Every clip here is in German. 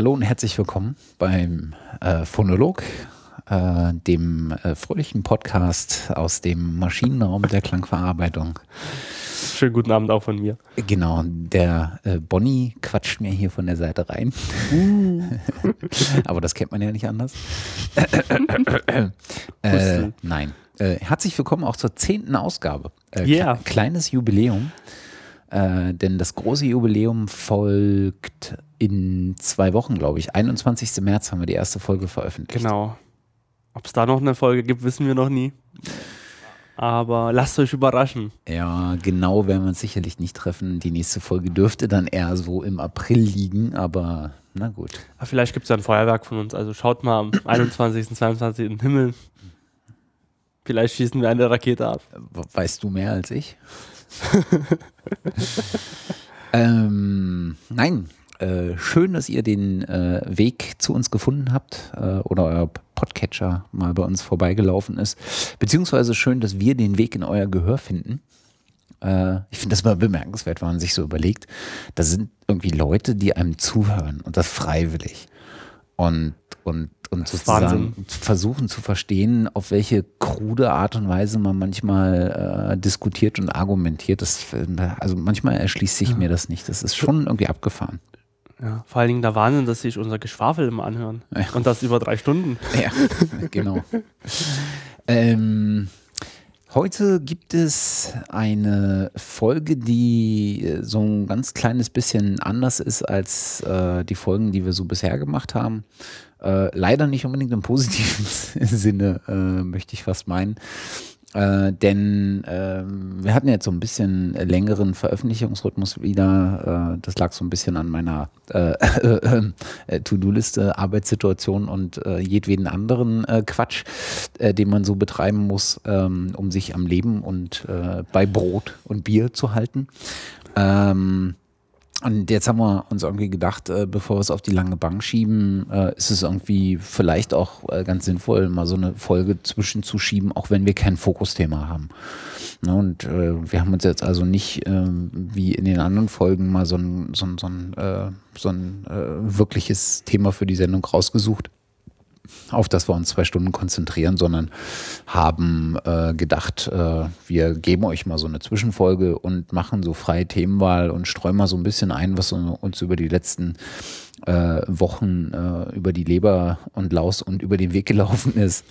Hallo und herzlich willkommen beim äh, Phonolog, äh, dem äh, fröhlichen Podcast aus dem Maschinenraum der Klangverarbeitung. Schönen guten Abend auch von mir. Genau, der äh, Bonnie quatscht mir hier von der Seite rein. Aber das kennt man ja nicht anders. äh, nein. Äh, herzlich willkommen auch zur zehnten Ausgabe. Äh, yeah. Kleines Jubiläum. Äh, denn das große Jubiläum folgt in zwei Wochen, glaube ich. 21. März haben wir die erste Folge veröffentlicht. Genau. Ob es da noch eine Folge gibt, wissen wir noch nie. Aber lasst euch überraschen. Ja, genau werden wir uns sicherlich nicht treffen. Die nächste Folge dürfte dann eher so im April liegen, aber na gut. Aber vielleicht gibt es ja ein Feuerwerk von uns. Also schaut mal am 21., 22. in den Himmel. Vielleicht schießen wir eine Rakete ab. Weißt du mehr als ich? ähm, nein, äh, schön, dass ihr den äh, Weg zu uns gefunden habt äh, oder euer Podcatcher mal bei uns vorbeigelaufen ist. Beziehungsweise schön, dass wir den Weg in euer Gehör finden. Äh, ich finde das mal bemerkenswert, wenn man sich so überlegt. Da sind irgendwie Leute, die einem zuhören und das freiwillig. Und, und, und sozusagen Wahnsinn. versuchen zu verstehen, auf welche krude Art und Weise man manchmal äh, diskutiert und argumentiert. Das, also manchmal erschließt sich ja. mir das nicht. Das ist schon irgendwie abgefahren. Ja, vor allen Dingen der Wahnsinn, dass sich unser Geschwafel immer anhören. Ja. Und das über drei Stunden. Ja, genau. ähm, heute gibt es eine Folge, die äh, so ein ganz kleines bisschen anders ist als äh, die Folgen, die wir so bisher gemacht haben. Äh, leider nicht unbedingt im positiven Sinne, äh, möchte ich fast meinen. Äh, denn äh, wir hatten jetzt so ein bisschen längeren Veröffentlichungsrhythmus wieder. Äh, das lag so ein bisschen an meiner äh, äh, To-Do-Liste, Arbeitssituation und jedweden anderen Quatsch, den man so betreiben muss, ähm, um sich am Leben und bei Brot und Bier zu halten. Ähm, und jetzt haben wir uns irgendwie gedacht, äh, bevor wir es auf die lange Bank schieben, äh, ist es irgendwie vielleicht auch äh, ganz sinnvoll, mal so eine Folge zwischenzuschieben, auch wenn wir kein Fokusthema haben. Ne, und äh, wir haben uns jetzt also nicht ähm, wie in den anderen Folgen mal so ein, so ein, so ein, äh, so ein äh, wirkliches Thema für die Sendung rausgesucht auf das wir uns zwei Stunden konzentrieren, sondern haben äh, gedacht, äh, wir geben euch mal so eine Zwischenfolge und machen so freie Themenwahl und streuen mal so ein bisschen ein, was uns über die letzten äh, Wochen äh, über die Leber und Laus und über den Weg gelaufen ist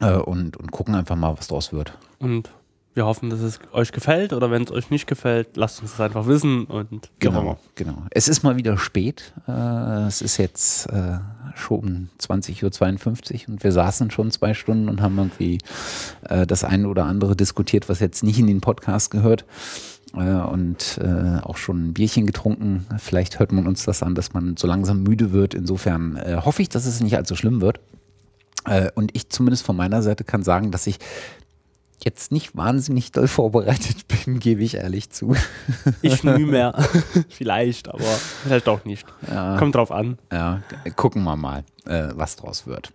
äh, und, und gucken einfach mal, was draus wird. Und wir hoffen, dass es euch gefällt oder wenn es euch nicht gefällt, lasst uns das einfach wissen und genau, genau. Es ist mal wieder spät. Äh, es ist jetzt äh, schon 20.52 Uhr und wir saßen schon zwei Stunden und haben irgendwie äh, das eine oder andere diskutiert, was jetzt nicht in den Podcast gehört äh, und äh, auch schon ein Bierchen getrunken. Vielleicht hört man uns das an, dass man so langsam müde wird. Insofern äh, hoffe ich, dass es nicht allzu schlimm wird. Und ich zumindest von meiner Seite kann sagen, dass ich jetzt nicht wahnsinnig doll vorbereitet bin, gebe ich ehrlich zu. Ich nie mehr. vielleicht, aber vielleicht auch nicht. Ja, Kommt drauf an. Ja, gucken wir mal, äh, was draus wird.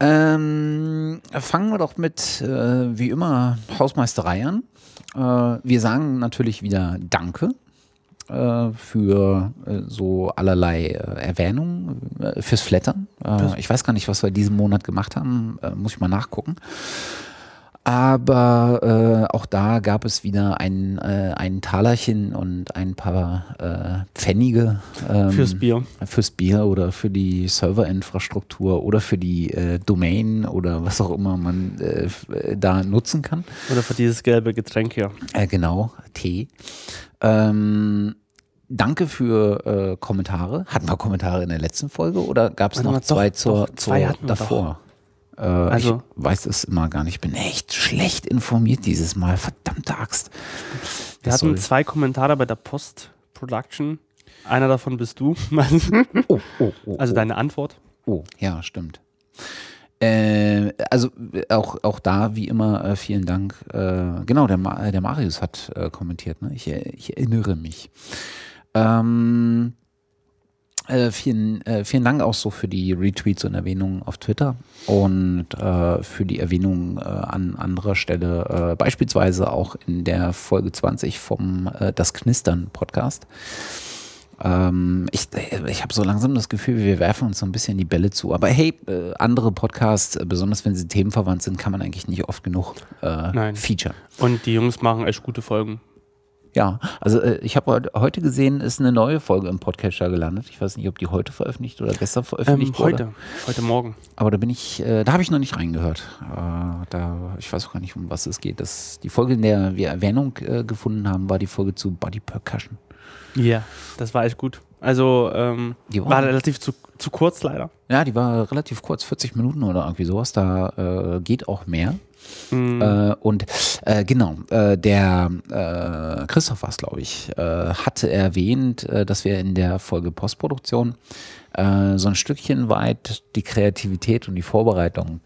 Ähm, fangen wir doch mit, äh, wie immer, Hausmeisterei an. Äh, wir sagen natürlich wieder Danke äh, für äh, so allerlei äh, Erwähnungen, fürs Flattern. ich weiß gar nicht, was wir diesen Monat gemacht haben, muss ich mal nachgucken. Aber äh, auch da gab es wieder ein, äh, ein Talerchen und ein paar äh, Pfennige. Ähm, fürs Bier. Fürs Bier oder für die Serverinfrastruktur oder für die äh, Domain oder was auch immer man äh, da nutzen kann. Oder für dieses gelbe Getränk hier. Äh, genau, Tee. Ähm, Danke für äh, Kommentare. Hatten wir Kommentare in der letzten Folge oder gab es noch zwei doch, zur, doch, zwei zur davor? Äh, also, ich weiß es immer gar nicht. Ich bin echt schlecht informiert dieses Mal. Verdammte Axt. Wir hatten zwei Kommentare bei der Post-Production. Einer davon bist du. oh, oh, oh, also deine Antwort. Oh, ja, stimmt. Äh, also auch, auch da, wie immer, äh, vielen Dank. Äh, genau, der, Ma der Marius hat äh, kommentiert. Ne? Ich, ich erinnere mich. Ähm, äh, vielen, äh, vielen Dank auch so für die Retweets und Erwähnungen auf Twitter und äh, für die Erwähnungen äh, an anderer Stelle, äh, beispielsweise auch in der Folge 20 vom Das Knistern Podcast. Ähm, ich ich habe so langsam das Gefühl, wir werfen uns so ein bisschen die Bälle zu. Aber hey, andere Podcasts, besonders wenn sie themenverwandt sind, kann man eigentlich nicht oft genug äh, feature. Und die Jungs machen echt gute Folgen. Ja, also äh, ich habe heute gesehen, ist eine neue Folge im Podcatcher gelandet. Ich weiß nicht, ob die heute veröffentlicht oder gestern veröffentlicht ähm, heute, wurde. heute Morgen. Aber da bin ich, äh, da habe ich noch nicht reingehört. Äh, da, ich weiß auch gar nicht, um was es geht. Das, die Folge, in der wir Erwähnung äh, gefunden haben, war die Folge zu Body Percussion. Ja, das war echt gut. Also ähm, war relativ zu, zu kurz leider. Ja, die war relativ kurz, 40 Minuten oder irgendwie sowas. Da äh, geht auch mehr. Mhm. Äh, und äh, genau, äh, der äh, es, glaube ich, äh, hatte erwähnt, äh, dass wir in der Folge Postproduktion so ein Stückchen weit die Kreativität und die Vorbereitung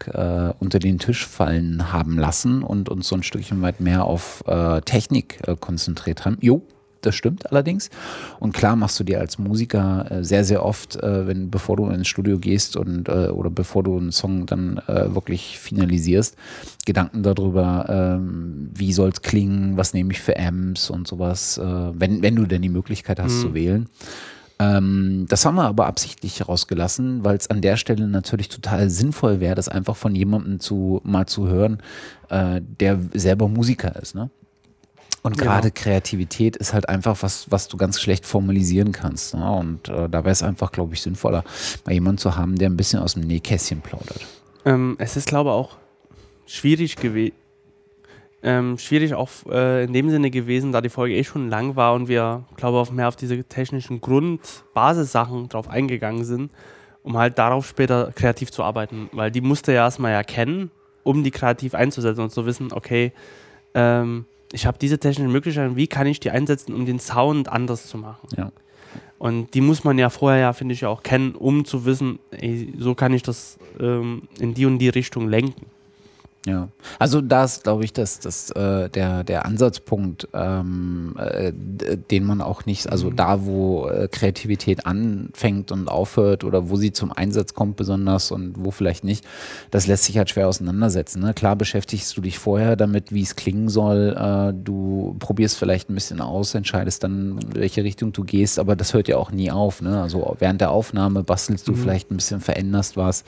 unter den Tisch fallen haben lassen und uns so ein Stückchen weit mehr auf Technik konzentriert haben. Jo, das stimmt allerdings. Und klar machst du dir als Musiker äh, sehr, sehr oft, äh, wenn, bevor du ins Studio gehst und äh, oder bevor du einen Song dann wirklich finalisierst, Gedanken darüber, ähm, wie soll es klingen, was nehme ich für Amps und sowas, wenn, wenn du denn die Möglichkeit hast mhm. zu wählen. Ähm, das haben wir aber absichtlich rausgelassen, weil es an der Stelle natürlich total sinnvoll wäre, das einfach von jemandem zu mal zu hören, äh, der selber Musiker ist. Ne? Und gerade ja. Kreativität ist halt einfach was, was du ganz schlecht formalisieren kannst. Ne? Und äh, da wäre es einfach, glaube ich, sinnvoller, mal jemanden zu haben, der ein bisschen aus dem Nähkästchen plaudert. Ähm, es ist, glaube ich, auch schwierig gewesen. Ähm, schwierig auch äh, in dem Sinne gewesen, da die Folge eh schon lang war und wir, glaube ich, mehr auf diese technischen Grundbasissachen drauf eingegangen sind, um halt darauf später kreativ zu arbeiten. Weil die musste ja erstmal erkennen, um die kreativ einzusetzen und zu wissen, okay, ähm, ich habe diese technischen Möglichkeiten, wie kann ich die einsetzen, um den Sound anders zu machen? Ja. Und die muss man ja vorher ja, finde ich, auch kennen, um zu wissen, ey, so kann ich das ähm, in die und die Richtung lenken. Ja, also da ist, glaube ich, das, das, äh, der, der Ansatzpunkt, ähm, äh, den man auch nicht, also mhm. da, wo äh, Kreativität anfängt und aufhört oder wo sie zum Einsatz kommt besonders und wo vielleicht nicht, das lässt sich halt schwer auseinandersetzen. Ne? Klar beschäftigst du dich vorher damit, wie es klingen soll, äh, du probierst vielleicht ein bisschen aus, entscheidest dann, in welche Richtung du gehst, aber das hört ja auch nie auf. Ne? Also während der Aufnahme bastelst du mhm. vielleicht ein bisschen, veränderst was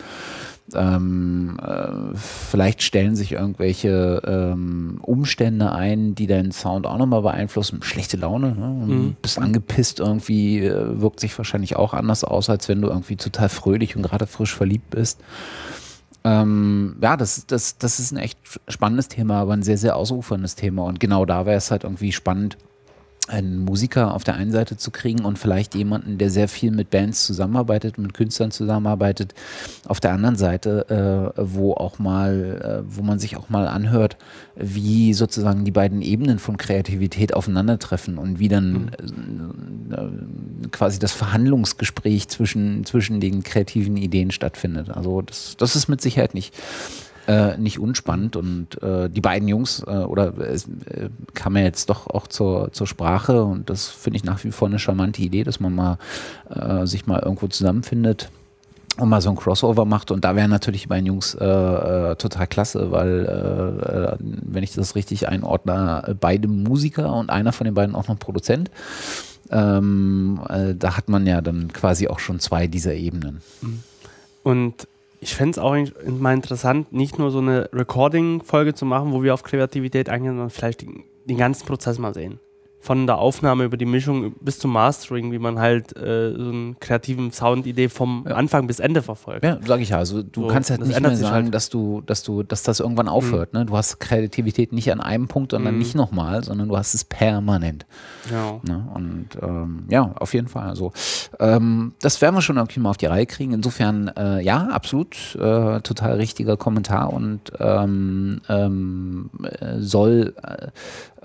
ähm, äh, vielleicht stellen sich irgendwelche ähm, Umstände ein, die deinen Sound auch nochmal beeinflussen. Schlechte Laune, ne? mhm. bist angepisst irgendwie, äh, wirkt sich wahrscheinlich auch anders aus, als wenn du irgendwie total fröhlich und gerade frisch verliebt bist. Ähm, ja, das, das, das ist ein echt spannendes Thema, aber ein sehr, sehr ausuferndes Thema. Und genau da wäre es halt irgendwie spannend, einen Musiker auf der einen Seite zu kriegen und vielleicht jemanden, der sehr viel mit Bands zusammenarbeitet, mit Künstlern zusammenarbeitet, auf der anderen Seite, äh, wo auch mal, äh, wo man sich auch mal anhört, wie sozusagen die beiden Ebenen von Kreativität aufeinandertreffen und wie dann mhm. äh, quasi das Verhandlungsgespräch zwischen, zwischen den kreativen Ideen stattfindet. Also das, das ist mit Sicherheit nicht äh, nicht unspannend. Und äh, die beiden Jungs, äh, oder es äh, kam ja jetzt doch auch zur, zur Sprache und das finde ich nach wie vor eine charmante Idee, dass man mal äh, sich mal irgendwo zusammenfindet und mal so ein Crossover macht. Und da wären natürlich die beiden Jungs äh, äh, total klasse, weil, äh, äh wenn ich das richtig einordne, beide Musiker und einer von den beiden auch noch Produzent. Ähm, äh, da hat man ja dann quasi auch schon zwei dieser Ebenen. Und ich fände es auch mal interessant, nicht nur so eine Recording-Folge zu machen, wo wir auf Kreativität eingehen, sondern vielleicht den, den ganzen Prozess mal sehen von der Aufnahme über die Mischung bis zum Mastering, wie man halt äh, so einen kreativen Soundidee vom ja. Anfang bis Ende verfolgt. Ja, sage ich ja. Also du so, kannst halt nicht mehr sagen, halt. dass du, dass du, dass das irgendwann aufhört. Mhm. Ne? Du hast Kreativität nicht an einem Punkt und dann mhm. nicht nochmal, sondern du hast es permanent. Ja. Ne? Und ähm, ja, auf jeden Fall. Also ähm, das werden wir schon irgendwie mal auf die Reihe kriegen. Insofern äh, ja, absolut, äh, total richtiger Kommentar und ähm, ähm äh, soll äh,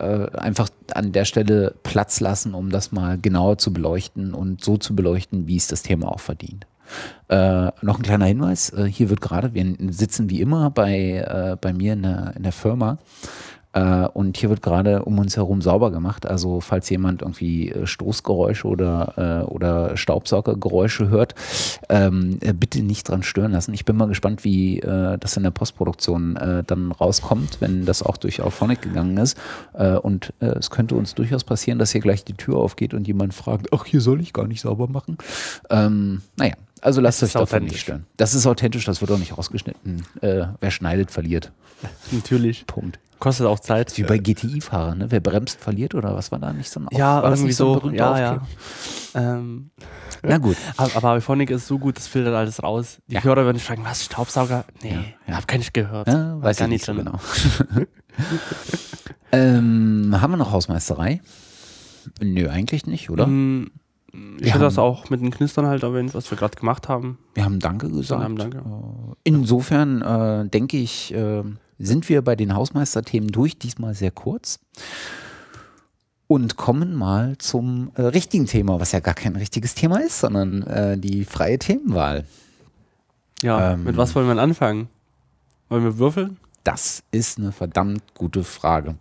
äh, einfach an der Stelle Platz lassen, um das mal genauer zu beleuchten und so zu beleuchten, wie es das Thema auch verdient. Äh, noch ein kleiner Hinweis, äh, hier wird gerade, wir sitzen wie immer bei, äh, bei mir in der, in der Firma und hier wird gerade um uns herum sauber gemacht. Also falls jemand irgendwie äh, Stoßgeräusche oder, äh, oder Staubsaugergeräusche hört, ähm, äh, bitte nicht dran stören lassen. Ich bin mal gespannt, wie äh, das in der Postproduktion äh, dann rauskommt, wenn das auch durch Auphonic gegangen ist. Äh, und äh, es könnte uns durchaus passieren, dass hier gleich die Tür aufgeht und jemand fragt, ach, hier soll ich gar nicht sauber machen. Ähm, naja, also lasst euch davon nicht stören. Das ist authentisch, das wird auch nicht rausgeschnitten. Äh, wer schneidet, verliert. Natürlich. Punkt. Kostet auch Zeit. Wie bei GTI-Fahrern, ne? Wer bremst, verliert oder was war da nicht so ein Auf- ja, war das irgendwie nicht ein so. berühmter Ja, ja. Aufkleber? Ähm, Na gut. aber, Auphonic ist so gut, das filtert alles raus. Die Ja. Hörer werden sich fragen, was, Staubsauger? Nee, Ja, ja. hab gar nicht gehört. Ja, weiß gar ich nicht so drin. genau. ähm, haben wir noch Hausmeisterei? Nö, eigentlich nicht, oder? Mm, Ich Wir hätte das auch mit den Knistern halt erwähnt, was wir gerade gemacht haben. Wir haben Danke gesagt. haben Danke. Äh, Insofern äh, denke ich, äh, sind wir bei den Hausmeisterthemen durch, diesmal sehr kurz. Und kommen mal zum äh, richtigen Thema, was ja gar kein richtiges Thema ist, sondern äh, die freie Themenwahl. Ja, Ähm. mit was wollen wir anfangen? Wollen wir würfeln? Das ist eine verdammt gute Frage.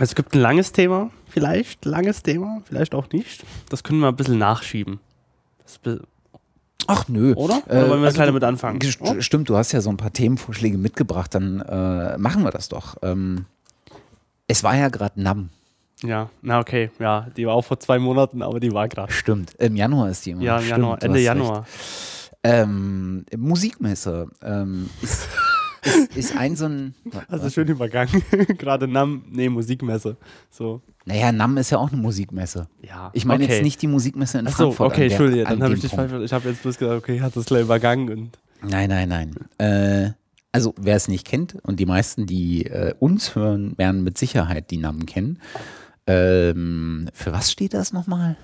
Es gibt ein langes Thema, vielleicht, langes Thema, vielleicht auch nicht. Das können wir ein bisschen nachschieben. Ach nö. Oder? Äh, Oder wollen wir also damit anfangen? Oh? Stimmt, du hast ja so ein paar Themenvorschläge mitgebracht, dann äh, machen wir das doch. Ähm, es war ja gerade NAM. Ja, na okay, ja, die war auch vor zwei Monaten, aber die war gerade. Stimmt. Im Januar ist die immer. Ja, im Stimmt, Januar, Ende Januar. Ähm, Musikmesse ähm, ist, ist, ist ein so ein. Also schön übergangen. Gerade NAM, nee, Musikmesse. So. Naja, NAM ist ja auch eine Musikmesse. Ja. Ich meine okay. jetzt nicht die Musikmesse in Frankfurt. okay, an der- Entschuldige, an dann habe ich dich falsch. Ich habe jetzt bloß gesagt, okay, hat das gleich übergangen und. Nein, nein, nein. Äh, also wer es nicht kennt und die meisten, die äh, uns hören, werden mit Sicherheit die Namen kennen. Ähm, für was steht das nochmal?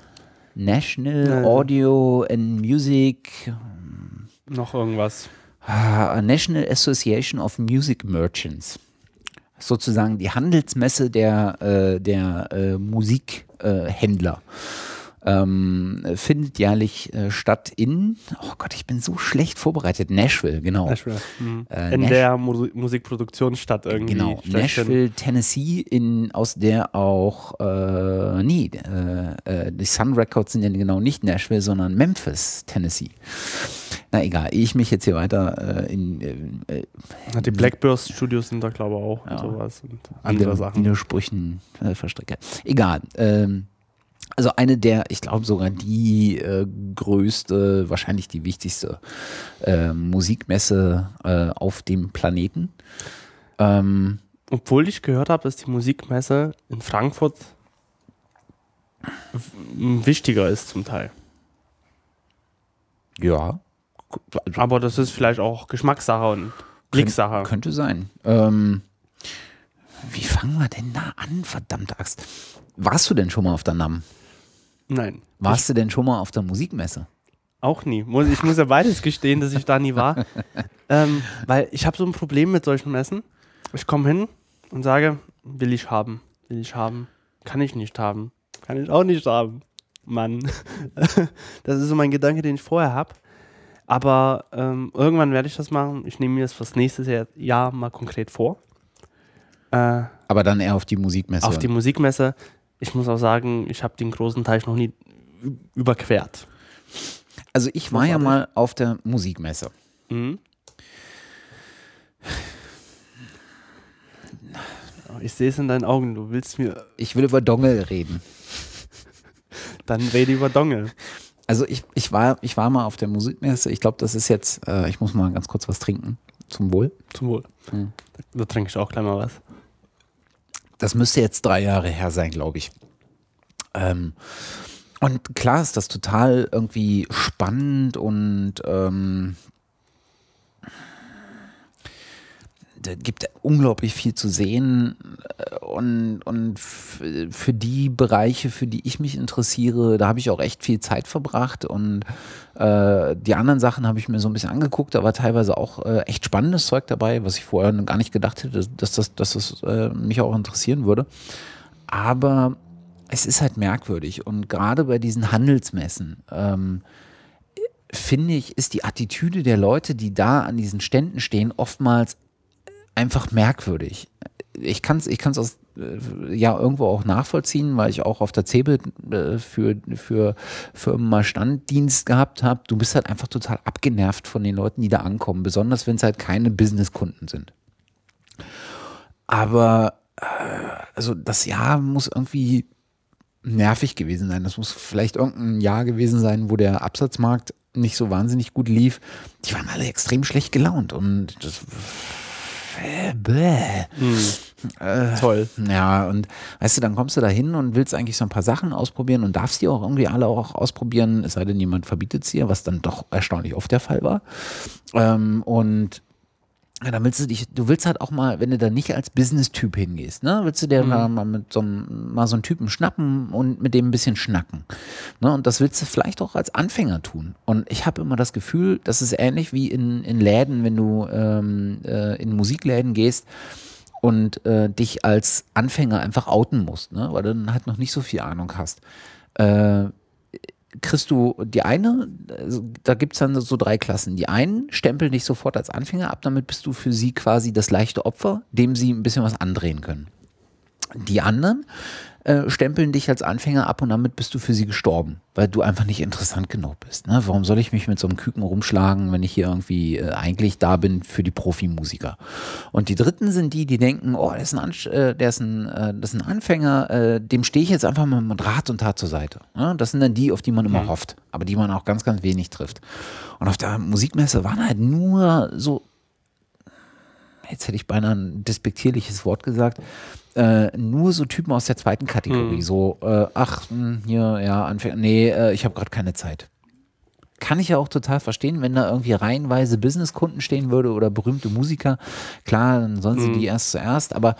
National. Audio and Music, Noch irgendwas. Ah, National Association of Music Merchants. Sozusagen die Handelsmesse der, äh, der äh, Musikhändler. Äh, Händler. ähm, findet jährlich äh, statt in, oh Gott, ich bin so schlecht vorbereitet, Nashville, genau. Nashville. Mhm. Äh, In Nash- der Mu Musikproduktionsstadt irgendwie. Genau. Nashville, Tennessee, in, aus der auch, äh, nee, äh, äh, die Sun Records sind ja genau nicht Nashville, sondern Memphis, Tennessee. Na egal, ich mich jetzt hier weiter äh, in äh, äh, Die Blackburst Studios sind da, glaube ich, auch Ja. und sowas. Und andere Wider- Sachen. Widersprüchen äh, verstricke. Egal. Ähm, also eine der, ich glaube sogar die äh, größte, wahrscheinlich die wichtigste äh, Musikmesse äh, auf dem Planeten. Ähm, Obwohl ich gehört habe, dass die Musikmesse in Frankfurt wichtiger ist zum Teil. ja. Also, Aber das ist vielleicht auch Geschmackssache und Blicksache. Könnte sein. Ähm, wie fangen wir denn da an, verdammte Axt? Warst du denn schon mal auf der NAM? Nein. Warst du denn schon mal auf der Musikmesse? Auch nie. Ich muss ja beides gestehen, dass ich da nie war. ähm, weil ich habe so ein Problem mit solchen Messen. Ich komme hin und sage, will ich haben, will ich haben, kann ich nicht haben, kann ich auch nicht haben. Mann. das ist so mein Gedanke, den ich vorher habe. Aber ähm, irgendwann werde ich das machen. Ich nehme mir das fürs nächste Jahr, mal konkret vor. Äh, Aber dann eher auf die Musikmesse. auf die Musikmesse. Ich muss auch sagen, ich habe den großen Teich noch nie überquert. also ich war ja mal auf der Musikmesse. Mhm. Ich sehe es in deinen Augen. Du willst mir. Ich will über Dongel reden. Dann rede über Dongel. Also ich, ich, war, ich war mal auf der Musikmesse. Ich glaube, das ist jetzt, äh, ich muss mal ganz kurz was trinken. Zum Wohl. Zum Wohl. Mhm. Da trinke ich auch gleich mal was. Das müsste jetzt drei Jahre her sein, glaube ich. Ähm, und klar ist das total irgendwie spannend und ähm, da gibt unglaublich viel zu sehen äh, und, und für die Bereiche, für die ich mich interessiere, da habe ich auch echt viel Zeit verbracht und äh, die anderen Sachen habe ich mir so ein bisschen angeguckt, war teilweise auch äh, echt spannendes Zeug dabei, was ich vorher gar nicht gedacht hätte, dass das, dass das äh, mich auch interessieren würde. Aber es ist halt merkwürdig und gerade bei diesen Handelsmessen ähm, finde ich, ist die Attitüde der Leute, die da an diesen Ständen stehen, oftmals einfach merkwürdig. Ich kann es ich kann's aus äh, ja irgendwo auch nachvollziehen, weil ich auch auf der Zebel äh, für, für Firmen mal Standdienst gehabt habe. Du bist halt einfach total abgenervt von den Leuten, die da ankommen, besonders wenn es halt keine Businesskunden sind. Aber äh, also das Jahr muss irgendwie nervig gewesen sein. Das muss vielleicht irgendein Jahr gewesen sein, wo der Absatzmarkt nicht so wahnsinnig gut lief. Die waren alle extrem schlecht gelaunt und das bäh. Hm. Äh, Toll. Ja, und weißt du, dann kommst du da hin und willst eigentlich so ein paar Sachen ausprobieren und darfst die auch irgendwie alle auch ausprobieren, es sei denn, jemand verbietet sie, was dann doch erstaunlich oft der Fall war. Ähm, und ja, dann willst du dich, du willst halt auch mal, wenn du da nicht als Business-Typ hingehst, ne, willst du dir Mhm. da mal mit so einem, mal so einen Typen schnappen und mit dem ein bisschen schnacken. Ne, und das willst du vielleicht auch als Anfänger tun. Und ich habe immer das Gefühl, das ist ähnlich wie in, in Läden, wenn du ähm, äh, in Musikläden gehst und äh, dich als Anfänger einfach outen musst, ne, weil du dann halt noch nicht so viel Ahnung hast. Äh, kriegst du die eine, also da gibt es dann so drei Klassen. Die einen stempeln dich sofort als Anfänger ab, damit bist du für sie quasi das leichte Opfer, dem sie ein bisschen was andrehen können. Die anderen äh, stempeln dich als Anfänger ab und damit bist du für sie gestorben, weil du einfach nicht interessant genug bist. Ne? Warum soll ich mich mit so einem Küken rumschlagen, wenn ich hier irgendwie äh, eigentlich da bin für die Profimusiker? Und die dritten sind die, die denken, oh, der ist ein, Ansch- äh, der ist ein, äh, das ist ein Anfänger, äh, dem stehe ich jetzt einfach mal mit Rat und Tat zur Seite. Ne? Das sind dann die, auf die man immer hofft, aber die man auch ganz, ganz wenig trifft. Und auf der Musikmesse waren halt nur so jetzt hätte ich beinahe ein despektierliches Wort gesagt, äh, nur so Typen aus der zweiten Kategorie. Hm. So, äh, ach, hm, hier, ja, Anfänger, nee, äh, ich habe gerade keine Zeit. Kann ich ja auch total verstehen, wenn da irgendwie reihenweise Businesskunden stehen würde oder berühmte Musiker. Klar, dann sollen sie Mhm. die erst zuerst, aber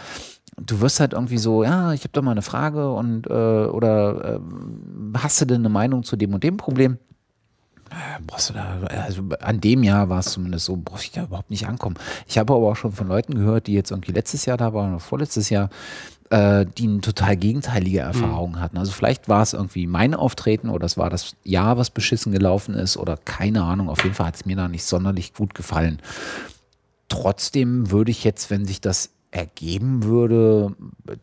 du wirst halt irgendwie so, ja, ich habe da mal eine Frage und äh, oder äh, hast du denn eine Meinung zu dem und dem Problem? Brauchst du da, also an dem Jahr war es zumindest so, brauchst ich da überhaupt nicht ankommen. Ich habe aber auch schon von Leuten gehört, die jetzt irgendwie letztes Jahr da waren oder vorletztes Jahr, äh, die eine total gegenteilige Erfahrung hatten. Also vielleicht war es irgendwie mein Auftreten oder es war das Jahr, was beschissen gelaufen ist oder keine Ahnung. Auf jeden Fall hat es mir da nicht sonderlich gut gefallen. Trotzdem würde ich jetzt, wenn sich das ergeben würde,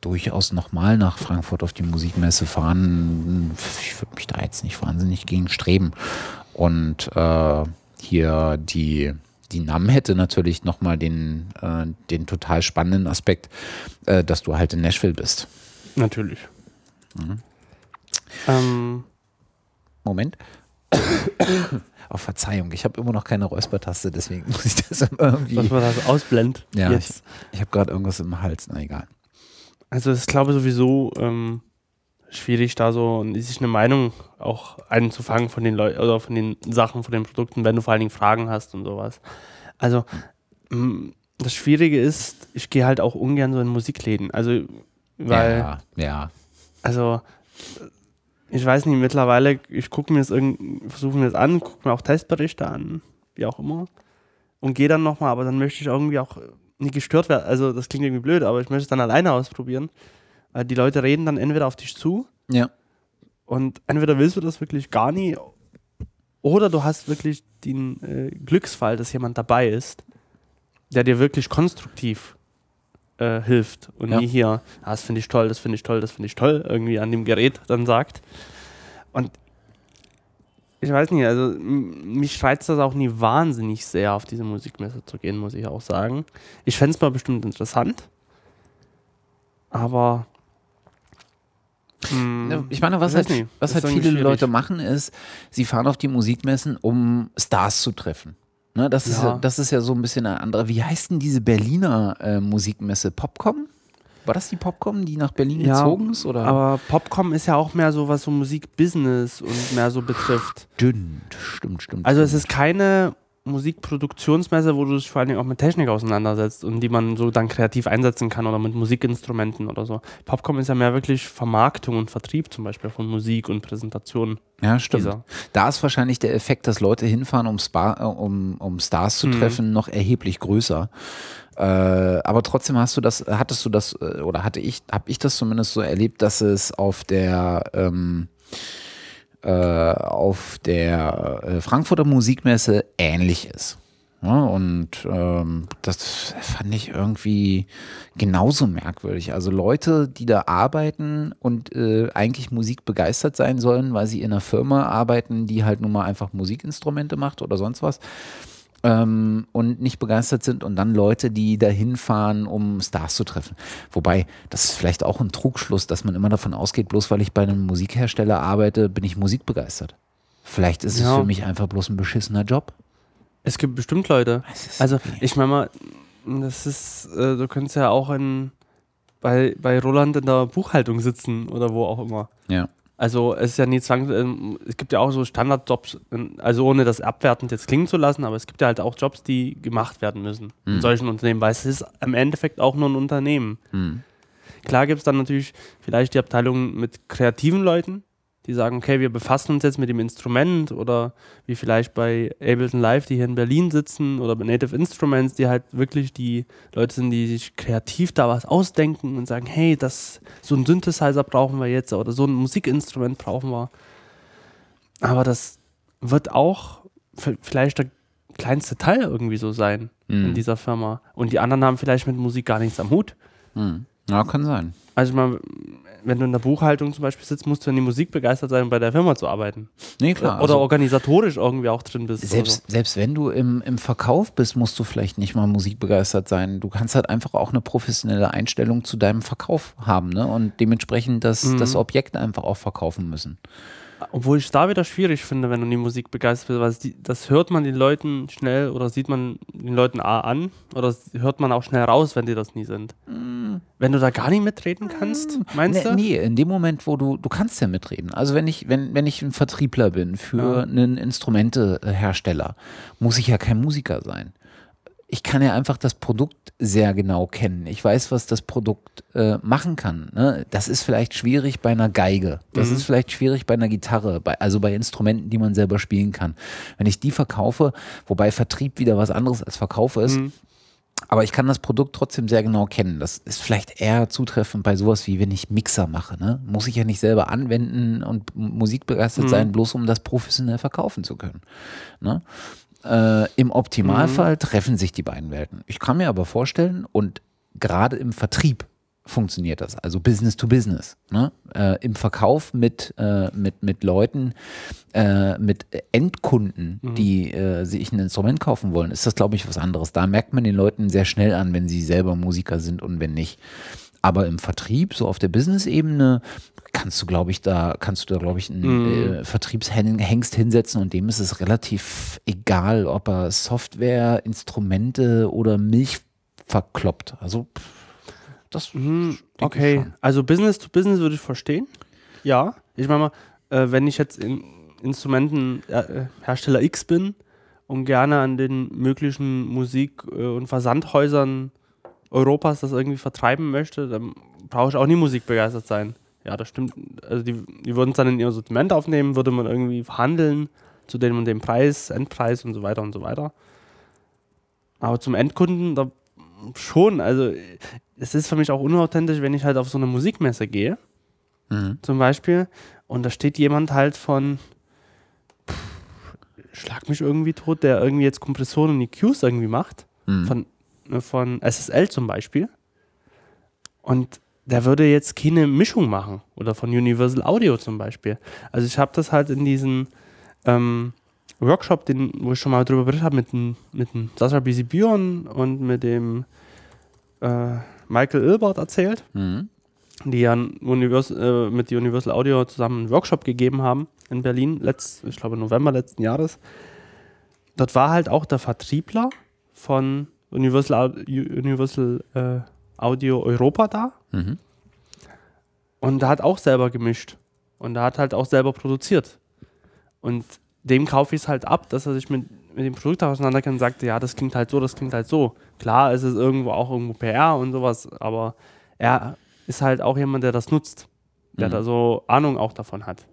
durchaus nochmal nach Frankfurt auf die Musikmesse fahren. Ich würde mich da jetzt nicht wahnsinnig gegen streben. Und äh, hier die, die NAM hätte natürlich nochmal den, äh, den total spannenden Aspekt, äh, dass du halt in Nashville bist. Natürlich. Mhm. Ähm, Moment. Auf Verzeihung, ich habe immer noch keine Räuspertaste, deswegen muss ich das irgendwie. dass man das ausblendet. Ja, jetzt. Ich habe gerade irgendwas im Hals, na egal. Also ich glaube sowieso ähm, schwierig, da so sich eine Meinung auch einzufangen von den Leuten oder von den Sachen, von den Produkten, wenn du vor allen Dingen Fragen hast und sowas. Also m, das Schwierige ist, ich gehe halt auch ungern so in Musikläden. Also weil, ja, ja. also ich weiß nicht, mittlerweile, ich gucke mir das irgendwie, versuche mir das an, gucke mir auch Testberichte an, wie auch immer, und gehe dann nochmal, aber dann möchte ich irgendwie auch nicht gestört werden. Also das klingt irgendwie blöd, aber ich möchte es dann alleine ausprobieren. Weil die Leute reden dann entweder auf dich zu Ja. und entweder willst du das wirklich gar nie oder du hast wirklich den äh, Glücksfall, dass jemand dabei ist, der dir wirklich konstruktiv äh, hilft und Ja. nie hier, ah, das finde ich toll, das finde ich toll, das finde ich toll, irgendwie an dem Gerät dann sagt. Und ich weiß nicht, also mich reizt das auch nie wahnsinnig sehr, auf diese Musikmesse zu gehen, muss ich auch sagen. Ich fände es mal bestimmt interessant, aber Ich meine, was halt, nicht. was halt viele. Leute machen, ist, sie fahren auf die Musikmessen, um Stars zu treffen. Ne, das, ist Ja. ja, das ist ja so ein bisschen eine andere. Wie heißt denn diese Berliner äh, Musikmesse? Popcom? War das die Popcom, die nach Berlin Ja, gezogen ist? Oder? Aber Popcom ist ja auch mehr so, was so Musikbusiness und mehr so betrifft. Stimmt, stimmt, stimmt. Also es ist keine Musikproduktionsmesse, wo du dich vor allen Dingen auch mit Technik auseinandersetzt und die man so dann kreativ einsetzen kann oder mit Musikinstrumenten oder so. Popcom ist ja mehr wirklich Vermarktung und Vertrieb zum Beispiel von Musik und Präsentation. Ja, stimmt. dieser. Da ist wahrscheinlich der Effekt, dass Leute hinfahren, um, Spa, äh, um, um Stars zu Mhm. treffen, noch erheblich größer. Äh, aber trotzdem hast du das, hattest du das, äh, oder hatte ich, habe ich das zumindest so erlebt, dass es auf der ähm, äh, auf der äh, Frankfurter Musikmesse ähnlich ist. Und ähm, das fand ich irgendwie genauso merkwürdig. Also Leute, die da arbeiten und äh, eigentlich Musik begeistert sein sollen, weil sie in einer Firma arbeiten, die halt nun mal einfach Musikinstrumente macht oder sonst was ähm, und nicht begeistert sind und dann Leute, die dahin fahren, um Stars zu treffen. Wobei, das ist vielleicht auch ein Trugschluss, dass man immer davon ausgeht, bloß weil ich bei einem Musikhersteller arbeite, bin ich musikbegeistert. Vielleicht ist ja. es für mich einfach bloß ein beschissener Job. Es gibt bestimmt Leute. Also ich meine mal, das ist, äh, du könntest ja auch in, bei, bei Roland in der Buchhaltung sitzen oder wo auch immer. Ja. Also es ist ja nie zwang, ähm, es gibt ja auch so Standardjobs, also ohne das abwertend jetzt klingen zu lassen, aber es gibt ja halt auch Jobs, die gemacht werden müssen mhm. in solchen Unternehmen, weil es ist im Endeffekt auch nur ein Unternehmen. Mhm. Klar gibt es dann natürlich vielleicht die Abteilung mit kreativen Leuten, die sagen, okay, wir befassen uns jetzt mit dem Instrument oder wie vielleicht bei Ableton Live, die hier in Berlin sitzen oder bei Native Instruments, die halt wirklich die Leute sind, die sich kreativ da was ausdenken und sagen, hey, das, so ein Synthesizer brauchen wir jetzt oder so ein Musikinstrument brauchen wir. Aber das wird auch vielleicht der kleinste Teil irgendwie so sein mhm. in dieser Firma. Und die anderen haben vielleicht mit Musik gar nichts am Hut. Mhm. Ja, kann sein. Also man, wenn du in der Buchhaltung zum Beispiel sitzt, musst du in die Musik begeistert sein, um bei der Firma zu arbeiten. Nee, klar. Oder also organisatorisch irgendwie auch drin bist. Selbst, so. selbst wenn du im, im Verkauf bist, musst du vielleicht nicht mal musikbegeistert sein. Du kannst halt einfach auch eine professionelle Einstellung zu deinem Verkauf haben ne? und dementsprechend das, mhm. das Objekt einfach auch verkaufen müssen. Obwohl ich es da wieder schwierig finde, wenn du die Musik begeistert bist, weil das hört man den Leuten schnell oder sieht man den Leuten A an oder hört man auch schnell raus, wenn die das nie sind. Mm. Wenn du da gar nicht mitreden kannst, meinst nee, du? Nee, in dem Moment, wo du, du kannst ja mitreden. Also wenn ich, wenn, wenn ich ein Vertriebler bin für ja. einen Instrumentehersteller, muss ich ja kein Musiker sein ich kann ja einfach das Produkt sehr genau kennen. Ich weiß, was das Produkt äh, machen kann. Ne? Das ist vielleicht schwierig bei einer Geige. Das mhm. ist vielleicht schwierig bei einer Gitarre, bei, also bei Instrumenten, die man selber spielen kann. Wenn ich die verkaufe, wobei Vertrieb wieder was anderes als Verkauf ist, mhm. aber ich kann das Produkt trotzdem sehr genau kennen. Das ist vielleicht eher zutreffend bei sowas wie wenn ich Mixer mache. Ne? Muss ich ja nicht selber anwenden und musikbegeistert mhm. sein, bloß um das professionell verkaufen zu können. Ne? Äh, Im Optimalfall mhm. treffen sich die beiden Welten. Ich kann mir aber vorstellen, und gerade im Vertrieb funktioniert das, also Business to Business. Ne? Äh, Im Verkauf mit, äh, mit, mit Leuten, äh, mit Endkunden, mhm. die äh, sich ein Instrument kaufen wollen, ist das, glaube ich, was anderes. Da merkt man den Leuten sehr schnell an, wenn sie selber Musiker sind und wenn nicht. Aber im Vertrieb, so auf der Business-Ebene, kannst du, glaube ich, da, kannst du da, glaube ich, einen mm. äh, Vertriebshengst hinsetzen und dem ist es relativ egal, ob er Software, Instrumente oder Milch verkloppt. Also das mm, okay. Also Business to Business würde ich verstehen. Ja. Ich meine mal, äh, wenn ich jetzt in Instrumentenhersteller X bin und gerne an den möglichen Musik- äh, und Versandhäusern Europas das irgendwie vertreiben möchte, dann brauche ich auch nie musikbegeistert sein. Ja, das stimmt. Also die, die würden es dann in ihr Sortiment aufnehmen, würde man irgendwie verhandeln zu dem und dem Preis, Endpreis und so weiter und so weiter. Aber zum Endkunden, da schon, also es ist für mich auch unauthentisch, wenn ich halt auf so eine Musikmesse gehe, mhm. zum Beispiel, und da steht jemand halt von, pff, schlag mich irgendwie tot, der irgendwie jetzt Kompressoren und EQs irgendwie macht, mhm. von von SSL zum Beispiel. Und der würde jetzt keine Mischung machen. Oder von Universal Audio zum Beispiel. Also ich habe das halt in diesem ähm, Workshop, den, wo ich schon mal drüber berichtet habe, mit dem, mit dem Sascha Bisibion und mit dem äh, Michael Ilbert erzählt, mhm. die ja Univers äh, mit Universal Audio zusammen einen Workshop gegeben haben in Berlin, letzt, ich glaube November letzten Jahres. Dort war halt auch der Vertriebler von Universal, Universal äh, Audio Europa da. Mhm. Und da hat auch selber gemischt. Und da hat halt auch selber produziert. Und dem kaufe ich es halt ab, dass er sich mit, mit dem Produkt auseinanderkennt und sagte, ja, das klingt halt so, das klingt halt so. Klar ist es irgendwo auch irgendwo PR und sowas, aber er ist halt auch jemand, der das nutzt. Der mhm. da so Ahnung auch davon hat.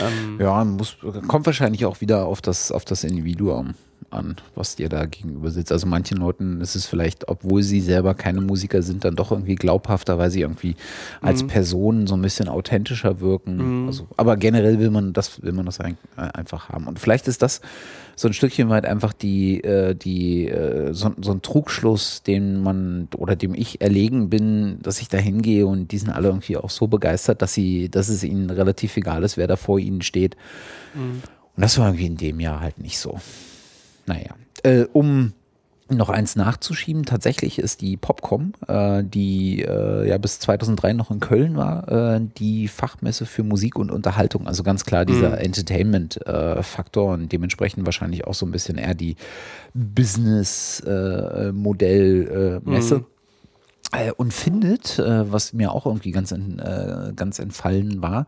Ähm ja, muss, kommt wahrscheinlich auch wieder auf das, auf das Individuum an, was dir da gegenüber sitzt. Also manchen Leuten ist es vielleicht, obwohl sie selber keine Musiker sind, dann doch irgendwie glaubhafter, weil sie irgendwie als Mhm. Person so ein bisschen authentischer wirken. Mhm. Also, aber generell will man das, will man das ein, äh, einfach haben. Und vielleicht ist das so ein Stückchen weit einfach die, äh, die, äh, so, so ein Trugschluss, den man oder dem ich erlegen bin, dass ich da hingehe und die sind alle irgendwie auch so begeistert, dass sie, dass es ihnen relativ egal ist, wer da vor ihnen steht. Mhm. Und das war irgendwie in dem Jahr halt nicht so. Naja, äh, um noch eins nachzuschieben, tatsächlich ist die Popcom, äh, die äh, ja bis 2003 noch in Köln war, äh, die Fachmesse für Musik und Unterhaltung. Also ganz klar dieser Mhm. Entertainment-Faktor und dementsprechend wahrscheinlich auch so ein bisschen eher die Business-Modell-Messe. Mhm. Äh, und findet, äh, was mir auch irgendwie ganz, äh, ganz entfallen war,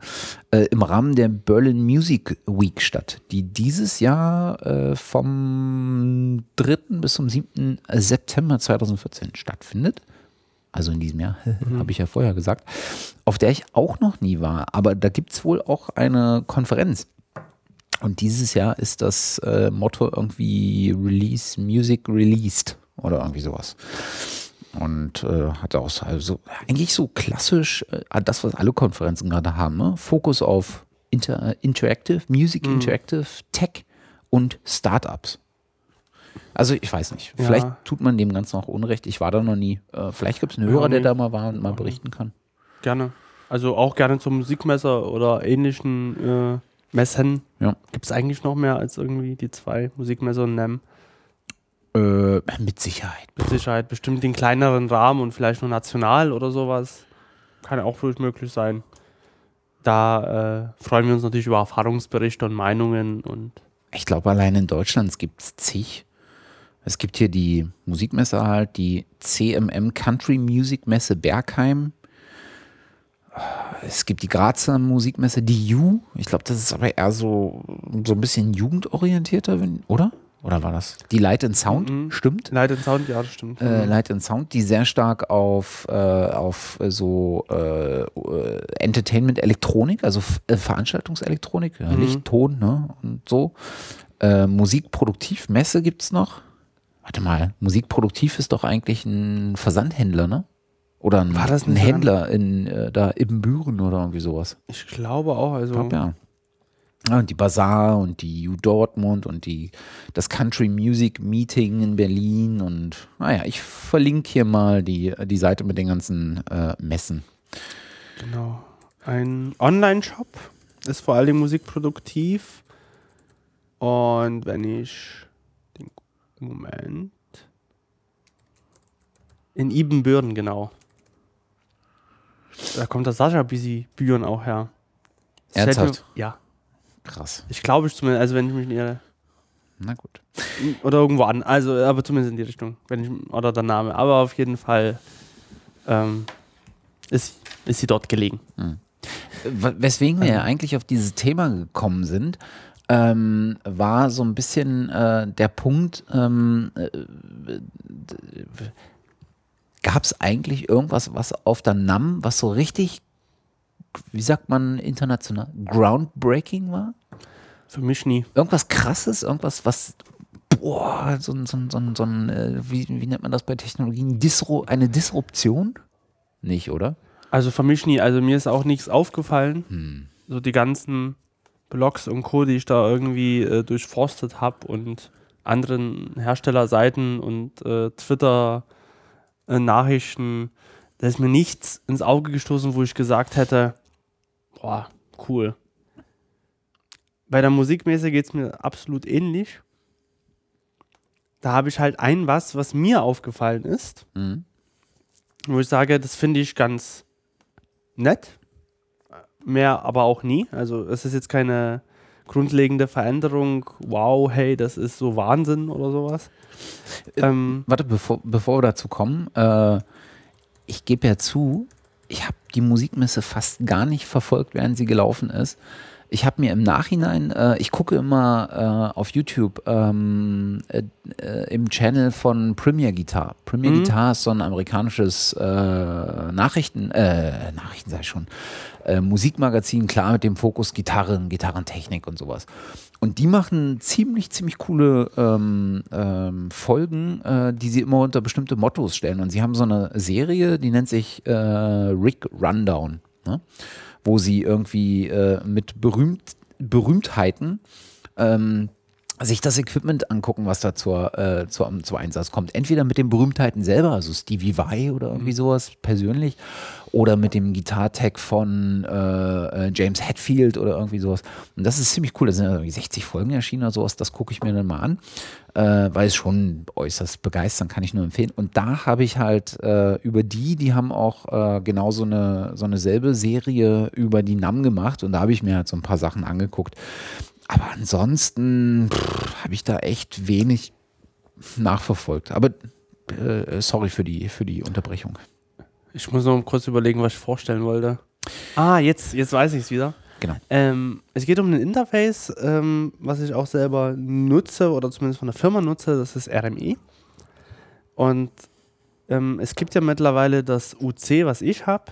im Rahmen der Berlin Music Week statt, die dieses Jahr vom 3. bis zum 7. September 2014 stattfindet. Also in diesem Jahr, habe ich ja vorher gesagt, auf der ich auch noch nie war. Aber da gibt es wohl auch eine Konferenz. Und dieses Jahr ist das Motto irgendwie Release Music Released oder irgendwie sowas. Und äh, hat auch so, also eigentlich so klassisch äh, das, was alle Konferenzen gerade haben. Ne? Fokus auf Inter äh, Interactive, Music Mhm. Interactive, Tech und Startups. Also ich weiß nicht, Ja. vielleicht tut man dem Ganzen auch Unrecht. Ich war da noch nie. Äh, vielleicht gibt es einen Ja, Hörer, der da mal war und mal berichten kann. Gerne. Also auch gerne zum Musikmesser oder ähnlichen äh, Messen. Ja. Gibt es eigentlich noch mehr als irgendwie die zwei Musikmesser und NEM? Äh, mit Sicherheit. Mit Sicherheit bestimmt den kleineren Rahmen und vielleicht nur national oder sowas. Kann auch ruhig möglich sein. Da äh, freuen wir uns natürlich über Erfahrungsberichte und Meinungen und Ich glaube, allein in Deutschland gibt es zig. Es gibt hier die Musikmesse halt, die CMM Country Music Messe Bergheim. Es gibt die Grazer Musikmesse, die U. Ich glaube, das ist aber eher so, so ein bisschen jugendorientierter, oder? Oder war das? Die Light and Sound, Mhm. stimmt. Light and Sound, ja, das stimmt. Äh, Light and Sound, die sehr stark auf, äh, auf so äh, äh, Entertainment, Elektronik, also äh, Veranstaltungselektronik, Mhm. Licht, Ton ne, und so. Äh, Musikproduktiv, Messe gibt es noch. Warte mal, Musikproduktiv ist doch eigentlich ein Versandhändler, ne? Oder ein, War das ein Händler in, äh, da Ibbenbüren oder irgendwie sowas. ich glaube auch, also Ich glaub, ja. Ja, und die Bazaar und die U Dortmund und die, das Country Music Meeting in Berlin und naja, ich verlinke hier mal die, die Seite mit den ganzen äh, Messen. Genau. Ein Online-Shop ist vor allem musikproduktiv. Und wenn ich den Moment. In Ibbenbüren, genau. Da kommt der Sascha Busy Büren auch her. Das Ernsthaft? Mir, ja, Krass. ich glaube ich zumindest, also wenn ich mich nicht irre. Na gut. Oder irgendwo an, also aber zumindest in die Richtung. Wenn ich, oder der Name. Aber auf jeden Fall ähm, ist, ist sie dort gelegen. W- Weswegen wir ja eigentlich auf dieses Thema gekommen sind, ähm, war so ein bisschen äh, der Punkt, ähm, gab es eigentlich irgendwas, was auf der NAM, was so richtig, wie sagt man international, groundbreaking war? Für mich nie. Irgendwas krasses, irgendwas, was, boah, so, ein- so, ein- so, ein- so ein, äh, wie, wie nennt man das bei Technologien? Disru eine Disruption? Nicht, oder? Also für mich nie. Also mir ist auch nichts aufgefallen. Hm. So die ganzen Blogs und Co., die ich da irgendwie äh, durchforstet habe und anderen Herstellerseiten und äh, Twitter-Nachrichten, da ist mir nichts ins Auge gestoßen, wo ich gesagt hätte, boah, cool. Bei der Musikmesse geht es mir absolut ähnlich. Da habe ich halt ein was, was mir aufgefallen ist Mhm. wo ich sage, das finde ich ganz nett. Mehr aber auch nie. Also es ist jetzt keine grundlegende Veränderung. Wow, hey, das ist so Wahnsinn oder sowas. Ähm, Warte, bevor, bevor wir dazu kommen, äh, ich gebe ja zu, ich habe die Musikmesse fast gar nicht verfolgt, während sie gelaufen ist. Ich habe mir im Nachhinein, äh, ich gucke immer äh, auf YouTube ähm, äh, äh im Channel von Premier Guitar. Premier mhm. Guitar ist so ein amerikanisches äh, Nachrichten, äh, Nachrichten sei schon, Musikmagazin, klar mit dem Fokus Gitarren, Gitarrentechnik und sowas. Und die machen ziemlich, ziemlich coole ähm, ähm, Folgen, äh, die sie immer unter bestimmte Mottos stellen. Und sie haben so eine Serie, die nennt sich äh, Rick Rundown. Ne? wo sie irgendwie äh, mit Berühmt, Berühmtheiten ähm, sich das Equipment angucken, was da zur, äh, zur, zum Einsatz kommt. Entweder mit den Berühmtheiten selber, also Stevie Vai oder irgendwie mhm. sowas persönlich, oder mit dem Gitartech von äh, äh, James Hetfield oder irgendwie sowas. Und das ist ziemlich cool. Da sind irgendwie 60 Folgen erschienen oder sowas. Das gucke ich mir dann mal an, äh, weil es schon äußerst begeistern kann ich nur empfehlen. Und da habe ich halt äh, über die, die haben auch äh, genau so eine, so eine selbe Serie über die NAM gemacht. Und da habe ich mir halt so ein paar Sachen angeguckt. Aber ansonsten habe ich da echt wenig nachverfolgt. Aber äh, sorry für die, für die Unterbrechung. Ich muss noch kurz überlegen, was ich vorstellen wollte. Ah, jetzt, jetzt weiß ich es wieder. Genau. Ähm, es geht um ein Interface, ähm, was ich auch selber nutze oder zumindest von der Firma nutze. Das ist RME. Und ähm, es gibt ja mittlerweile das UC, was ich habe.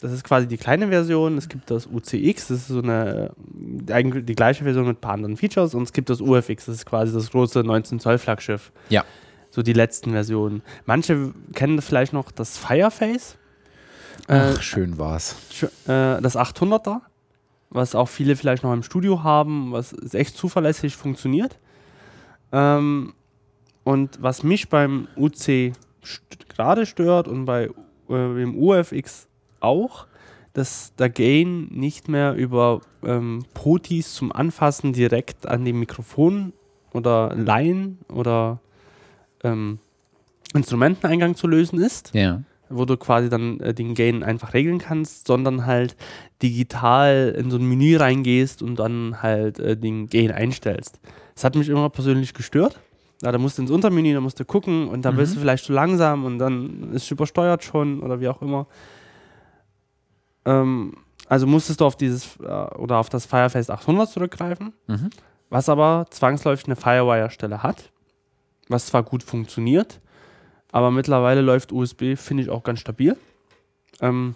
Das ist quasi die kleine Version. Es gibt das UCX, das ist so eine, eigentlich die gleiche Version mit ein paar anderen Features. Und es gibt das UFX, das ist quasi das große 19 Zoll Flaggschiff. Ja. So die letzten Versionen. Manche kennen vielleicht noch das Fireface. Ach, äh, schön war's. Äh, das 800er, was auch viele vielleicht noch im Studio haben, was echt zuverlässig funktioniert. Ähm, und was mich beim UC st gerade stört und bei äh, dem UFX auch, dass der Gain nicht mehr über ähm, Potis zum Anfassen direkt an dem Mikrofon oder Line oder ähm, Instrumenteneingang zu lösen ist. Ja. Wo du quasi dann äh, den Gain einfach regeln kannst, sondern halt digital in so ein Menü reingehst und dann halt äh, den Gain einstellst. Das hat mich immer persönlich gestört. Ja, da musst du ins Untermenü, da musst du gucken und da mhm. bist du vielleicht zu langsam und dann ist es übersteuert schon oder wie auch immer. Ähm, also musstest du auf dieses äh, oder auf das Fireface 800 zurückgreifen, mhm. was aber zwangsläufig eine Firewire-Stelle hat was zwar gut funktioniert, aber mittlerweile läuft USB, finde ich, auch ganz stabil. Ähm,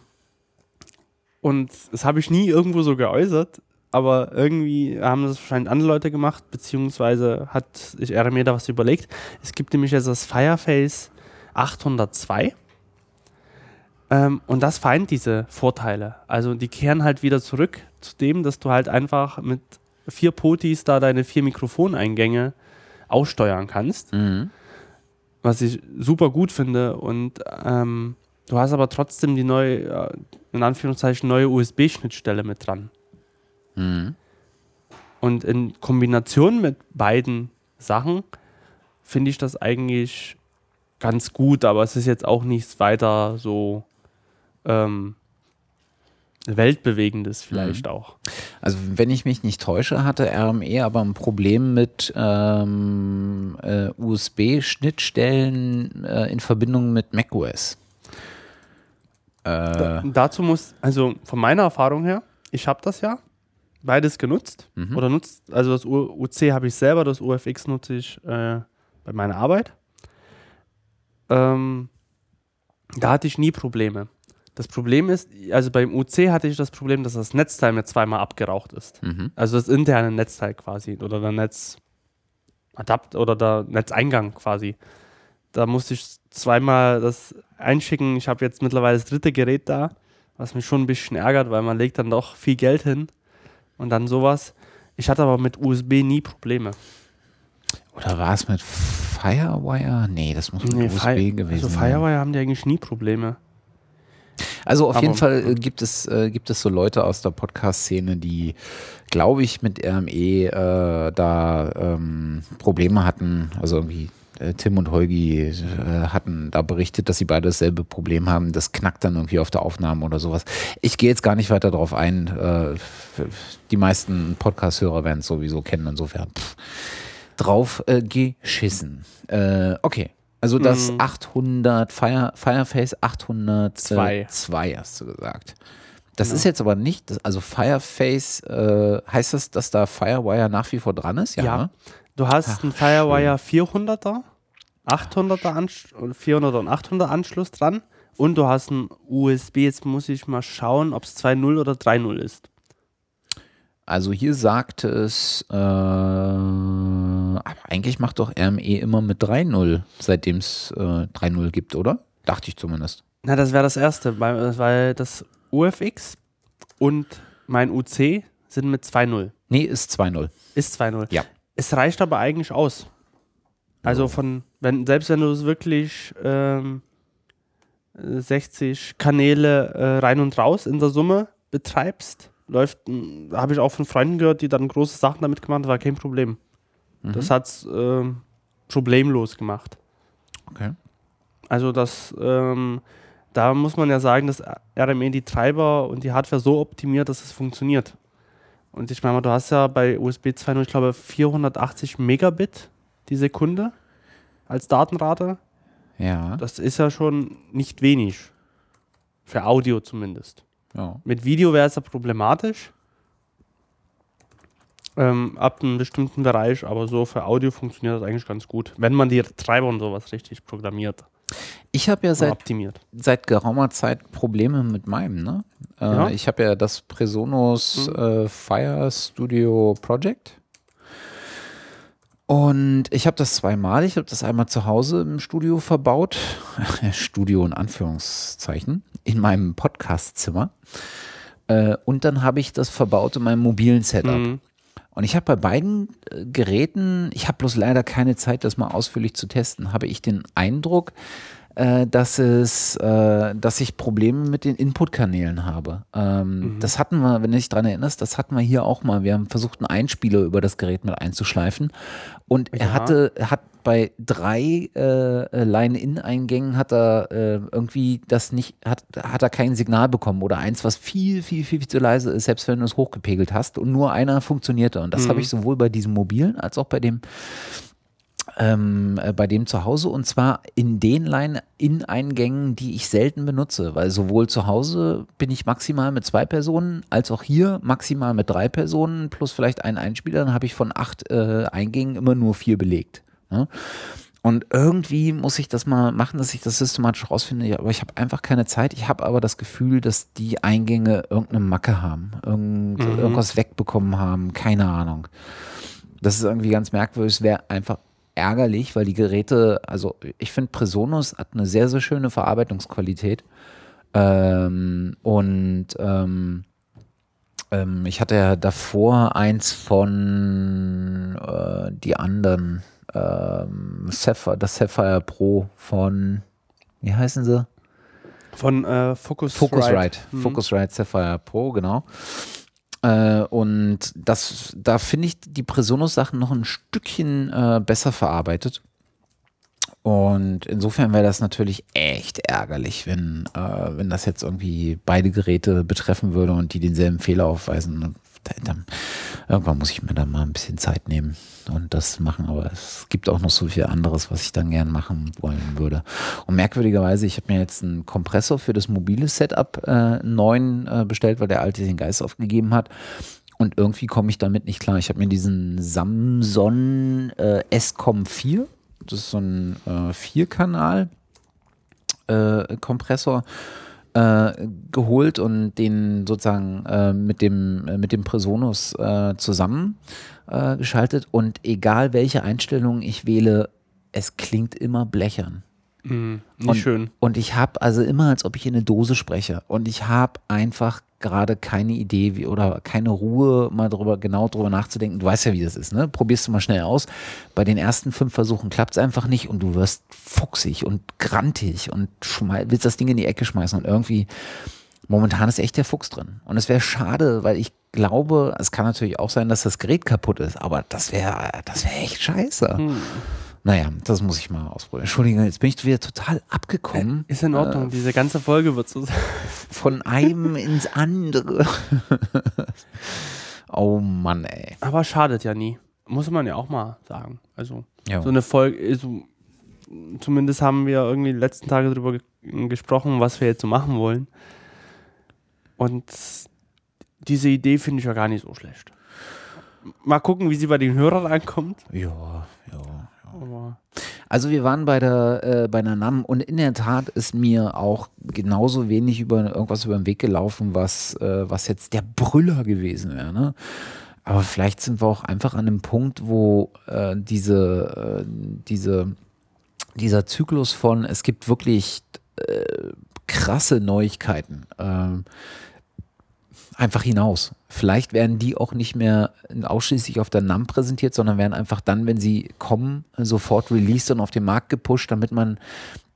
und das habe ich nie irgendwo so geäußert, aber irgendwie haben das wahrscheinlich andere Leute gemacht, beziehungsweise hat ich er mir da was überlegt. Es gibt nämlich jetzt das Fireface 802. Ähm, und das vereint diese Vorteile. Also die kehren halt wieder zurück zu dem, dass du halt einfach mit vier Potis da deine vier Mikrofoneingänge aussteuern kannst. Mhm. Was ich super gut finde. Und ähm, du hast aber trotzdem die neue, in Anführungszeichen, neue USB-Schnittstelle mit dran. Mhm. Und in Kombination mit beiden Sachen finde ich das eigentlich ganz gut, aber es ist jetzt auch nichts weiter so ähm, Weltbewegendes vielleicht mhm. auch. Also wenn ich mich nicht täusche, hatte RME aber ein Problem mit ähm, äh, USB-Schnittstellen äh, in Verbindung mit macOS. Äh, da, dazu muss, also von meiner Erfahrung her, ich habe das ja beides genutzt mhm. oder nutzt, also das UC habe ich selber, das UFX nutze ich äh, bei meiner Arbeit. Ähm, da hatte ich nie Probleme. Das Problem ist, also beim UC hatte ich das Problem, dass das Netzteil mir zweimal abgeraucht ist. Mhm. Also das interne Netzteil quasi oder der Netzadapt oder der Netzeingang quasi. Da musste ich zweimal das einschicken. Ich habe jetzt mittlerweile das dritte Gerät da, was mich schon ein bisschen ärgert, weil man legt dann doch viel Geld hin und dann sowas. Ich hatte aber mit USB nie Probleme. Oder war es mit Firewire? Nee, das muss mit nee, USB Fi gewesen also sein. Also Firewire haben die eigentlich nie Probleme. Also auf Aber jeden Fall äh, gibt es, äh, gibt es so Leute aus der Podcast-Szene, die, glaube ich, mit RME äh, da ähm, Probleme hatten. Also irgendwie äh, Tim und Holgi äh, hatten da berichtet, dass sie beide dasselbe Problem haben. Das knackt dann irgendwie auf der Aufnahme oder sowas. Ich gehe jetzt gar nicht weiter darauf ein. Äh, die meisten Podcast-Hörer werden es sowieso kennen, insofern pff, drauf geschissen. okay. Also das Mhm. 800, Fire, Fireface 802 Zwei. hast du gesagt. Das Genau. ist jetzt aber nicht, also Fireface, äh, heißt das, dass da Firewire nach wie vor dran ist? Ja. Ja. Ne? Du hast Ach, einen Firewire 400er, 800er Ansch und 400er und 800er Anschluss dran und du hast einen USB, jetzt muss ich mal schauen, ob es 2.0 oder 3.0 ist. Also hier sagt es, äh, aber eigentlich macht doch RME immer mit 3.0, seitdem es äh, 3.0 gibt, oder? Dachte ich zumindest. Na, das wäre das erste, weil, weil das UFX und mein UC sind mit 2.0. Nee, ist 2.0. Ist 2.0. Ja. Es reicht aber eigentlich aus. Also von, wenn, selbst wenn du es wirklich ähm, äh, 60 Kanäle äh, rein und raus in der Summe betreibst, läuft, da habe ich auch von Freunden gehört, die dann große Sachen damit gemacht haben, war kein Problem. Das hat es ähm, problemlos gemacht. Okay. Also das, ähm, da muss man ja sagen, dass RME die Treiber und die Hardware so optimiert, dass es funktioniert. Und ich meine mal, du hast ja bei USB 2.0, ich glaube, 480 Megabit die Sekunde als Datenrate. Ja. Das ist ja schon nicht wenig. Für Audio zumindest. Ja. Mit Video wäre es ja problematisch. Ähm, ab einem bestimmten Bereich, aber so für Audio funktioniert das eigentlich ganz gut, wenn man die Treiber und sowas richtig programmiert Ich habe ja seit optimiert. seit geraumer Zeit Probleme mit meinem, ne? Äh, Ja. Ich habe ja das Presonus Mhm. äh, Fire Studio Project. Und ich habe das zweimal. Ich habe das einmal zu Hause im Studio verbaut. Studio in Anführungszeichen. In meinem Podcastzimmer. Äh, und dann habe ich das verbaut in meinem mobilen Setup. Mhm. Und ich habe bei beiden äh, Geräten, ich habe bloß leider keine Zeit, das mal ausführlich zu testen, habe ich den Eindruck, äh, dass es, äh, dass ich Probleme mit den Inputkanälen habe. Ähm, Das hatten wir, wenn du dich dran erinnerst, das hatten wir hier auch mal. Wir haben versucht, einen Einspieler über das Gerät mit einzuschleifen. Und er Ja. hatte, hat bei drei äh, Line-In-Eingängen hat er äh, irgendwie das nicht, hat, hat er kein Signal bekommen oder eins, was viel, viel, viel, viel zu leise ist, selbst wenn du es hochgepegelt hast und nur einer funktionierte. Und das Mhm. habe ich sowohl bei diesem mobilen als auch bei dem ähm, äh, bei dem zu Hause und zwar in den Line-In-Eingängen, die ich selten benutze, weil sowohl zu Hause bin ich maximal mit zwei Personen, als auch hier maximal mit drei Personen plus vielleicht einen Einspieler, dann habe ich von acht äh, Eingängen immer nur vier belegt. Ne? Und irgendwie muss ich das mal machen, dass ich das systematisch rausfinde. Aber ich habe einfach keine Zeit. Ich habe aber das Gefühl, dass die Eingänge irgendeine Macke haben, irgend, Mhm. irgendwas wegbekommen haben, keine Ahnung. Das ist irgendwie ganz merkwürdig. Es wäre einfach ärgerlich, weil die Geräte, also ich finde Presonus hat eine sehr, sehr schöne Verarbeitungsqualität. Ähm, und ähm, ähm, ich hatte ja davor eins von äh, die anderen, ähm, Sapphire, das Sapphire Pro von, wie heißen sie? Von äh, Focus, Focusrite. Mhm. Focusrite Sapphire Pro, genau. Äh, und das, da finde ich die Presonus-Sachen noch ein Stückchen äh, besser verarbeitet. Und insofern wäre das natürlich echt ärgerlich, wenn, äh, wenn das jetzt irgendwie beide Geräte betreffen würde und die denselben Fehler aufweisen. Irgendwann muss ich mir da mal ein bisschen Zeit nehmen und das machen. Aber es gibt auch noch so viel anderes, was ich dann gern machen wollen würde. Und merkwürdigerweise, ich habe mir jetzt einen Kompressor für das mobile Setup äh, neuen äh, bestellt, weil der alte den Geist aufgegeben hat. Und irgendwie komme ich damit nicht klar. Ich habe mir diesen Samsung äh, S-Com 4, das ist so ein äh, Vierkanal äh, äh, geholt und den sozusagen äh, mit dem äh, mit dem Presonus äh, zusammen äh, und egal welche Einstellungen ich wähle, es klingt immer blechern. Mhm. Nicht Und- schön. Und ich habe also immer, als ob ich in eine Dose spreche. Und ich habe einfach gerade keine Idee wie, oder keine Ruhe, mal drüber, genau drüber nachzudenken. Du weißt ja, wie das ist, ne? Probierst du mal schnell aus. Bei den ersten fünf Versuchen klappt es einfach nicht und du wirst fuchsig und grantig und willst das Ding in die Ecke schmeißen. Und irgendwie, momentan ist echt der Fuchs drin. Und es wäre schade, weil ich glaube, es kann natürlich auch sein, dass das Gerät kaputt ist, aber das wäre, das wäre echt scheiße. Hm. Naja, das muss ich mal ausprobieren. Entschuldigung, jetzt bin ich wieder total abgekommen. Ist in Ordnung. Diese ganze Folge wird so sein. Von einem ins andere. oh Mann, ey. Aber schadet ja nie. Muss man ja auch mal sagen. Also, Ja. so eine Folge, so, zumindest haben wir irgendwie die letzten Tage darüber ge gesprochen, was wir jetzt so machen wollen. Und diese Idee finde ich ja gar nicht so schlecht. Mal gucken, wie sie bei den Hörern ankommt. Ja, ja. Ja. Also wir waren bei der äh, bei der NAM und in der Tat ist mir auch genauso wenig über irgendwas über den Weg gelaufen, was, äh, was jetzt der Brüller gewesen wäre. Ne? Aber vielleicht sind wir auch einfach an einem Punkt, wo äh, diese, äh, diese, dieser Zyklus von es gibt wirklich äh, krasse Neuigkeiten. Ähm, einfach hinaus. Vielleicht werden die auch nicht mehr ausschließlich auf der NAM präsentiert, sondern werden einfach dann, wenn sie kommen, sofort released und auf den Markt gepusht, damit man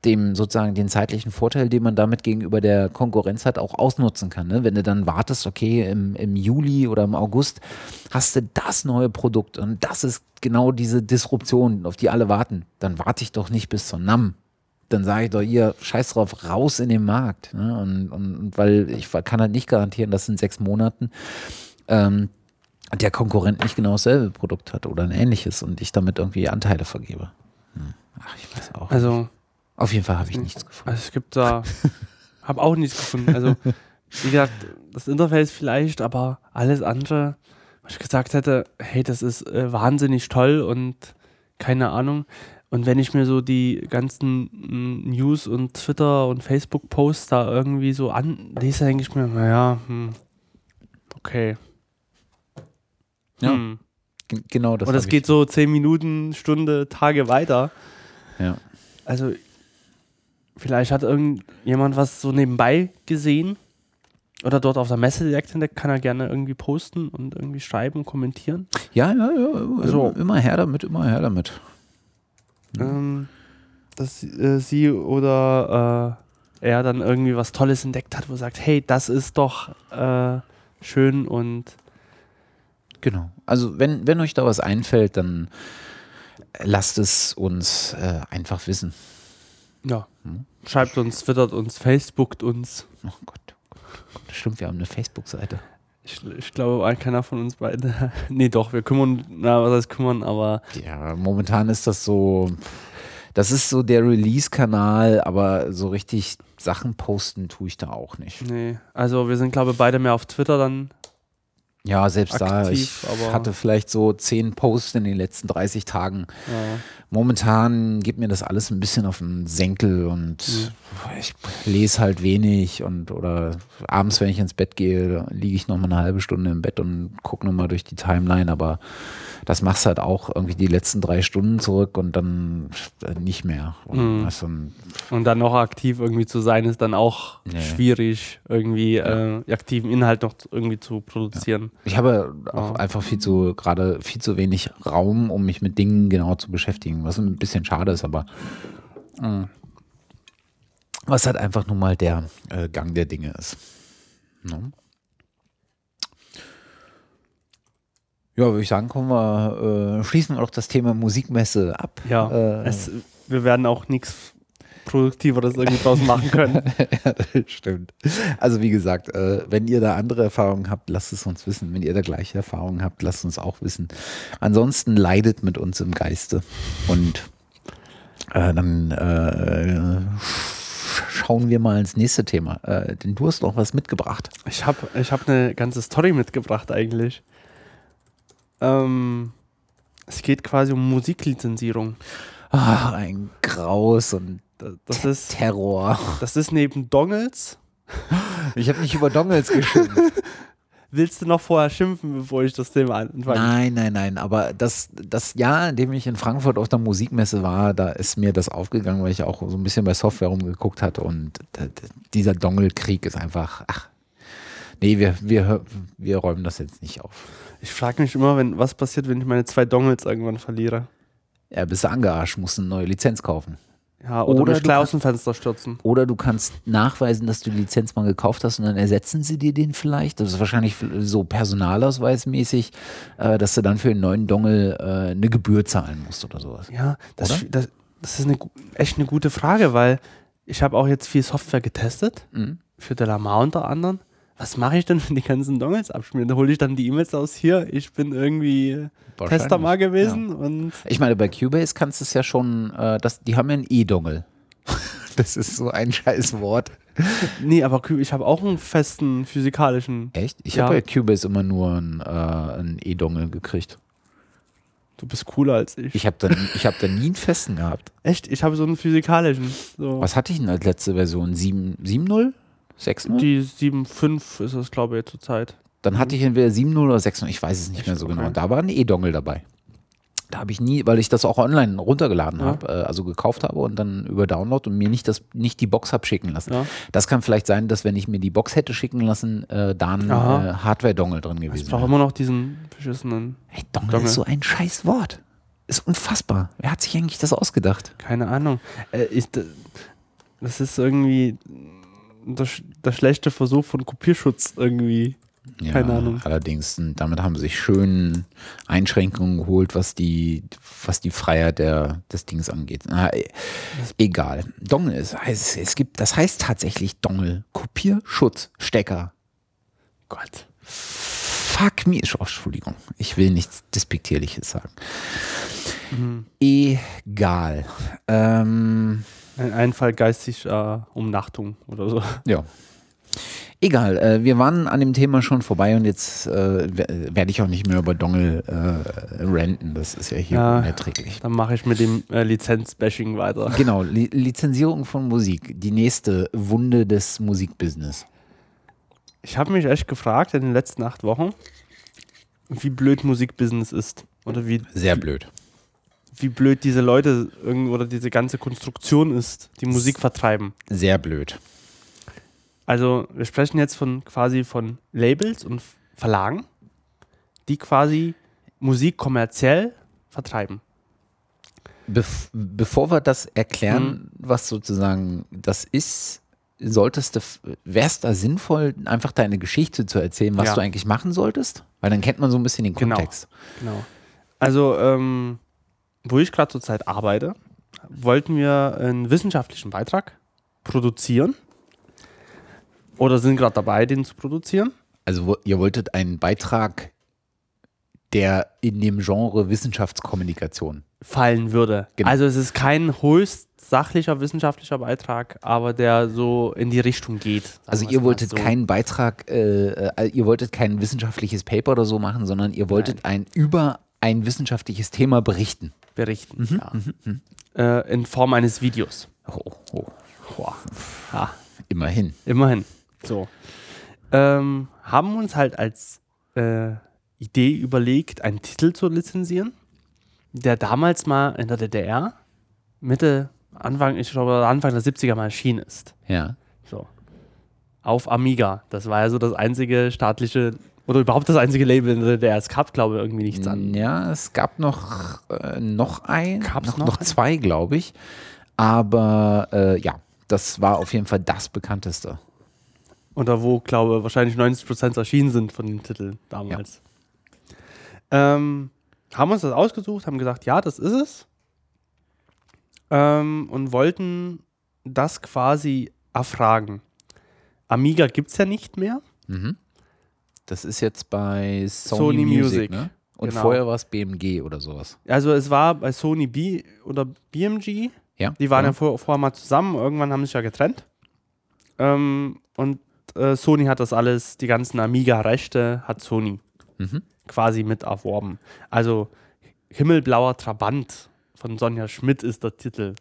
dem sozusagen den zeitlichen Vorteil, den man damit gegenüber der Konkurrenz hat, auch ausnutzen kann. Ne? Wenn du dann wartest, okay, im, im Juli oder im August hast du das neue Produkt und das ist genau diese Disruption, auf die alle warten, dann warte ich doch nicht bis zur NAM dann sage ich doch, ihr scheiß drauf, raus in den Markt. Ne? Und, und, weil ich kann halt nicht garantieren, dass in sechs Monaten ähm, der Konkurrent nicht genau dasselbe Produkt hat oder ein ähnliches und ich damit irgendwie Anteile vergebe. Hm. Ach, ich weiß auch. Also, nicht. auf jeden Fall habe ich nichts gefunden. Also es gibt da, habe auch nichts gefunden. Also, wie gesagt, das Interface vielleicht, aber alles andere, was ich gesagt hätte, hey, das ist äh, wahnsinnig toll und keine Ahnung. Und wenn ich mir so die ganzen mm, News und Twitter und Facebook-Posts da irgendwie so anlese, denke ich mir, naja, hm, okay. Ja. Hm. Genau das. Und das geht so zehn Minuten, Stunde, Tage weiter. Ja. Also, vielleicht hat irgendjemand was so nebenbei gesehen oder dort auf der Messe direkt entdeckt, kann er gerne irgendwie posten und irgendwie schreiben, kommentieren. Ja, ja, ja. Also, immer her damit, immer her damit. Ähm, dass äh, sie oder äh, er dann irgendwie was Tolles entdeckt hat, wo er sagt, hey, das ist doch äh, schön und Genau. Also wenn, wenn euch da was einfällt, dann lasst es uns äh, einfach wissen. Ja. Hm? Schreibt uns, twittert uns, facebookt uns. Oh Gott. Das stimmt, wir haben eine Facebook-Seite. Ich, ich, glaube, keiner von uns beiden. nee, doch, wir kümmern, na, was heißt kümmern, aber. Ja, momentan ist das so. Das ist so der Release-Kanal, aber so richtig Sachen posten tue ich da auch nicht. Nee, also wir sind, glaube ich, beide mehr auf Twitter dann ja, selbst aktiv, da. Ich hatte vielleicht so zehn Posts in den letzten 30 Tagen. Ja. Momentan geht mir das alles ein bisschen auf den Senkel und mhm. ich lese halt wenig und oder abends, wenn ich ins Bett gehe, liege ich noch mal eine halbe Stunde im Bett und gucke noch mal durch die Timeline, aber das machst halt auch irgendwie die letzten drei Stunden zurück und dann nicht mehr. Und, mhm. dann, und dann noch aktiv irgendwie zu sein, ist dann auch nee. schwierig, irgendwie ja. äh, aktiven Inhalt noch irgendwie zu produzieren. Ja. Ich habe auch ja. einfach viel zu, gerade viel zu wenig Raum, um mich mit Dingen genau zu beschäftigen, was ein bisschen schade ist, aber mh. was halt einfach nun mal der äh, Gang der Dinge ist. No? Ja, würde ich sagen, kommen wir, äh, schließen wir doch das Thema Musikmesse ab. Ja, äh, es, wir werden auch nichts Produktiveres irgendwie draus machen können. ja, das stimmt. Also wie gesagt, äh, wenn ihr da andere Erfahrungen habt, lasst es uns wissen. Wenn ihr da gleiche Erfahrungen habt, lasst uns auch wissen. Ansonsten leidet mit uns im Geiste und äh, dann äh, schauen wir mal ins nächste Thema. Äh, denn du hast noch was mitgebracht. Ich habe ich hab eine ganze Story mitgebracht eigentlich. Ähm, es geht quasi um Musiklizenzierung. Ach, ein Graus und das ist Terror. Das ist neben Dongles. Ich habe nicht über Dongles geschimpft. Willst du noch vorher schimpfen, bevor ich das Thema anfange? Nein, nein, nein. Aber das, das Jahr, in dem ich in Frankfurt auf der Musikmesse war, da ist mir das aufgegangen, weil ich auch so ein bisschen bei Software rumgeguckt hatte. Und dieser Dongle-Krieg ist einfach, ach, nee, wir, wir, wir räumen das jetzt nicht auf. Ich frage mich immer, wenn, was passiert, wenn ich meine zwei Dongles irgendwann verliere. Ja, bist du angearscht, musst eine neue Lizenz kaufen. Ja, oder, oder gleich aus dem Fenster stürzen. Oder du kannst nachweisen, dass du die Lizenz mal gekauft hast und dann ersetzen sie dir den vielleicht. Das ist wahrscheinlich so personalausweismäßig, äh, dass du dann für den neuen Dongle äh, eine Gebühr zahlen musst oder sowas. Ja, das, das, das ist eine, echt eine gute Frage, weil ich habe auch jetzt viel Software getestet, mhm. für Delamar unter anderem was mache ich denn, wenn die ganzen Dongles abschmieren? Da hole ich dann die E-Mails aus hier. Ich bin irgendwie Tester mal gewesen. Ja. Und Ich meine, bei Cubase kannst du es ja schon, äh, das, die haben ja einen E-Dongle. Das ist so ein scheiß Wort. nee, aber ich habe auch einen festen physikalischen. Echt? Ich Ja. habe bei Cubase immer nur einen, äh, E-Dongle gekriegt. Du bist cooler als ich. Ich habe da, ich hab da nie einen festen gehabt. Echt? Ich habe so einen physikalischen. So. Was hatte ich denn als letzte Version? 7 7.0? 6.0? Die 7.5 ist es, glaube ich, zurzeit. Dann hatte ich entweder 7.0 oder 6.0, ich weiß es nicht Echt? mehr so genau. Okay. Da war ein E-Dongle dabei. Da habe ich nie, weil ich das auch online runtergeladen Ja. habe, äh, also gekauft habe und dann über Download und mir nicht, das, nicht die Box habe schicken lassen. Ja. Das kann vielleicht sein, dass wenn ich mir die Box hätte schicken lassen, äh, da ein äh, Hardware-Dongle drin Ich gewesen brauche wäre. immer noch diesen beschissenen. Hey, Dongle, Dongle. ist so ein scheiß Wort. Ist unfassbar. Wer hat sich eigentlich das ausgedacht? Keine Ahnung. Äh, äh, das ist irgendwie der, der schlechte Versuch von Kopierschutz irgendwie. Keine Ahnung. Allerdings, damit haben sie sich schön Einschränkungen geholt, was die, was die Freiheit der, des Dings angeht. Na, e- egal. Dongle ist, heißt, es gibt, das heißt tatsächlich Dongle. Kopierschutz, Stecker. Gott. Fuck me. Oh, Entschuldigung, ich will nichts Despektierliches sagen. Mhm. Egal. Ähm, Ein Einfall geistig Umnachtung oder so. Ja. Egal, äh, wir waren an dem Thema schon vorbei und jetzt äh, wer- werde ich auch nicht mehr über Dongle äh, ranten. Das ist ja hier Ja. unerträglich. Dann mache ich mit dem äh, Lizenz-Bashing weiter. Genau, Li Lizenzierung von Musik, die nächste Wunde des Musikbusiness. Ich habe mich echt gefragt in den letzten acht Wochen, wie blöd Musikbusiness ist. Oder wie, Sehr blöd. Wie blöd diese Leute oder diese ganze Konstruktion ist, die Musik vertreiben. Sehr blöd. Also wir sprechen jetzt von quasi von Labels und Verlagen, die quasi Musik kommerziell vertreiben. Bef bevor wir das erklären, was sozusagen das ist, solltest du, wäre es da sinnvoll, einfach deine Geschichte zu erzählen, was Ja. du eigentlich machen solltest? Weil dann kennt man so ein bisschen den Genau. Kontext. Genau. Also, ähm, wo ich gerade zurzeit arbeite, wollten wir einen wissenschaftlichen Beitrag produzieren. Oder sind gerade dabei, den zu produzieren. Also ihr wolltet einen Beitrag, der in dem Genre Wissenschaftskommunikation. fallen würde. Genau. Also es ist kein höchst sachlicher wissenschaftlicher Beitrag, aber der so in die Richtung geht. Also ihr wolltet so. keinen Beitrag, äh, äh, ihr wolltet kein wissenschaftliches Paper oder so machen, sondern ihr wolltet ein über ein wissenschaftliches Thema berichten. Berichten. Mhm, ja. Äh, in Form eines Videos. Oh, oh, Boah. Ja, immerhin. immerhin. So. Ähm, haben uns halt als äh, Idee überlegt, einen Titel zu lizenzieren, der damals mal in der DDR Mitte, Anfang, ich glaube Anfang der 70er mal erschienen ist. Ja. So. Auf Amiga. Das war ja so das einzige staatliche oder überhaupt das einzige Label in der DDR. Es gab, glaube ich, irgendwie nichts an. Ja, es gab noch, äh, noch ein, Gab's noch, noch noch zwei, glaube ich. Aber äh, ja, das war auf jeden Fall das bekannteste. Oder wo, glaube ich, wahrscheinlich 90% erschienen sind von den Titeln damals. Ähm, haben uns das ausgesucht, haben gesagt, ja, das ist es. Ähm, und wollten das quasi erfragen. Amiga gibt es ja nicht mehr. Mhm. Das ist jetzt bei Sony, Sony Music, Music, ne? Und genau. vorher war es BMG oder sowas. Also es war bei Sony B oder BMG. Ja. Die waren ja, ja vor, vorher mal zusammen, irgendwann haben sie sich ja getrennt. Ähm, und äh, Sony hat das alles, die ganzen Amiga-Rechte hat Sony Mhm. quasi mit erworben. Also Himmelblauer Trabant von Sonja Schmidt ist der Titel.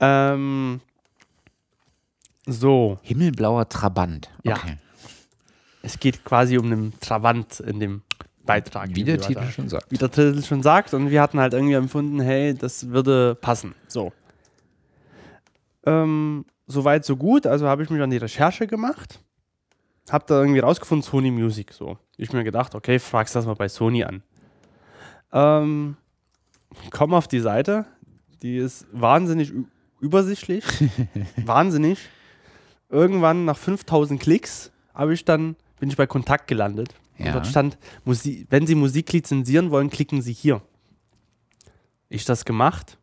Ähm, so, Himmelblauer Trabant. Ja. Es geht quasi um einen Trabant in dem Beitrag. Wie der Titel schon sagt. wie der Titel schon sagt. Und wir hatten halt irgendwie empfunden, hey, das würde passen. So. Ähm, Soweit, so gut. Also habe ich mich an die Recherche gemacht. Hab da irgendwie rausgefunden, Sony Music. So. Ich mir gedacht, okay, fragst das mal bei Sony an. Ähm, komm auf die Seite. Die ist wahnsinnig übersichtlich. wahnsinnig. Irgendwann nach 5000 Klicks habe ich dann, bin ich bei Kontakt gelandet. Und Ja. dort stand, Musi wenn Sie Musik lizenzieren wollen, klicken Sie hier. Ich das gemacht,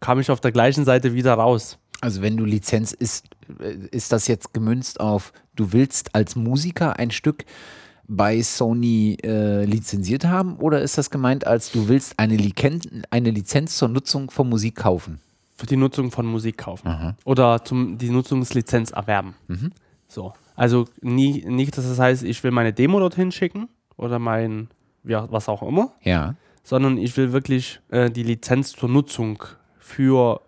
kam ich auf der gleichen Seite wieder raus. Also wenn du Lizenz ist, ist das jetzt gemünzt auf, du willst als Musiker ein Stück bei Sony äh, lizenziert haben oder ist das gemeint als du willst eine, Liken eine Lizenz zur Nutzung von Musik kaufen? Für die Nutzung von Musik kaufen. Aha. Oder zum, die Nutzungslizenz erwerben. Mhm. So. Also nie, nicht, dass das heißt, ich will meine Demo dorthin schicken oder mein, ja, was auch immer. Ja. Sondern ich will wirklich äh, die Lizenz zur Nutzung für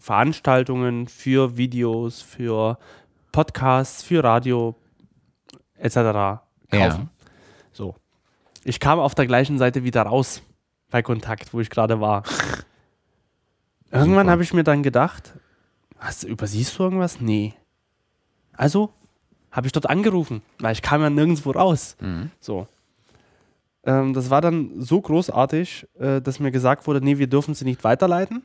Veranstaltungen, für Videos, für Podcasts, für Radio etc. kaufen. Ja. So. Ich kam auf der gleichen Seite wieder raus bei Kontakt, wo ich gerade war. Irgendwann habe ich mir dann gedacht, was, übersiehst du irgendwas? Nee. Also habe ich dort angerufen, weil ich kam ja nirgendwo raus. Mhm. So. Ähm, das war dann so großartig, äh, dass mir gesagt wurde, nee, wir dürfen sie nicht weiterleiten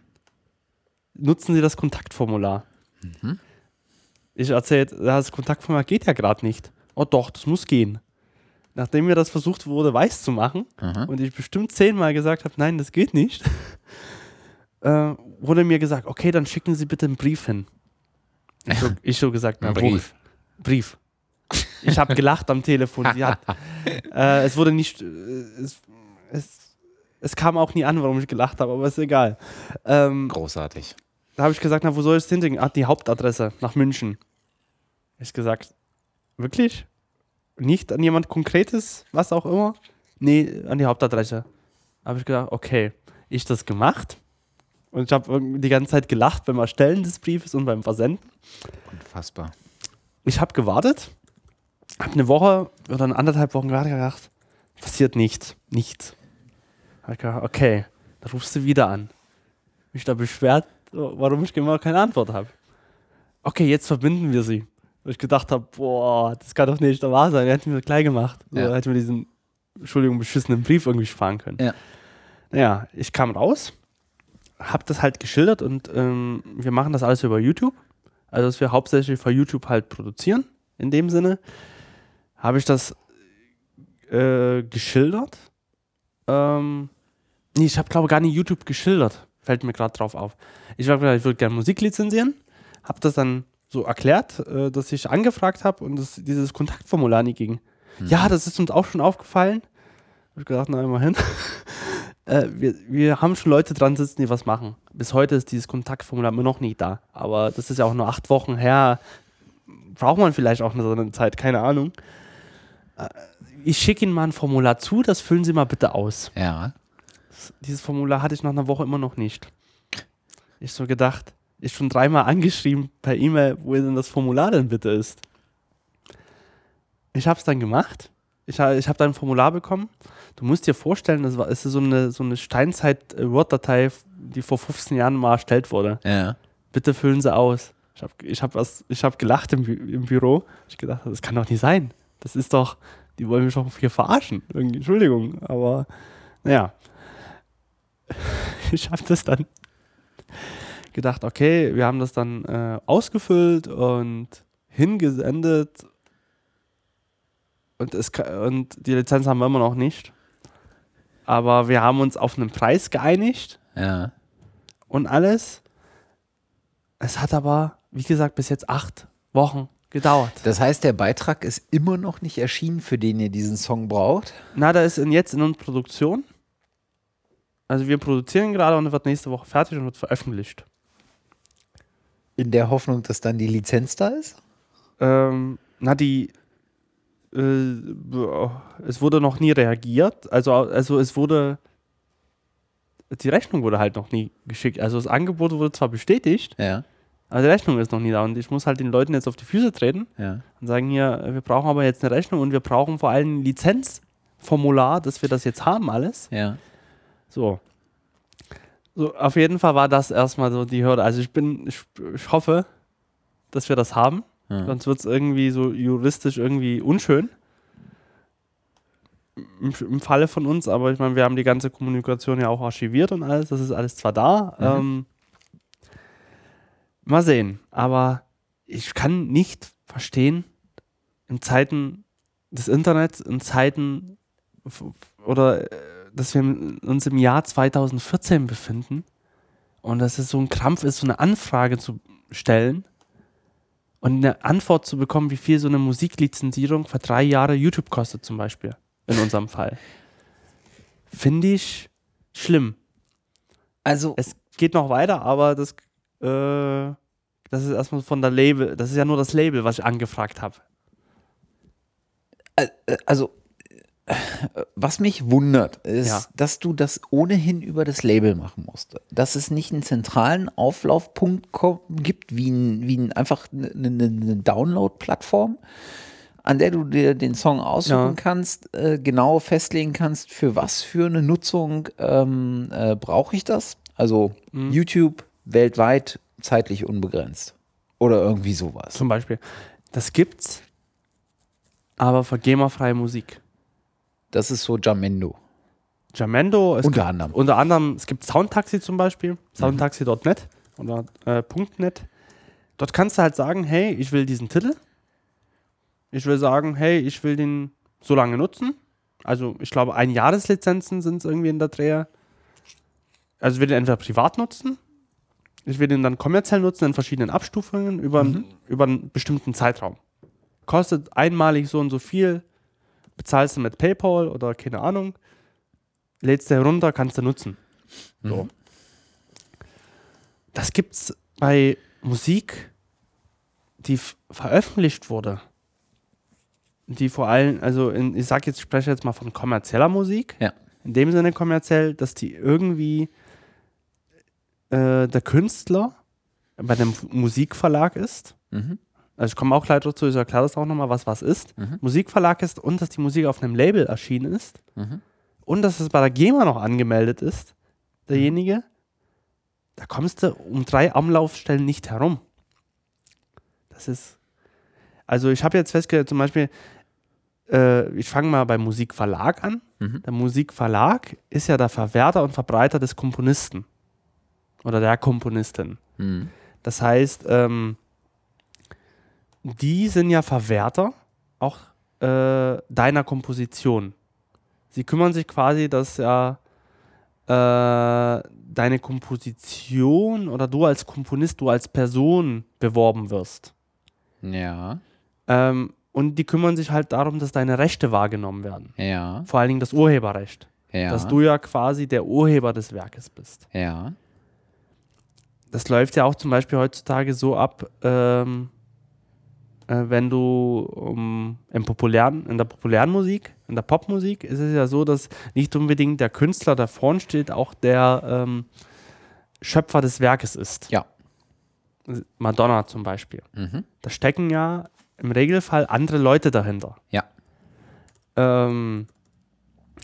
nutzen Sie das Kontaktformular. Mhm. Ich erzählt, das Kontaktformular geht ja gerade nicht. Oh doch, das muss gehen. Nachdem mir das versucht wurde, weiß zu machen mhm. und ich bestimmt zehnmal gesagt habe, nein, das geht nicht, äh, wurde mir gesagt, okay, dann schicken Sie bitte einen Brief hin. Ich so, ich so gesagt, na, Brief. Brief. Ich habe gelacht am Telefon. Hat, äh, es wurde nicht, äh, es, es, es, kam auch nie an, warum ich gelacht habe, aber ist egal. Ähm, Großartig. Da habe ich gesagt, na, wo soll ich es hinlegen? Ah, die Hauptadresse nach München. Ich gesagt, wirklich? Nicht an jemand Konkretes, was auch immer? Nee, an die Hauptadresse. Habe ich gesagt, okay, ich das gemacht. Und ich habe die ganze Zeit gelacht beim Erstellen des Briefes und beim Versenden. Unfassbar. Ich habe gewartet, habe eine Woche oder eine anderthalb Wochen gedacht, passiert nichts, nichts. Okay, dann rufst du wieder an. Mich da beschwert, warum ich immer keine Antwort habe. Okay, jetzt verbinden wir sie. Weil ich gedacht habe, boah, das kann doch nicht wahr sein. Er hätte mir das gleich gemacht. Ja. Oder hätte mir diesen, Entschuldigung, beschissenen Brief irgendwie sparen können. Ja. Naja, ich kam raus, habe das halt geschildert und ähm, wir machen das alles über YouTube. Also, dass wir hauptsächlich für YouTube halt produzieren, in dem Sinne. Habe ich das äh, geschildert. Ähm, nee, ich habe, glaube ich, gar nicht YouTube geschildert. Fällt mir gerade drauf auf. Ich habe gesagt, ich würde gerne Musik lizenzieren. Habe das dann so erklärt, äh, dass ich angefragt habe und das, dieses Kontaktformular nie ging. Mhm. Ja, das ist uns auch schon aufgefallen. Habe ich gedacht, na immerhin. äh, wir, wir haben schon Leute dran sitzen, die was machen. Bis heute ist dieses Kontaktformular immer noch nicht da. Aber das ist ja auch nur acht Wochen her. Braucht man vielleicht auch so eine Zeit, keine Ahnung. Äh, ich schicke Ihnen mal ein Formular zu, das füllen Sie mal bitte aus. Ja dieses Formular hatte ich nach einer Woche immer noch nicht. Ich so gedacht, ich schon dreimal angeschrieben per E-Mail, wo denn das Formular denn bitte ist. Ich habe es dann gemacht. Ich, ich habe dann ein Formular bekommen. Du musst dir vorstellen, das war, ist so eine, so eine Steinzeit-Word-Datei, die vor 15 Jahren mal erstellt wurde. Ja. Bitte füllen sie aus. Ich habe ich hab hab gelacht im, im Büro. Ich gedacht, das kann doch nicht sein. Das ist doch, die wollen mich doch hier verarschen. Irgendwie, Entschuldigung, aber naja. ich habe das dann gedacht, okay, wir haben das dann äh, ausgefüllt und hingesendet und, es, und die Lizenz haben wir immer noch nicht. Aber wir haben uns auf einen Preis geeinigt. Ja. Und alles. Es hat aber, wie gesagt, bis jetzt acht Wochen gedauert. Das heißt, der Beitrag ist immer noch nicht erschienen, für den ihr diesen Song braucht? Na, der ist in, jetzt in Produktion. Also wir produzieren gerade und er wird nächste Woche fertig und wird veröffentlicht. In der Hoffnung, dass dann die Lizenz da ist? Ähm, na, die. Äh, es wurde noch nie reagiert. Also, also es wurde. Die Rechnung wurde halt noch nie geschickt. Also das Angebot wurde zwar bestätigt, ja. aber die Rechnung ist noch nie da. Und ich muss halt den Leuten jetzt auf die Füße treten ja. und sagen: Hier, wir brauchen aber jetzt eine Rechnung und wir brauchen vor allem ein Lizenzformular, dass wir das jetzt haben, alles. Ja. So. So, auf jeden Fall war das erstmal so die Hürde. Also ich bin, ich, ich hoffe, dass wir das haben. Ja. Sonst wird es irgendwie so juristisch irgendwie unschön. Im, Im, Falle von uns, aber ich meine, wir haben die ganze Kommunikation ja auch archiviert und alles. Das ist alles zwar da. Mhm. Ähm, mal sehen. Aber ich kann nicht verstehen, in Zeiten des Internets, in Zeiten oder äh, dass wir uns im Jahr 2014 befinden und dass es so ein Krampf ist, so eine Anfrage zu stellen Und eine Antwort zu bekommen, wie viel so eine Musiklizenzierung für drei Jahre YouTube kostet, zum Beispiel, in unserem Fall, finde ich schlimm. Also, Es geht noch weiter, aber das, äh, das ist erstmal von der Label, das ist ja nur das Label, was ich angefragt habe. äh, äh, also was mich wundert, ist, Ja. dass du das ohnehin über das Label machen musst. Dass es nicht einen zentralen Auflaufpunkt gibt, wie, ein, wie ein, einfach eine, eine, eine Download-Plattform, an der du dir den Song aussuchen Ja. kannst, äh, genau festlegen kannst, für was für eine Nutzung ähm, äh, brauche ich das. Also Mhm. YouTube weltweit zeitlich unbegrenzt. Oder irgendwie sowas. Zum Beispiel. Das gibt's, aber für Musik. Das ist so Jamendo. Jamendo, es Unter gibt, anderem. unter anderem, es gibt Soundtaxi zum Beispiel, soundtaxi.net oder äh, .net. Dort kannst du halt sagen, hey, ich will diesen Titel. Ich will sagen, hey, ich will den so lange nutzen. Also ich glaube, ein Jahreslizenzen sind es irgendwie in der Dreher. Also ich will den entweder privat nutzen, ich will den dann kommerziell nutzen in verschiedenen Abstufungen über, über einen bestimmten Zeitraum. Kostet einmalig so und so viel, bezahlst du mit PayPal oder keine Ahnung, lädst du herunter, kannst du nutzen. So. Das gibt's bei Musik, die veröffentlicht wurde. Die vor allem, also in, ich sag jetzt, ich spreche jetzt mal von kommerzieller Musik. Ja. In dem Sinne kommerziell, dass die irgendwie äh, der Künstler bei einem Musikverlag ist. Mhm. Also ich komme auch gleich dazu, ich erkläre das auch nochmal, was was ist. Mhm. Musikverlag ist und dass die Musik auf einem Label erschienen ist Mhm. und dass es bei der GEMA noch angemeldet ist, derjenige, da kommst du um drei Anlaufstellen nicht herum. Das ist, also ich habe jetzt festgestellt, zum Beispiel, äh, ich fange mal beim Musikverlag an. Mhm. Der Musikverlag ist ja der Verwerter und Verbreiter des Komponisten oder der Komponistin. Mhm. Das heißt, ähm, die sind ja Verwerter auch äh, deiner Komposition. Sie kümmern sich quasi, dass ja äh, deine Komposition oder du als Komponist, du als Person beworben wirst. Ja, Ähm, und die kümmern sich halt darum, dass deine Rechte wahrgenommen werden. ja, Vor allen Dingen das Urheberrecht. ja. Dass du ja quasi der Urheber des Werkes bist. ja. das läuft ja auch zum Beispiel heutzutage so ab, ähm, äh, wenn du um, im populären, in der populären Musik, in der Popmusik, ist es ja so, dass nicht unbedingt der Künstler, der vorn steht, auch der ähm, Schöpfer des Werkes ist. Ja. Madonna zum Beispiel. Mhm. Da stecken ja im Regelfall andere Leute dahinter, Ja. ähm,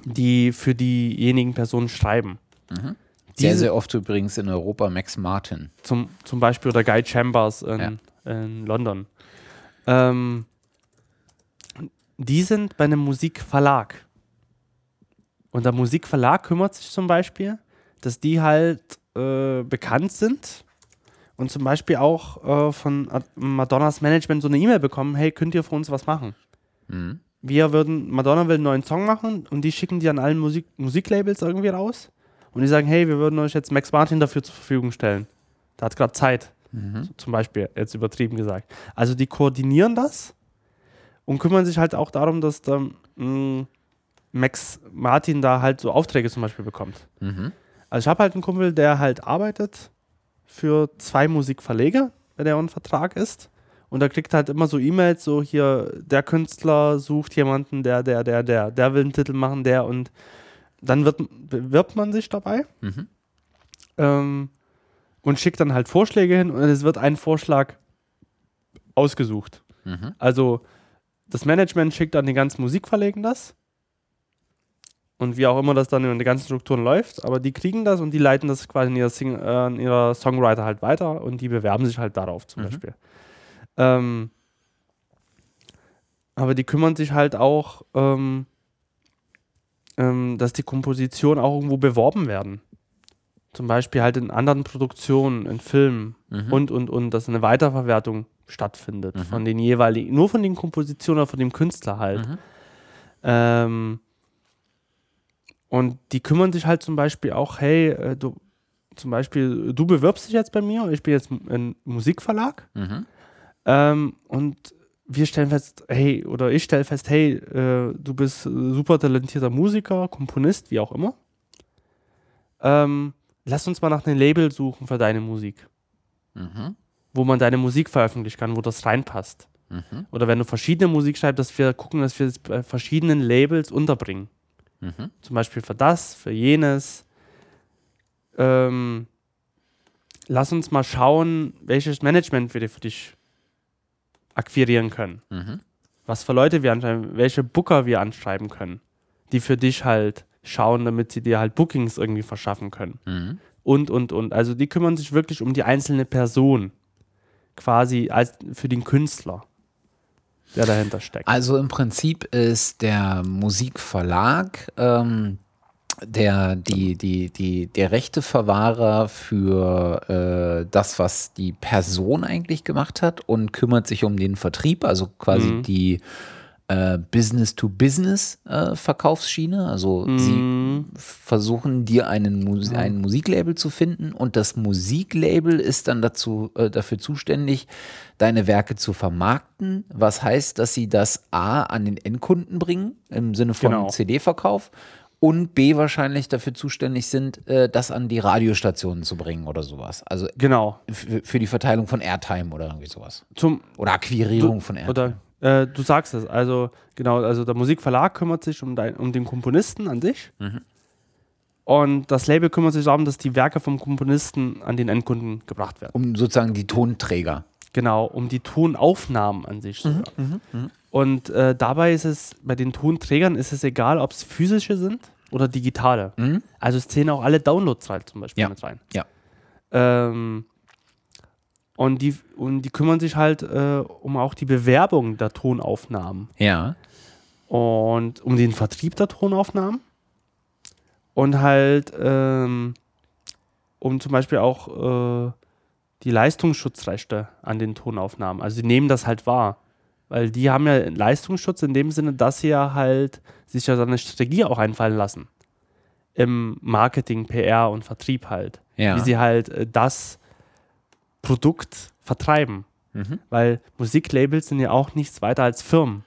die für diejenigen Personen schreiben. Mhm. Sehr, Diese- sehr oft übrigens in Europa Max Martin. Zum, zum Beispiel oder Guy Chambers in, Ja. in London. Ähm, die sind bei einem Musikverlag. Und der Musikverlag kümmert sich zum Beispiel, dass die halt äh, bekannt sind und zum Beispiel auch äh, von Ad- Madonnas Management so eine E-Mail bekommen, hey, könnt ihr für uns was machen? Mhm. Wir würden, Madonna will einen neuen Song machen und die schicken die an allen Musik, Musiklabels irgendwie raus und die sagen, hey, wir würden euch jetzt Max Martin dafür zur Verfügung stellen. Der hat gerade Zeit, Mhm. so zum Beispiel, jetzt übertrieben gesagt. Also die koordinieren das und kümmern sich halt auch darum, dass der, mh, Max Martin da halt so Aufträge zum Beispiel bekommt. Mhm. Also ich habe halt einen Kumpel, der halt arbeitet für zwei Musikverleger, wenn er unter Vertrag ist. Und er kriegt halt immer so E-Mails, so hier, der Künstler sucht jemanden, der, der, der, der, der will einen Titel machen, der und dann wird, bewirbt man sich dabei Mhm. ähm, und schickt dann halt Vorschläge hin und es wird ein Vorschlag ausgesucht. Mhm. Also das Management schickt an die ganzen Musikverlegen das. Und wie auch immer das dann in den ganzen Strukturen läuft, aber die kriegen das und die leiten das quasi in ihrer, Sing äh, an ihrer Songwriter halt weiter und die bewerben sich halt darauf zum Mhm. Beispiel. Ähm, aber die kümmern sich halt auch, ähm, ähm, dass die Kompositionen auch irgendwo beworben werden. Zum Beispiel halt in anderen Produktionen, in Filmen Mhm. und, und, und, dass eine Weiterverwertung stattfindet Mhm. von den jeweiligen, nur von den Kompositionen oder von dem Künstler halt. Mhm. Ähm, und die kümmern sich halt zum Beispiel auch, hey, äh, du, zum Beispiel, du bewirbst dich jetzt bei mir, ich bin jetzt ein Musikverlag. Mhm. Ähm, und wir stellen fest, hey, oder ich stelle fest, hey, äh, du bist super talentierter Musiker, Komponist, wie auch immer. Ähm, lass uns mal nach einem Label suchen für deine Musik. Mhm. Wo man deine Musik veröffentlichen kann, wo das reinpasst. Mhm. Oder wenn du verschiedene Musik schreibst, dass wir gucken, dass wir es bei verschiedenen Labels unterbringen. Mhm. Zum Beispiel für das, für jenes. Ähm, lass uns mal schauen, welches Management wir für dich akquirieren können. Mhm. Was für Leute wir anschreiben, welche Booker wir anschreiben können, die für dich halt schauen, damit sie dir halt Bookings irgendwie verschaffen können. Mhm. Und, und, und. Also die kümmern sich wirklich um die einzelne Person. Quasi als für den Künstler, der dahinter steckt. Also im Prinzip ist der Musikverlag ähm, der, die, die, die, der Rechteverwahrer für äh, das, was die Person eigentlich gemacht hat und kümmert sich um den Vertrieb, also quasi Mhm. die äh, Business-to-Business-Verkaufsschiene. also sie Mhm. versuchen dir einen Mus ein Musiklabel zu finden und das Musiklabel ist dann dazu, äh, dafür zuständig, deine Werke zu vermarkten, was heißt, dass sie das A an den Endkunden bringen, im Sinne von Genau. CD-Verkauf und B wahrscheinlich dafür zuständig sind, äh, das an die Radiostationen zu bringen oder sowas. Also Genau. für die Verteilung von Airtime oder irgendwie sowas. Zum, Oder Akquirierung von Airtime. Oder äh, du sagst es, also genau, also der Musikverlag kümmert sich um, dein, um den Komponisten an sich. Mhm. Und das Label kümmert sich darum, dass die Werke vom Komponisten an den Endkunden gebracht werden. um sozusagen die Tonträger. Genau, um die Tonaufnahmen an sich Mhm, sogar. Und äh, dabei ist es, bei den Tonträgern ist es egal, ob es physische sind oder digitale. Mhm. Also es zählen auch alle Downloads halt zum Beispiel Ja. mit rein. Ja. Ähm, und, die, und die kümmern sich halt äh, um auch die Bewerbung der Tonaufnahmen Ja. und um den Vertrieb der Tonaufnahmen und halt ähm, um zum Beispiel auch äh, die Leistungsschutzrechte an den Tonaufnahmen. Also sie nehmen das halt wahr, weil die haben ja Leistungsschutz in dem Sinne, dass sie ja halt sich ja so eine Strategie auch einfallen lassen im Marketing, PR und Vertrieb halt, Ja. wie sie halt äh, das Produkt vertreiben, Mhm. weil Musiklabels sind ja auch nichts weiter als Firmen.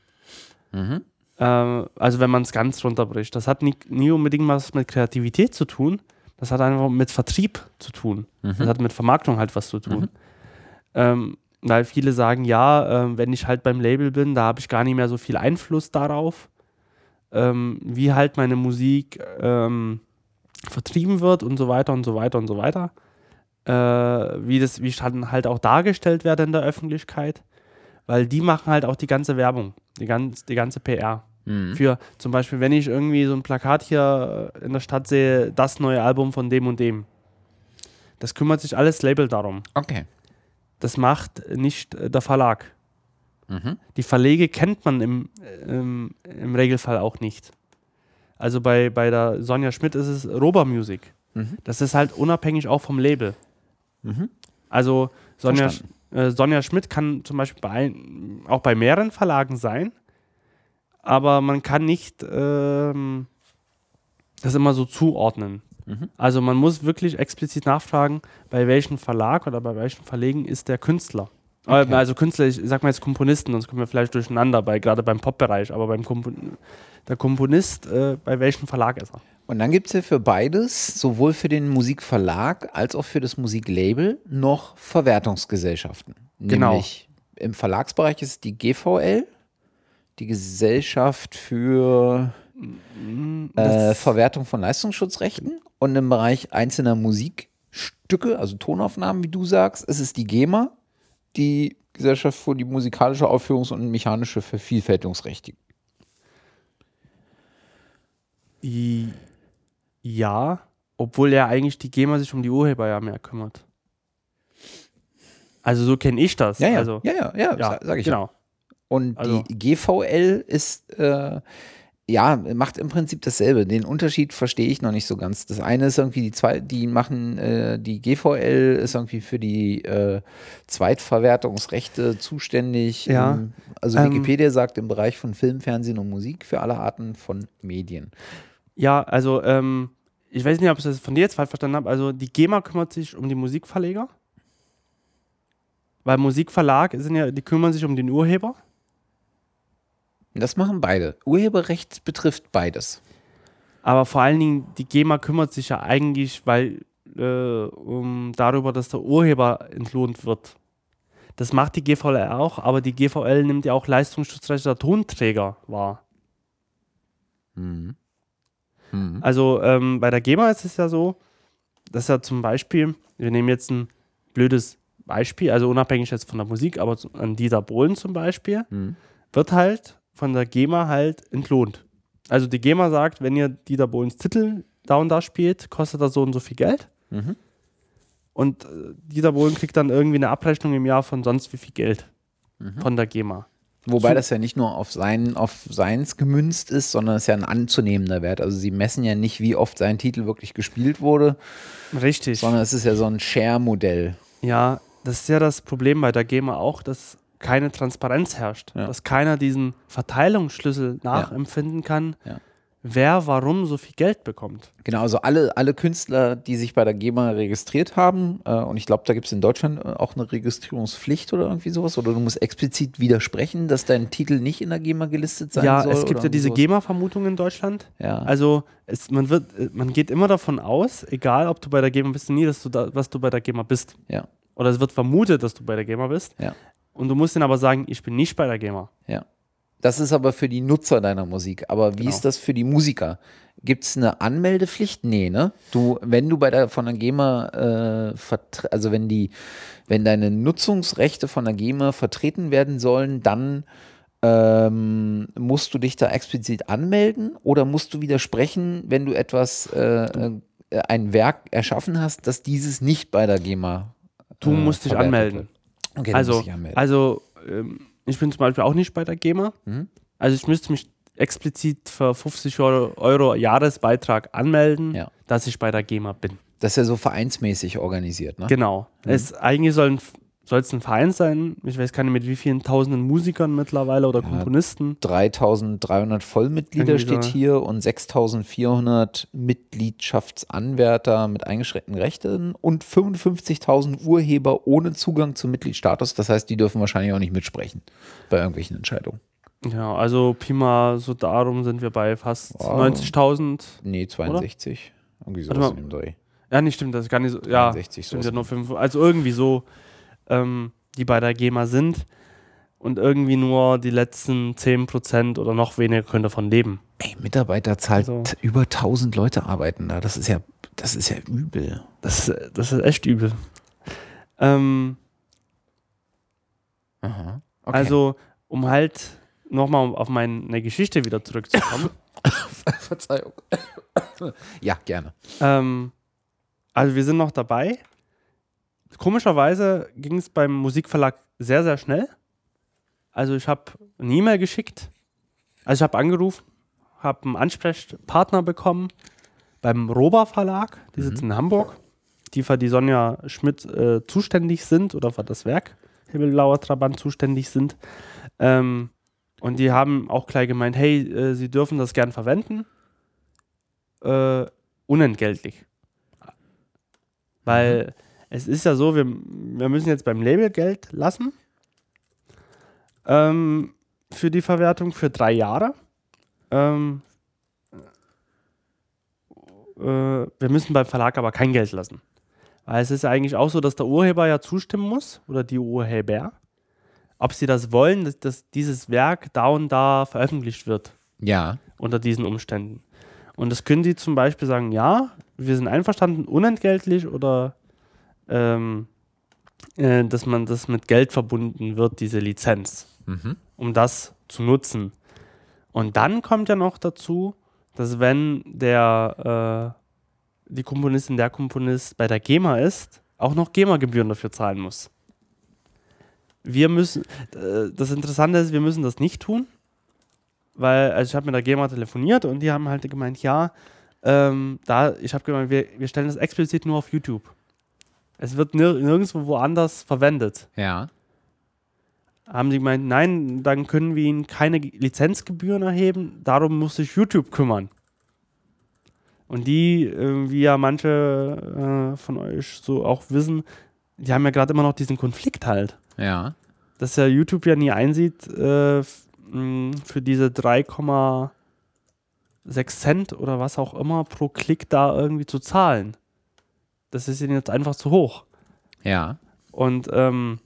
Mhm. Äh, also wenn man es ganz runterbricht. Das hat nie, nie unbedingt was mit Kreativität zu tun. Das hat einfach mit Vertrieb zu tun. Das Mhm. hat mit Vermarktung halt was zu tun. Ähm, weil viele sagen, ja, ähm, wenn ich halt beim Label bin, da habe ich gar nicht mehr so viel Einfluss darauf, ähm, wie halt meine Musik ähm, vertrieben wird und so weiter und so weiter und so weiter. Äh, wie das, wie dann halt auch dargestellt werde in der Öffentlichkeit. Weil die machen halt auch die ganze Werbung, die, ganz, die ganze PR. Mhm. Für zum Beispiel, wenn ich irgendwie so ein Plakat hier äh, in der Stadt sehe, das neue Album von dem und dem. Das kümmert sich alles Label darum. Okay. Das macht nicht äh, der Verlag. Mhm. Die Verlege kennt man im, im, im Regelfall auch nicht. Also bei, bei der Sonja Schmidt ist es Rober Music. Mhm. Das ist halt unabhängig auch vom Label. Mhm. Also Sonja, äh, Sonja Schmidt kann zum Beispiel bei ein, auch bei mehreren Verlagen sein, aber man kann nicht ähm, das immer so zuordnen. Mhm. Also man muss wirklich explizit nachfragen, bei welchem Verlag oder bei welchen Verlegen ist der Künstler. Äh, Okay. Also Künstler, ich sag mal jetzt Komponisten, sonst kommen wir vielleicht durcheinander, bei, gerade beim Pop-Bereich, aber beim Kompon der Komponist, äh, bei welchem Verlag ist er? Und dann gibt es ja für beides, sowohl für den Musikverlag als auch für das Musiklabel, noch Verwertungsgesellschaften. Genau. Nämlich im Verlagsbereich ist es die GVL, die Gesellschaft für äh, Verwertung von Leistungsschutzrechten. Und im Bereich einzelner Musikstücke, also Tonaufnahmen, wie du sagst, ist es die GEMA, die Gesellschaft für die musikalische Aufführungs- und mechanische Vervielfältigungsrechte. I ja, obwohl ja eigentlich die GEMA sich um die Urheber ja mehr kümmert. Also so kenne ich das. Ja, ja, Also, ja, ja, ja, ja, sag ich genau. Und Also- die GVL ist, äh, ja, macht im Prinzip dasselbe. Den Unterschied verstehe ich noch nicht so ganz. Das eine ist irgendwie die zwei, die machen, äh, die GVL ist irgendwie für die äh, Zweitverwertungsrechte zuständig. Ja. Im, also Ähm, Wikipedia sagt im Bereich von Film, Fernsehen und Musik für alle Arten von Medien. Ja, also ähm, ich weiß nicht, ob ich das von dir jetzt falsch verstanden habe. Also die GEMA kümmert sich um die Musikverleger. weil Musikverlag sind ja, die kümmern sich um den Urheber. Das machen beide. Urheberrecht betrifft beides. Aber vor allen Dingen, die GEMA kümmert sich ja eigentlich, weil äh, um, darüber, dass der Urheber entlohnt wird. Das macht die GVL auch, aber die GVL nimmt ja auch Leistungsschutzrechte der Tonträger wahr. Mhm. Mhm. Also ähm, bei der GEMA ist es ja so, dass ja zum Beispiel, wir nehmen jetzt ein blödes Beispiel, also unabhängig jetzt von der Musik, aber an Dieter Bohlen zum Beispiel, Mhm. wird halt von der GEMA halt entlohnt. Also die GEMA sagt, wenn ihr Dieter Bohlens Titel da und da spielt, kostet das so und so viel Geld. Mhm. Und äh, Dieter Bohlen kriegt dann irgendwie eine Abrechnung im Jahr von sonst wie viel Geld Mhm. von der GEMA. Wobei Zu- das ja nicht nur auf, sein, auf seins gemünzt ist, sondern es ist ja ein anzunehmender Wert. Also sie messen ja nicht, wie oft sein Titel wirklich gespielt wurde, Richtig. sondern es ist ja so ein Share-Modell. Ja, das ist ja das Problem bei der GEMA auch, dass keine Transparenz herrscht. Ja. Dass keiner diesen Verteilungsschlüssel nachempfinden kann, Ja. Wer warum so viel Geld bekommt. Genau, also alle, alle Künstler, die sich bei der GEMA registriert haben, äh, und ich glaube, da gibt es in Deutschland äh, auch eine Registrierungspflicht oder irgendwie sowas, oder du musst explizit widersprechen, dass dein Titel nicht in der GEMA gelistet sein ja, soll. es gibt ja diese GEMA-Vermutung in Deutschland. Ja. Also es, man, wird, äh, man geht immer davon aus, egal ob du bei der GEMA bist oder nie, dass du da, was du bei der GEMA bist. ja, Oder es wird vermutet, dass du bei der GEMA bist. ja, Und du musst ihnen aber sagen, ich bin nicht bei der GEMA. ja. Das ist aber für die Nutzer deiner Musik. Aber wie Genau. ist das für die Musiker? Gibt es eine Anmeldepflicht? Nee, ne? Du, wenn du bei der von der GEMA, äh, also wenn die, wenn deine Nutzungsrechte von der GEMA vertreten werden sollen, dann ähm, musst du dich da explizit anmelden oder musst du widersprechen, wenn du etwas, äh, äh, ein Werk erschaffen hast, dass dieses nicht bei der GEMA Du äh, musst dich verwertet anmelden. wird? Okay, du also, musst dich anmelden. also ähm, ich bin zum Beispiel auch nicht bei der GEMA. Mhm. Also ich müsste mich explizit für 50 Euro, Euro Jahresbeitrag anmelden, Ja. dass ich bei der GEMA bin. das ist ja so vereinsmäßig organisiert, ne? Genau. Es, eigentlich soll ein, soll es ein Verein sein. Ich weiß gar nicht, mit wie vielen tausenden Musikern mittlerweile oder Komponisten. 3300 Vollmitglieder Irgendwie steht so. hier und 6400 Mitgliedschaftsanwärter mit eingeschränkten Rechten und 55.000 Urheber ohne Zugang zum Mitgliedsstatus. Das heißt, die dürfen wahrscheinlich auch nicht mitsprechen bei irgendwelchen Entscheidungen. Genau, also Pi mal so darum sind wir bei fast Wow. 90.000. Nee, 62. Irgendwie Warte sowas in dem Dreh. Ja, nicht stimmt, das ist gar nicht so. Ja, 63 stimmt ja nur fünf. Also irgendwie so, ähm, die bei der GEMA sind. Und irgendwie nur die letzten 10% oder noch weniger können davon leben. Ey, Mitarbeiter zahlt Also- über 1000 Leute arbeiten da. Das ist ja, das ist ja übel. Das ist, das ist echt übel. Ähm, Aha. Okay. Also, um halt nochmal auf meine Geschichte wieder zurückzukommen. Verzeihung. ja, gerne. ähm, also, wir sind noch dabei. Komischerweise ging es beim Musikverlag sehr, sehr schnell. Also, ich habe eine E-Mail geschickt. Also, ich habe angerufen, habe einen Ansprechpartner bekommen beim Roba Verlag. Die sitzen in Hamburg, die für die Sonja Schmidt äh, zuständig sind oder für das Werk Himmelblauer Trabant zuständig sind. Ähm, und die haben auch gleich gemeint, hey, äh, sie dürfen das gern verwenden. Äh, unentgeltlich. Weil es ist ja so, wir, wir müssen jetzt beim Label Geld lassen. Ähm, für die Verwertung für drei Jahre. Ähm, äh, wir müssen beim Verlag aber kein Geld lassen. Weil es ist ja eigentlich auch so, dass der Urheber ja zustimmen muss oder die Urheber, ob sie das wollen, dass, dass dieses Werk da und da veröffentlicht wird Ja. unter diesen Umständen. Und das können die zum Beispiel sagen, ja, wir sind einverstanden, unentgeltlich oder ähm, äh, dass man das mit Geld verbunden wird, diese Lizenz, Mhm. um das zu nutzen. Und dann kommt ja noch dazu, dass wenn der äh, die Komponistin, der Komponist bei der GEMA ist, auch noch GEMA-Gebühren dafür zahlen muss. Wir müssen, äh, das Interessante ist, wir müssen das nicht tun, weil, also ich habe mit der GEMA telefoniert und die haben halt gemeint, ja, ähm, da, ich habe gemeint, wir, wir stellen das explizit nur auf YouTube. Es wird nir nirgendwo woanders verwendet. Ja. Haben die gemeint, nein, dann können wir ihnen keine Ge- Lizenzgebühren erheben, darum muss sich YouTube kümmern. Und die, äh, wie ja manche äh, von euch so auch wissen, die haben ja gerade immer noch diesen Konflikt halt. Ja. dass ja YouTube ja nie einsieht, äh, für diese 3,6 Cent oder was auch immer pro Klick da irgendwie zu zahlen. Das ist ihnen jetzt einfach zu hoch. Ja. Und ähm,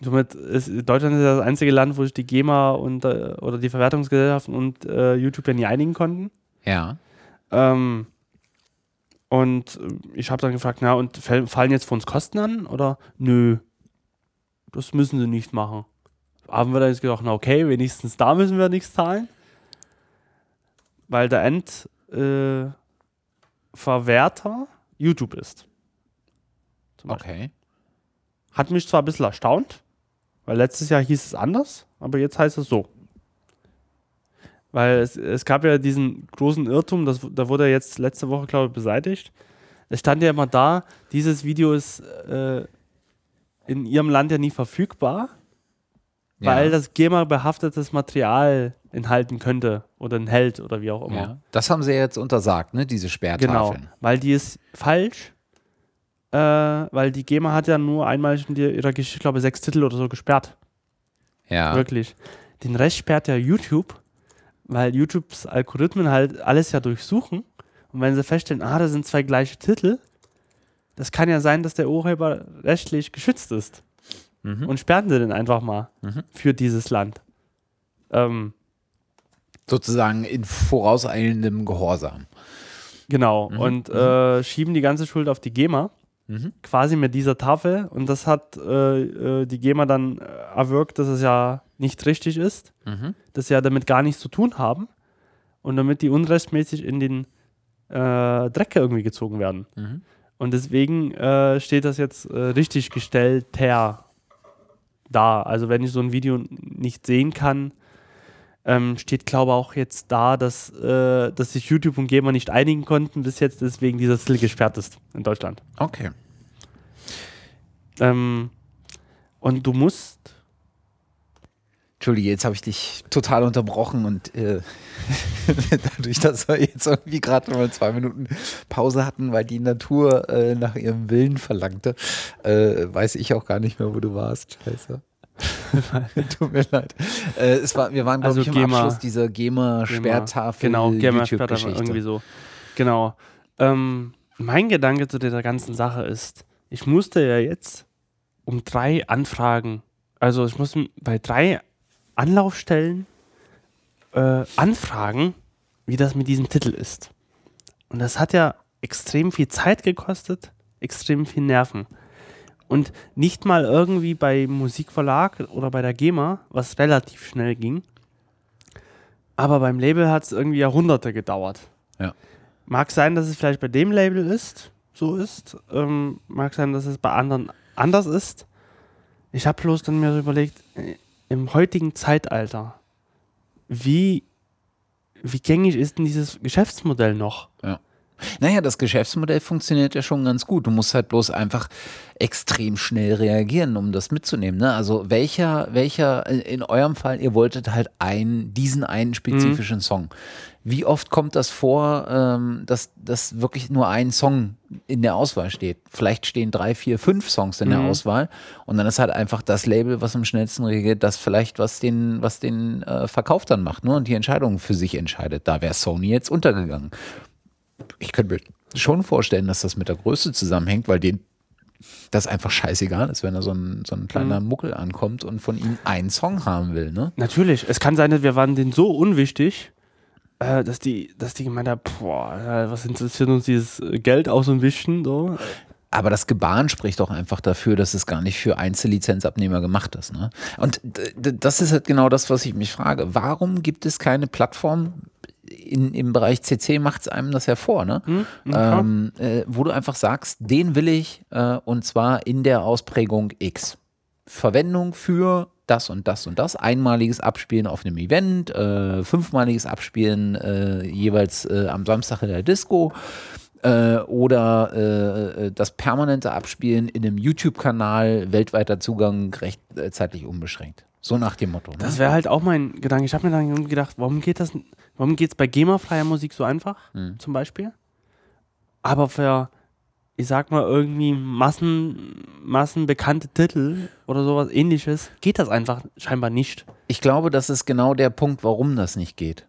somit ist Deutschland ist das einzige Land, wo sich die GEMA und äh, oder die Verwertungsgesellschaften und äh, YouTube ja nie einigen konnten. Ja. Ähm, und äh, ich habe dann gefragt, na, und fall- fallen jetzt für uns Kosten an? Oder nö, das müssen sie nicht machen. Haben wir dann jetzt gedacht, na okay, wenigstens da müssen wir nichts zahlen. Weil der Endverwerter äh, YouTube ist. Okay. Hat mich zwar ein bisschen erstaunt, weil letztes Jahr hieß es anders, aber jetzt heißt es so. Weil es, es gab ja diesen großen Irrtum, das, da wurde jetzt letzte Woche, glaube ich, beseitigt. Es stand ja immer da, dieses Video ist äh, in ihrem Land ja nie verfügbar, weil ja. das GEMA-behaftetes Material enthalten könnte oder enthält oder wie auch immer. ja. Das haben sie jetzt untersagt, ne? Diese Genau, Sperrtafeln. weil die ist falsch, äh, weil die GEMA hat ja nur einmal in ihrer Geschichte, ich glaube sechs Titel oder so gesperrt. Ja. Wirklich. Den Rest sperrt ja YouTube, weil YouTubes Algorithmen halt alles ja durchsuchen. Und wenn sie feststellen, ah, da sind zwei gleiche Titel, das kann ja sein, dass der Urheber rechtlich geschützt ist. Mhm. Und sperren sie den einfach mal Mhm. für dieses Land. Ähm, Sozusagen in vorauseilendem Gehorsam. genau. Mhm. Und äh, schieben die ganze Schuld auf die GEMA. Mhm. quasi mit dieser Tafel und das hat äh, äh, die GEMA dann äh, erwirkt, dass es ja nicht richtig ist, Mhm. dass sie ja damit gar nichts zu tun haben und damit die unrechtmäßig in den äh, Dreck irgendwie gezogen werden. Mhm. Und deswegen äh, steht das jetzt äh, richtig gestellter da. Also wenn ich so ein Video nicht sehen kann, ähm, steht glaube auch jetzt da, dass, äh, dass sich YouTube und GEMA nicht einigen konnten bis jetzt, deswegen dieser Titel gesperrt ist in Deutschland. Okay. Ähm, und du musst. Entschuldige, jetzt habe ich dich total unterbrochen und äh, dadurch, dass wir jetzt irgendwie gerade mal zwei Minuten Pause hatten, weil die Natur äh, nach ihrem Willen verlangte, äh, weiß ich auch gar nicht mehr, wo du warst. Scheiße. Tut mir leid. Äh, es war, wir waren, glaube Also ich, im GEMA. Abschluss dieser GEMA-Sperrtafel. Genau, GEMA sperrt aber YouTube-Geschichte. irgendwie so. Genau. Ähm, mein Gedanke zu dieser ganzen Sache ist, ich musste ja jetzt um drei Anfragen, also ich musste bei drei Anlaufstellen äh, anfragen, wie das mit diesem Titel ist. Und das hat ja extrem viel Zeit gekostet, extrem viel Nerven. Und nicht mal irgendwie bei Musikverlag oder bei der GEMA, was relativ schnell ging. Aber beim Label hat es irgendwie Jahrhunderte gedauert. Ja. Mag sein, dass es vielleicht bei dem Label ist, so ist. Ähm, mag sein, dass es bei anderen anders ist. Ich habe bloß dann mir so überlegt, äh, im heutigen Zeitalter, wie, wie gängig ist denn dieses Geschäftsmodell noch? Naja, das Geschäftsmodell funktioniert ja schon ganz gut. Du musst halt bloß einfach extrem schnell reagieren, um das mitzunehmen. Ne? Also welcher, welcher, in eurem Fall, ihr wolltet halt einen, diesen einen spezifischen Song. Wie oft kommt das vor, ähm, dass, dass wirklich nur ein Song in der Auswahl steht? Vielleicht stehen drei, vier, fünf Songs in der Mhm. Auswahl und dann ist halt einfach das Label, was am schnellsten reagiert, das vielleicht, was den, was den äh, Verkauf dann macht ne? und die Entscheidung für sich entscheidet. Da wäre Sony jetzt untergegangen ich könnte mir schon vorstellen, dass das mit der Größe zusammenhängt, weil denen das einfach scheißegal ist, wenn da so ein, so ein kleiner Muckel ankommt und von ihm einen Song haben will. Ne? Natürlich, es kann sein, dass wir waren denen so unwichtig, äh, dass die, dass die gemeint haben, boah, was interessiert uns dieses äh, Geld aus und Wischen, so. Aber das Gebaren spricht doch einfach dafür, dass es gar nicht für Einzellizenzabnehmer gemacht ist. Ne? Und das ist halt genau das, was ich mich frage. Warum gibt es keine Plattform, in, im Bereich CC macht es einem das hervor, ne? Hm? Ja. ähm, äh, wo du einfach sagst, den will ich äh, und zwar in der Ausprägung X. Verwendung für das und das und das, einmaliges Abspielen auf einem Event, äh, fünfmaliges Abspielen äh, jeweils äh, am Samstag in der Disco äh, oder äh, das permanente Abspielen in einem YouTube-Kanal, weltweiter Zugang, recht zeitlich unbeschränkt. So nach dem Motto. Ne? Das wäre halt auch mein Gedanke. Ich habe mir dann gedacht, warum geht das, warum geht es bei GEMA-freier Musik so einfach, Hm. zum Beispiel? Aber für ich sag mal, irgendwie Massen, massenbekannte Titel oder sowas ähnliches, geht das einfach scheinbar nicht. Ich glaube, das ist genau der Punkt, warum das nicht geht.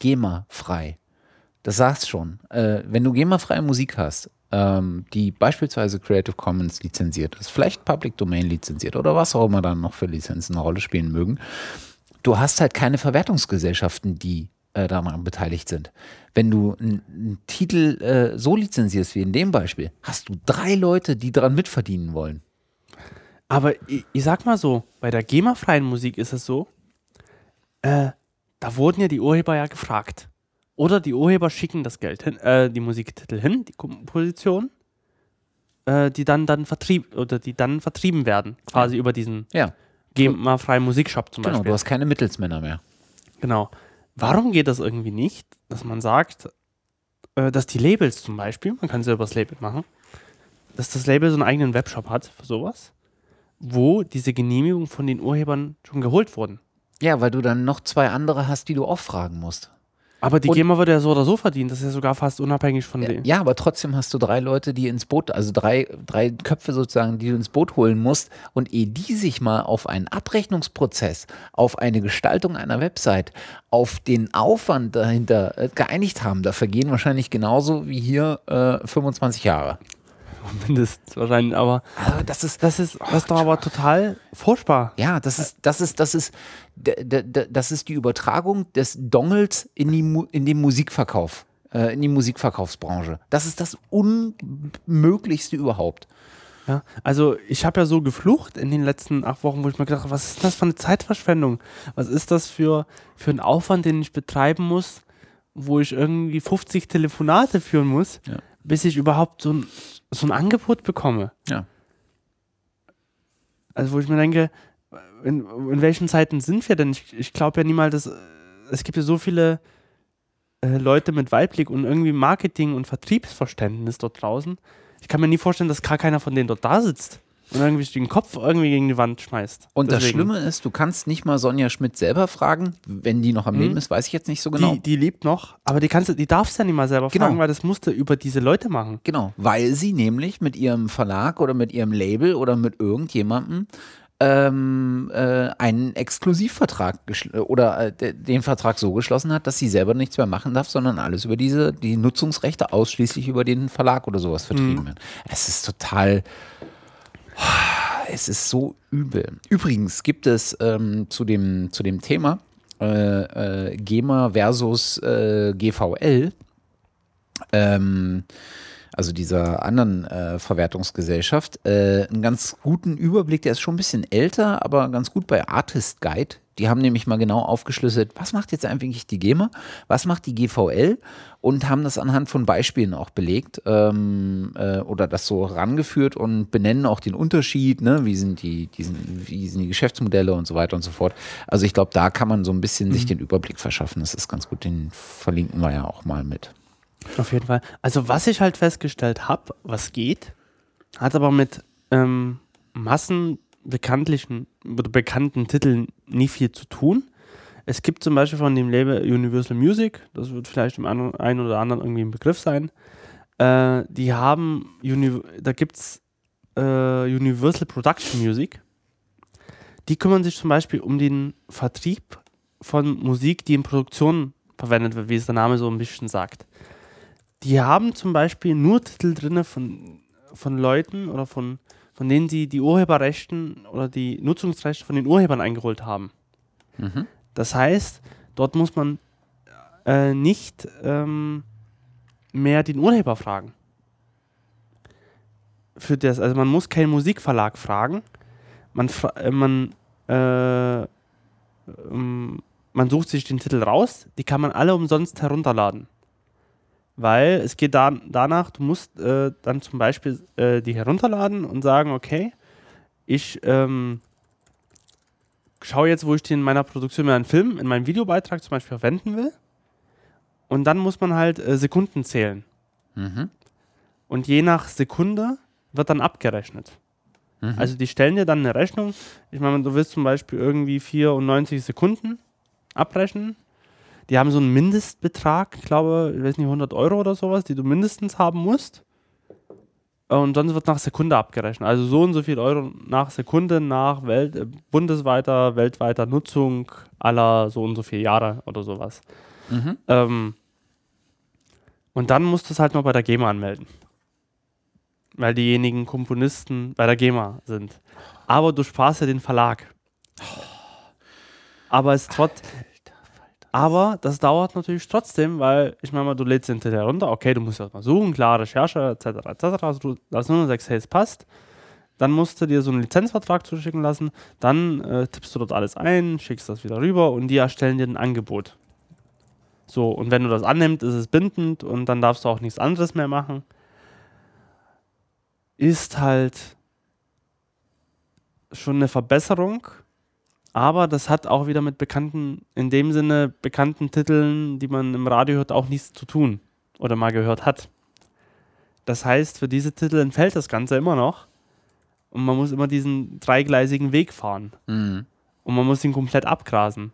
GEMA-frei. Das sagst schon. Äh, wenn du GEMA-freie Musik hast, ähm, die beispielsweise Creative Commons lizenziert ist, vielleicht Public Domain lizenziert oder was auch immer dann noch für Lizenzen eine Rolle spielen mögen, du hast halt keine Verwertungsgesellschaften, die äh, daran beteiligt sind. Wenn du einen Titel äh, so lizenzierst wie in dem Beispiel, hast du drei Leute, die daran mitverdienen wollen. Aber ich, ich sag mal so, bei der GEMA-freien Musik ist es so, äh, da wurden ja die Urheber ja gefragt. Oder die Urheber schicken das Geld hin, äh, die Musiktitel hin, die Komposition, äh, die dann dann vertrieben oder die dann vertrieben werden, quasi ja. über diesen ja. GEMA-freien Musikshop zum genau, Beispiel. Genau, du hast keine Mittelsmänner mehr. Genau. Warum geht das irgendwie nicht, dass man sagt, äh, dass die Labels zum Beispiel, man kann über das Label machen, dass das Label so einen eigenen Webshop hat für sowas, wo diese Genehmigung von den Urhebern schon geholt wurden. Ja, weil du dann noch zwei andere hast, die du auffragen musst. Aber die und, GEMA wird ja so oder so verdient, das ist ja sogar fast unabhängig von ja, dem. Ja, aber trotzdem hast du drei Leute, die ins Boot, also drei, drei Köpfe sozusagen, die du ins Boot holen musst. Und ehe die sich mal auf einen Abrechnungsprozess, auf eine Gestaltung einer Website, auf den Aufwand dahinter äh, geeinigt haben, da vergehen wahrscheinlich genauso wie hier äh, 25 Jahre. Mindestens wahrscheinlich, aber, aber das ist, das ist, das ist doch aber total furchtbar. Ja, das ist, das ist, das ist, das ist die Übertragung des Dongles in, die, in den Musikverkauf, äh, in die Musikverkaufsbranche. Das ist das Unmöglichste überhaupt. Ja, also ich habe ja so geflucht in den letzten acht Wochen, wo ich mir gedacht habe, was ist das für eine Zeitverschwendung? Was ist das für, für ein Aufwand, den ich betreiben muss, wo ich irgendwie 50 Telefonate führen muss, ja. Bis ich überhaupt so ein, so ein Angebot bekomme. Ja. Also wo ich mir denke, in, in welchen Zeiten sind wir denn? Ich, ich glaube ja niemals, dass es gibt ja so viele äh, Leute mit Weitblick und irgendwie Marketing und Vertriebsverständnis dort draußen. Ich kann mir nie vorstellen, dass gar keiner von denen dort da sitzt und irgendwie den Kopf irgendwie gegen die Wand schmeißt. Und Deswegen. das Schlimme ist, du kannst nicht mal Sonja Schmidt selber fragen, wenn die noch am mhm. Leben ist, weiß ich jetzt nicht so genau. Die, die lebt noch, aber die kannst die darfst ja nicht mal selber genau. fragen, weil das musste über diese Leute machen. Genau, weil sie nämlich mit ihrem Verlag oder mit ihrem Label oder mit irgendjemandem ähm, äh, einen Exklusivvertrag oder äh, den Vertrag so geschlossen hat, dass sie selber nichts mehr machen darf, sondern alles über diese, die Nutzungsrechte ausschließlich über den Verlag oder sowas vertrieben mhm. wird. Es ist total es ist so übel. Übrigens gibt es ähm, zu, dem, zu dem Thema äh, äh, GEMA versus äh, GVL, ähm, also dieser anderen äh, Verwertungsgesellschaft, äh, einen ganz guten Überblick. Der ist schon ein bisschen älter, aber ganz gut bei Artist Guide. Die haben nämlich mal genau aufgeschlüsselt, was macht jetzt eigentlich die GEMA, was macht die GVL und haben das anhand von Beispielen auch belegt ähm, äh, oder das so rangeführt und benennen auch den Unterschied, ne? wie, sind die, die sind, wie sind die Geschäftsmodelle und so weiter und so fort. Also ich glaube, da kann man so ein bisschen mhm. sich den Überblick verschaffen. Das ist ganz gut, den verlinken wir ja auch mal mit. Auf jeden Fall. Also was ich halt festgestellt habe, was geht, hat aber mit ähm, Massen bekanntlichen oder bekannten Titeln nie viel zu tun. Es gibt zum Beispiel von dem Label Universal Music, das wird vielleicht dem einen oder anderen irgendwie ein Begriff sein. Äh, die haben, Uni da gibt es äh, Universal Production Music. Die kümmern sich zum Beispiel um den Vertrieb von Musik, die in Produktion verwendet wird, wie es der Name so ein bisschen sagt. Die haben zum Beispiel nur Titel drin von, von Leuten oder von von denen sie die Urheberrechten oder die Nutzungsrechte von den Urhebern eingeholt haben. Mhm. Das heißt, dort muss man äh, nicht ähm, mehr den Urheber fragen. Für das, also man muss keinen Musikverlag fragen. Man, äh, man, äh, ähm, man sucht sich den Titel raus, die kann man alle umsonst herunterladen weil es geht da, danach, du musst äh, dann zum Beispiel äh, die herunterladen und sagen, okay, ich ähm, schaue jetzt, wo ich den in meiner Produktion mir einen Film, in meinem Videobeitrag zum Beispiel verwenden will. Und dann muss man halt äh, Sekunden zählen. Mhm. Und je nach Sekunde wird dann abgerechnet. Mhm. Also die stellen dir dann eine Rechnung. Ich meine, du willst zum Beispiel irgendwie 94 Sekunden abrechnen die haben so einen Mindestbetrag, ich glaube, ich weiß nicht, 100 Euro oder sowas, die du mindestens haben musst. und sonst wird nach Sekunde abgerechnet. Also so und so viel Euro nach Sekunde nach Welt, äh, bundesweiter, weltweiter Nutzung aller so und so viele Jahre oder sowas. Mhm. Ähm, und dann musst du es halt noch bei der GEMA anmelden. Weil diejenigen Komponisten bei der GEMA sind. Aber du sparst ja den Verlag. Aber es trotz. Aber das dauert natürlich trotzdem, weil ich meine mal, du lädst hinterher runter, okay, du musst erst mal suchen, klar, Recherche, etc. etc. Also du hast nur sagst, hey, es passt. Dann musst du dir so einen Lizenzvertrag zuschicken lassen, dann äh, tippst du dort alles ein, schickst das wieder rüber und die erstellen dir ein Angebot. So, und wenn du das annimmst, ist es bindend und dann darfst du auch nichts anderes mehr machen. Ist halt schon eine Verbesserung, aber das hat auch wieder mit bekannten, in dem Sinne bekannten Titeln, die man im Radio hört, auch nichts zu tun oder mal gehört hat. Das heißt, für diese Titel entfällt das Ganze immer noch und man muss immer diesen dreigleisigen Weg fahren Mhm. und man muss ihn komplett abgrasen.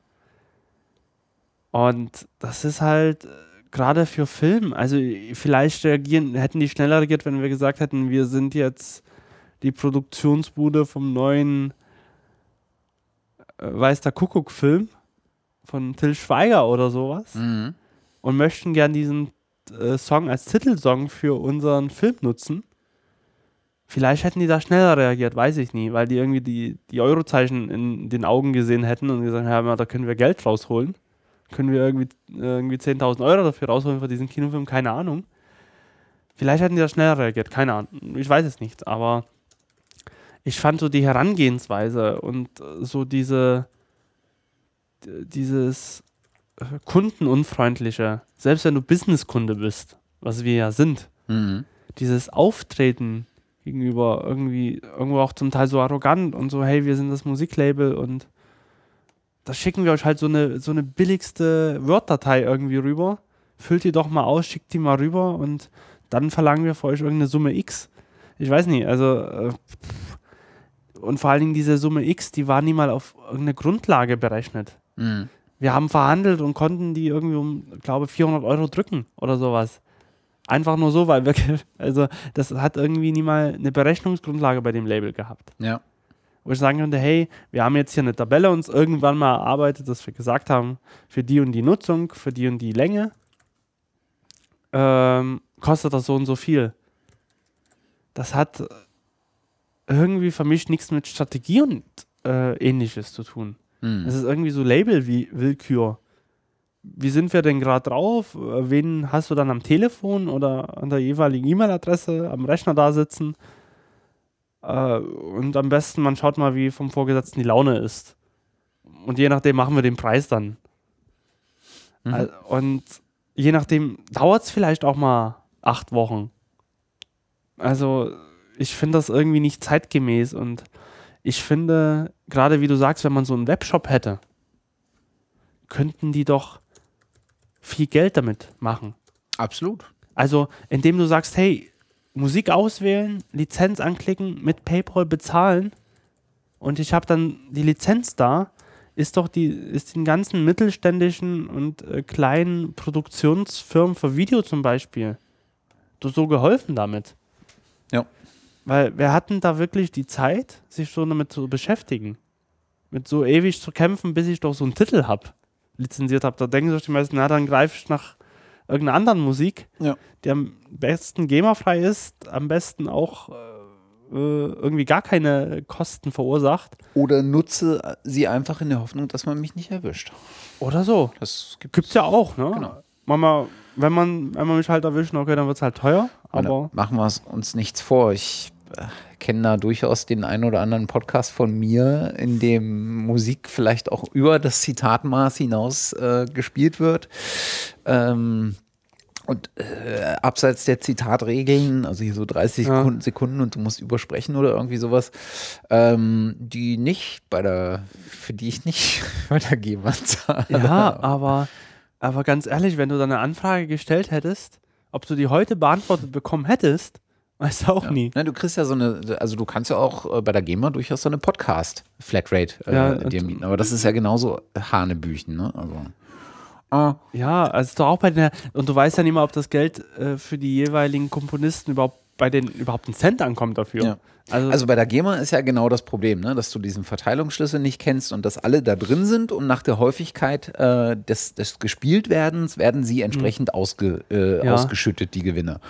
Und das ist halt äh, gerade für Film, also äh, vielleicht reagieren, hätten die schneller reagiert, wenn wir gesagt hätten, wir sind jetzt die Produktionsbude vom neuen Weiß der Kuckuck-Film von Till Schweiger oder sowas Mhm. und möchten gern diesen äh, Song als Titelsong für unseren Film nutzen. Vielleicht hätten die da schneller reagiert, weiß ich nie, weil die irgendwie die, die Eurozeichen in den Augen gesehen hätten und gesagt haben, ja, da können wir Geld rausholen. Können wir irgendwie, irgendwie 10.000 Euro dafür rausholen für diesen Kinofilm, keine Ahnung. Vielleicht hätten die da schneller reagiert, keine Ahnung, ich weiß es nicht, aber ich fand so die Herangehensweise und äh, so diese, dieses äh, kundenunfreundliche, selbst wenn du Businesskunde bist, was wir ja sind, Mhm. dieses Auftreten gegenüber irgendwie irgendwo auch zum Teil so arrogant und so, hey, wir sind das Musiklabel und da schicken wir euch halt so eine, so eine billigste Word-Datei irgendwie rüber. Füllt die doch mal aus, schickt die mal rüber und dann verlangen wir für euch irgendeine Summe X. Ich weiß nicht, also äh, und vor allen Dingen diese Summe X, die war nie mal auf irgendeine Grundlage berechnet. Mhm. Wir haben verhandelt und konnten die irgendwie um, glaube 400 Euro drücken oder sowas. Einfach nur so, weil wir, also das hat irgendwie nie mal eine Berechnungsgrundlage bei dem Label gehabt. Ja. Wo ich sagen könnte, hey, wir haben jetzt hier eine Tabelle uns irgendwann mal erarbeitet, dass wir gesagt haben, für die und die Nutzung, für die und die Länge, ähm, kostet das so und so viel. Das hat irgendwie für mich nichts mit Strategie und äh, ähnliches zu tun. Mhm. Es ist irgendwie so Label-Willkür. Wie sind wir denn gerade drauf? Wen hast du dann am Telefon oder an der jeweiligen E-Mail-Adresse am Rechner da sitzen? Äh, und am besten, man schaut mal, wie vom Vorgesetzten die Laune ist. Und je nachdem machen wir den Preis dann. Mhm. Al- Und je nachdem dauert es vielleicht auch mal acht Wochen. Also, ich finde das irgendwie nicht zeitgemäß und ich finde, gerade wie du sagst, wenn man so einen Webshop hätte, könnten die doch viel Geld damit machen. Absolut. Also, indem du sagst, hey, Musik auswählen, Lizenz anklicken, mit PayPal bezahlen und ich habe dann die Lizenz da, ist doch die, ist den ganzen mittelständischen und äh, kleinen Produktionsfirmen für Video zum Beispiel so geholfen damit. Ja. Weil wir hatten da wirklich die Zeit, sich so damit zu beschäftigen. Mit so ewig zu kämpfen, bis ich doch so einen Titel habe, lizenziert habe. Da denken sich die meisten, na, dann greife ich nach irgendeiner anderen Musik, Ja. die am besten GEMA-frei ist, am besten auch äh, irgendwie gar keine Kosten verursacht. Oder nutze sie einfach in der Hoffnung, dass man mich nicht erwischt. Oder so. Das gibt Gibt's ja auch, ne? Genau. Mama, wenn man, wenn man mich halt erwischt, okay, dann wird's halt teuer. Aber machen wir uns nichts vor. Ich kenne da durchaus den einen oder anderen Podcast von mir, in dem Musik vielleicht auch über das Zitatmaß hinaus äh, gespielt wird. Ähm, und äh, abseits der Zitatregeln, also hier so 30 Ja. Sekunden, Sekunden und du musst übersprechen oder irgendwie sowas, ähm, die nicht bei der, für die ich nicht GEMA zahle. Ja, aber, aber ganz ehrlich, wenn du da eine Anfrage gestellt hättest, ob du die heute beantwortet bekommen hättest, weißt du auch Ja. nie. Nein, du kriegst ja so eine, also du kannst ja auch äh, bei der GEMA durchaus so eine Podcast-Flatrate äh, Ja, dir mieten. Aber das ist ja genauso Hanebüchen, ne? Also. Ah, Ja, also doch auch bei den, und du weißt ja nicht mal, ob das Geld äh, für die jeweiligen Komponisten überhaupt bei denen überhaupt ein Cent ankommt dafür. Ja. Also, also, bei der GEMA ist ja genau das Problem, ne? dass du diesen Verteilungsschlüssel nicht kennst und dass alle da drin sind und nach der Häufigkeit äh, des, des Gespieltwerdens werden sie entsprechend mhm. ausge, äh, ja. ausgeschüttet, die Gewinne.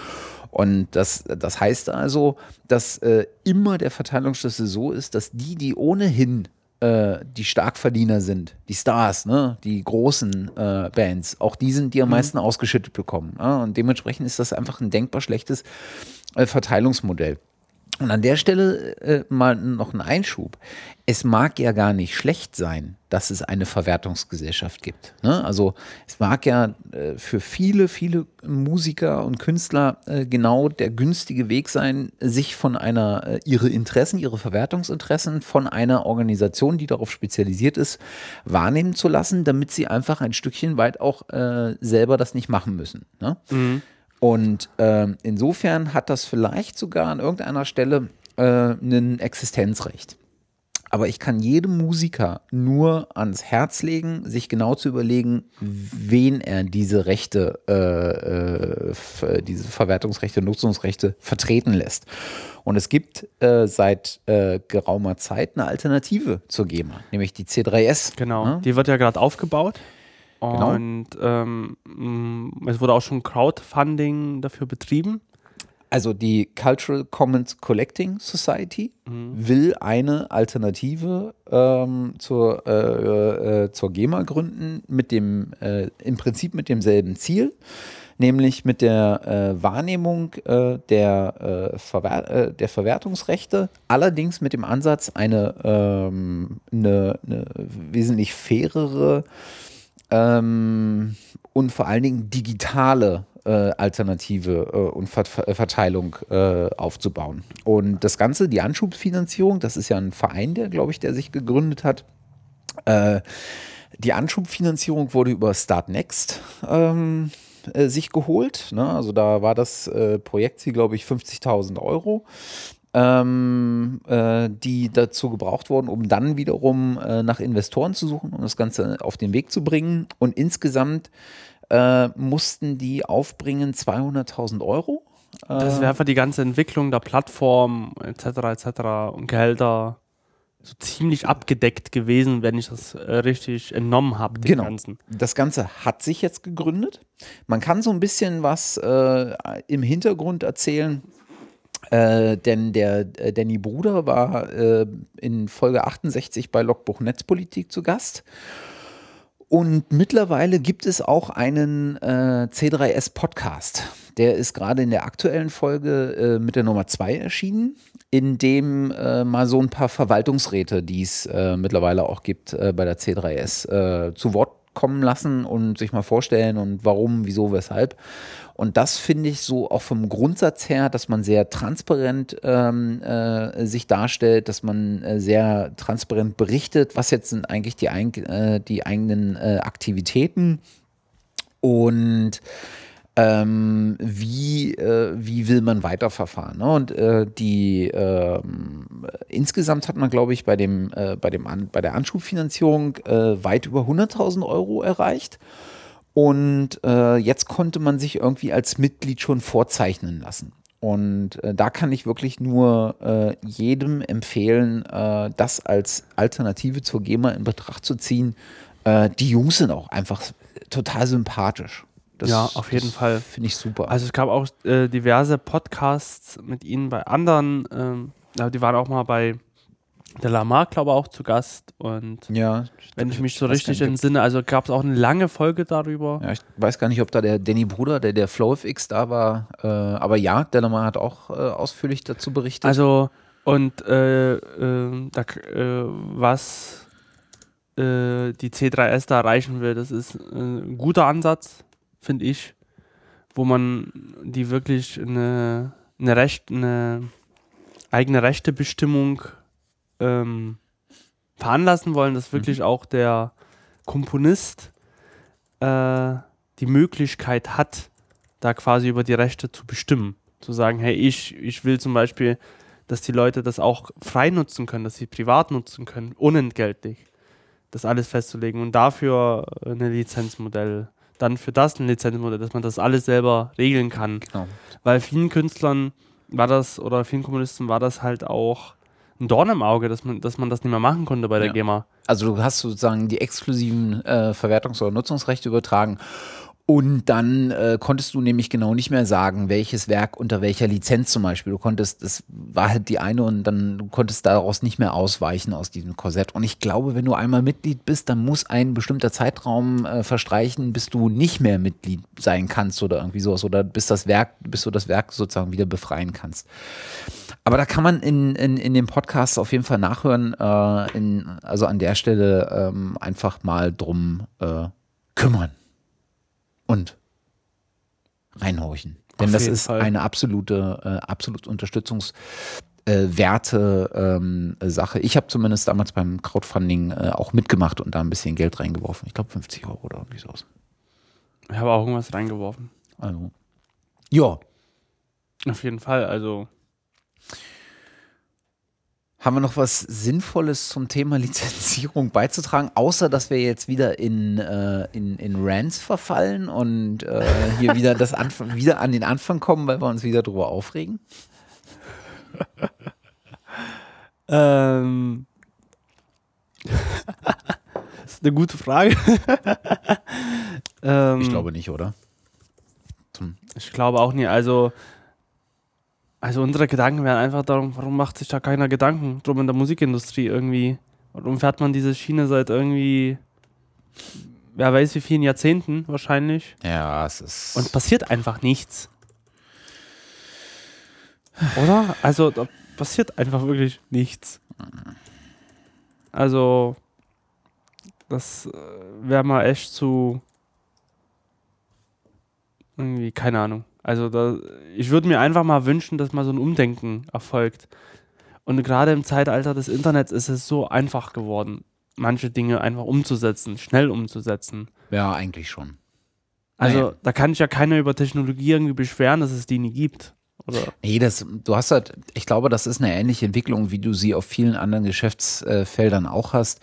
Und das, das heißt also, dass äh, immer der Verteilungsschlüssel so ist, dass die, die ohnehin äh, die Starkverdiener sind, die Stars, ne, die großen äh, Bands, auch die sind, die am mhm. meisten ausgeschüttet bekommen. Ja? Und dementsprechend ist das einfach ein denkbar schlechtes äh, Verteilungsmodell. Und an der Stelle äh, mal noch ein Einschub. Es mag ja gar nicht schlecht sein, dass es eine Verwertungsgesellschaft gibt. Ne? Also es mag ja äh, für viele, viele Musiker und Künstler äh, genau der günstige Weg sein, sich von einer, äh, ihre Interessen, ihre Verwertungsinteressen von einer Organisation, die darauf spezialisiert ist, wahrnehmen zu lassen, damit sie einfach ein Stückchen weit auch äh, selber das nicht machen müssen. Ne? Mhm. Und äh, insofern hat das vielleicht sogar an irgendeiner Stelle äh, ein Existenzrecht. Aber ich kann jedem Musiker nur ans Herz legen, sich genau zu überlegen, wen er diese Rechte, äh, äh, diese Verwertungsrechte, Nutzungsrechte vertreten lässt. Und es gibt äh, seit äh, geraumer Zeit eine Alternative zur GEMA, nämlich die C3S. Genau, ja? die wird ja gerade aufgebaut. Genau. Und ähm, mm, es wurde auch schon Crowdfunding dafür betrieben. Also die Cultural Commons Collecting Society mhm. will eine Alternative ähm, zur, äh, äh, zur GEMA gründen, mit dem, äh, im Prinzip mit demselben Ziel, nämlich mit der äh, Wahrnehmung äh, der, äh, Verwer der Verwertungsrechte, allerdings mit dem Ansatz, eine, ähm, eine, eine wesentlich fairere ähm, und vor allen Dingen digitale äh, Alternative äh, und Ver Verteilung äh, aufzubauen. Und das Ganze, die Anschubfinanzierung, das ist ja ein Verein, der, glaube ich, der sich gegründet hat. Äh, die Anschubfinanzierung wurde über Start Next ähm, äh, sich geholt. Ne? Also da war das äh, Projektziel, glaube ich, 50.000 Euro ähm, äh, die dazu gebraucht wurden, um dann wiederum äh, nach Investoren zu suchen, um das Ganze auf den Weg zu bringen. Und insgesamt äh, mussten die aufbringen 200.000 Euro. Das wäre einfach die ganze Entwicklung der Plattform etc. etc. und Gehälter so ziemlich abgedeckt gewesen, wenn ich das äh, richtig entnommen habe. Genau. Ganzen. Das Ganze hat sich jetzt gegründet. Man kann so ein bisschen was äh, im Hintergrund erzählen. Äh, denn der äh, Danny Bruder war äh, in Folge 68 bei Logbuch Netzpolitik zu Gast. Und mittlerweile gibt es auch einen äh, C3S Podcast. Der ist gerade in der aktuellen Folge äh, mit der Nummer 2 erschienen, in dem äh, mal so ein paar Verwaltungsräte, die es mittlerweile auch gibt bei der C3S, zu Wort kommen lassen und sich mal vorstellen und warum, wieso, weshalb. Und das finde ich so auch vom Grundsatz her, dass man sehr transparent ähm, äh, sich darstellt, dass man äh, sehr transparent berichtet, was jetzt sind eigentlich die, äh, die eigenen äh, Aktivitäten und ähm, wie, äh, wie will man weiterverfahren. Ne? Und äh, die äh, insgesamt hat man, glaube ich, bei, dem, äh, bei, dem An bei der Anschubfinanzierung äh, weit über 100.000 Euro erreicht. Und äh, jetzt konnte man sich irgendwie als Mitglied schon vorzeichnen lassen. Und äh, da kann ich wirklich nur äh, jedem empfehlen, äh, das als Alternative zur GEMA in Betracht zu ziehen. Äh, die Jungs sind auch einfach total sympathisch. Das, ja, auf jeden Fall. Finde ich super. Also es gab auch äh, diverse Podcasts mit ihnen bei anderen. Ähm, die waren auch mal bei der Lamar, glaube ich, auch zu Gast. Und ja, wenn ich mich so richtig entsinne, also gab es auch eine lange Folge darüber. Ja, ich weiß gar nicht, ob da der Danny Bruder, der der FlowFX da war. Äh, aber ja, der Lamar hat auch äh, ausführlich dazu berichtet. Also, und äh, äh da, äh, was äh, die C3S da erreichen will, das ist ein guter Ansatz, finde ich, wo man die wirklich eine, eine Recht, eine eigene Rechtebestimmung ähm, veranlassen wollen, dass wirklich mhm. auch der Komponist äh, die Möglichkeit hat, da quasi über die Rechte zu bestimmen. Zu sagen, hey, ich, ich will zum Beispiel, dass die Leute das auch frei nutzen können, dass sie privat nutzen können, unentgeltlich. Das alles festzulegen und dafür ein Lizenzmodell, dann für das ein Lizenzmodell, dass man das alles selber regeln kann. Genau. Weil vielen Künstlern war das, oder vielen Kommunisten war das halt auch ein Dorn im Auge, dass man, dass man das nicht mehr machen konnte bei der Ja. GEMA. Also du hast sozusagen die exklusiven äh, Verwertungs- oder Nutzungsrechte übertragen. Und dann äh, konntest du nämlich genau nicht mehr sagen, welches Werk unter welcher Lizenz zum Beispiel. Du konntest, das war halt die eine und dann du konntest daraus nicht mehr ausweichen aus diesem Korsett. Und ich glaube, wenn du einmal Mitglied bist, dann muss ein bestimmter Zeitraum äh, verstreichen, bis du nicht mehr Mitglied sein kannst oder irgendwie sowas oder bis das Werk, bis du das Werk sozusagen wieder befreien kannst. Aber da kann man in, in, in dem Podcast auf jeden Fall nachhören. Äh, in, also an der Stelle ähm, einfach mal drum äh, kümmern und reinhorchen. Denn Auf das ist Fall. eine absolute, äh, absolut Unterstützungs- äh, Werte ähm, Sache. Ich habe zumindest damals beim Crowdfunding äh, auch mitgemacht und da ein bisschen Geld reingeworfen. Ich glaube 50 Euro oder irgendwie sowas. Ich habe auch irgendwas reingeworfen. Also, ja, Auf jeden Fall, also Haben wir noch was Sinnvolles zum Thema Lizenzierung beizutragen, außer dass wir jetzt wieder in, äh, in, in Rants verfallen und äh, hier wieder, das Anf wieder an den Anfang kommen, weil wir uns wieder drüber aufregen? Ähm. das ist eine gute Frage. ähm, Ich glaube nicht, oder? Ich glaube auch nicht. Also, also unsere Gedanken wären einfach darum, warum macht sich da keiner Gedanken drum in der Musikindustrie irgendwie? Warum fährt man diese Schiene seit irgendwie, wer weiß wie vielen Jahrzehnten wahrscheinlich? Ja, es ist. Und passiert einfach nichts. Oder? Also, da passiert einfach wirklich nichts. Also, das äh, wäre mal echt zu. Irgendwie, keine Ahnung. Also, da, ich würde mir einfach mal wünschen, dass mal so ein Umdenken erfolgt. Und gerade im Zeitalter des Internets ist es so einfach geworden, manche Dinge einfach umzusetzen, schnell umzusetzen. ja, eigentlich schon. Also Naja. da kann sich ja keiner über Technologie irgendwie beschweren, dass es die nie gibt. Oder? Nee, das, du hast halt, ich glaube, das ist eine ähnliche Entwicklung, wie du sie auf vielen anderen Geschäftsfeldern auch hast.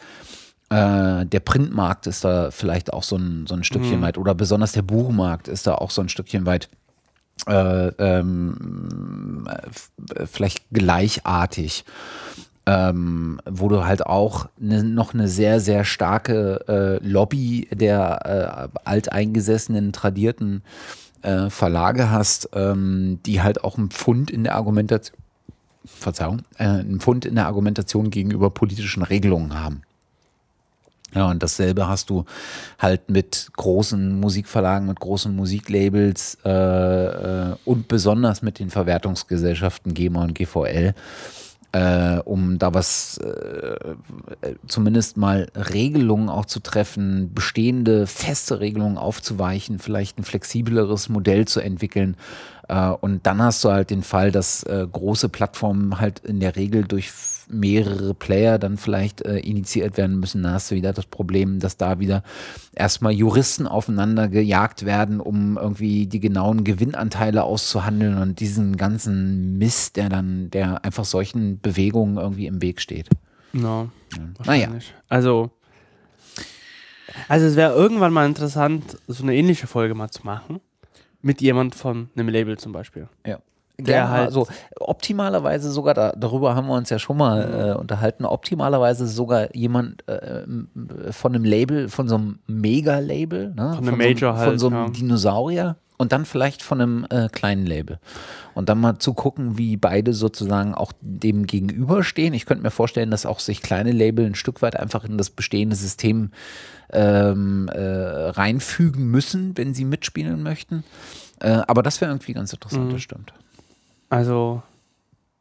Äh, der Printmarkt ist da vielleicht auch so ein, so ein Stückchen weit oder besonders der Buchmarkt ist da auch so ein Stückchen weit äh, ähm, äh, äh, vielleicht gleichartig. Ähm, wo du halt auch ne, noch eine sehr, sehr starke äh, Lobby der äh, alteingesessenen, tradierten äh, Verlage hast, ähm, die halt auch einen Pfund in der Argumentation, Verzeihung, äh, einen Pfund in der Argumentation gegenüber politischen Regelungen haben. Ja, und dasselbe hast du halt mit großen Musikverlagen, mit großen Musiklabels äh, äh, und besonders mit den Verwertungsgesellschaften GEMA und GVL, äh, um da was äh, äh, zumindest mal Regelungen auch zu treffen, bestehende feste Regelungen aufzuweichen, vielleicht ein flexibleres Modell zu entwickeln. Und dann hast du halt den Fall, dass große Plattformen halt in der Regel durch mehrere Player dann vielleicht äh, initiiert werden müssen. Da hast du wieder das Problem, dass da wieder erstmal Juristen aufeinander gejagt werden, um irgendwie die genauen Gewinnanteile auszuhandeln und diesen ganzen Mist, der dann, der einfach solchen Bewegungen irgendwie im Weg steht. No, Naja, wahrscheinlich. Also, also es wäre irgendwann mal interessant, so eine ähnliche Folge mal zu machen. Mit jemand von einem Label zum Beispiel. ja. Der halt- also optimalerweise sogar, da, darüber haben wir uns ja schon mal äh, unterhalten, optimalerweise sogar jemand äh, m- von einem Label, von so einem Mega-Label, ne? Von einem so einem- Major von halt, so einem ja. Dinosaurier und dann vielleicht von einem äh, kleinen Label. Und dann mal zu gucken, wie beide sozusagen auch dem gegenüberstehen. Ich könnte mir vorstellen, dass auch sich kleine Label ein Stück weit einfach in das bestehende System ähm, äh, reinfügen müssen, wenn sie mitspielen möchten. Äh, aber das wäre irgendwie ganz interessant, Mhm. das stimmt. Also,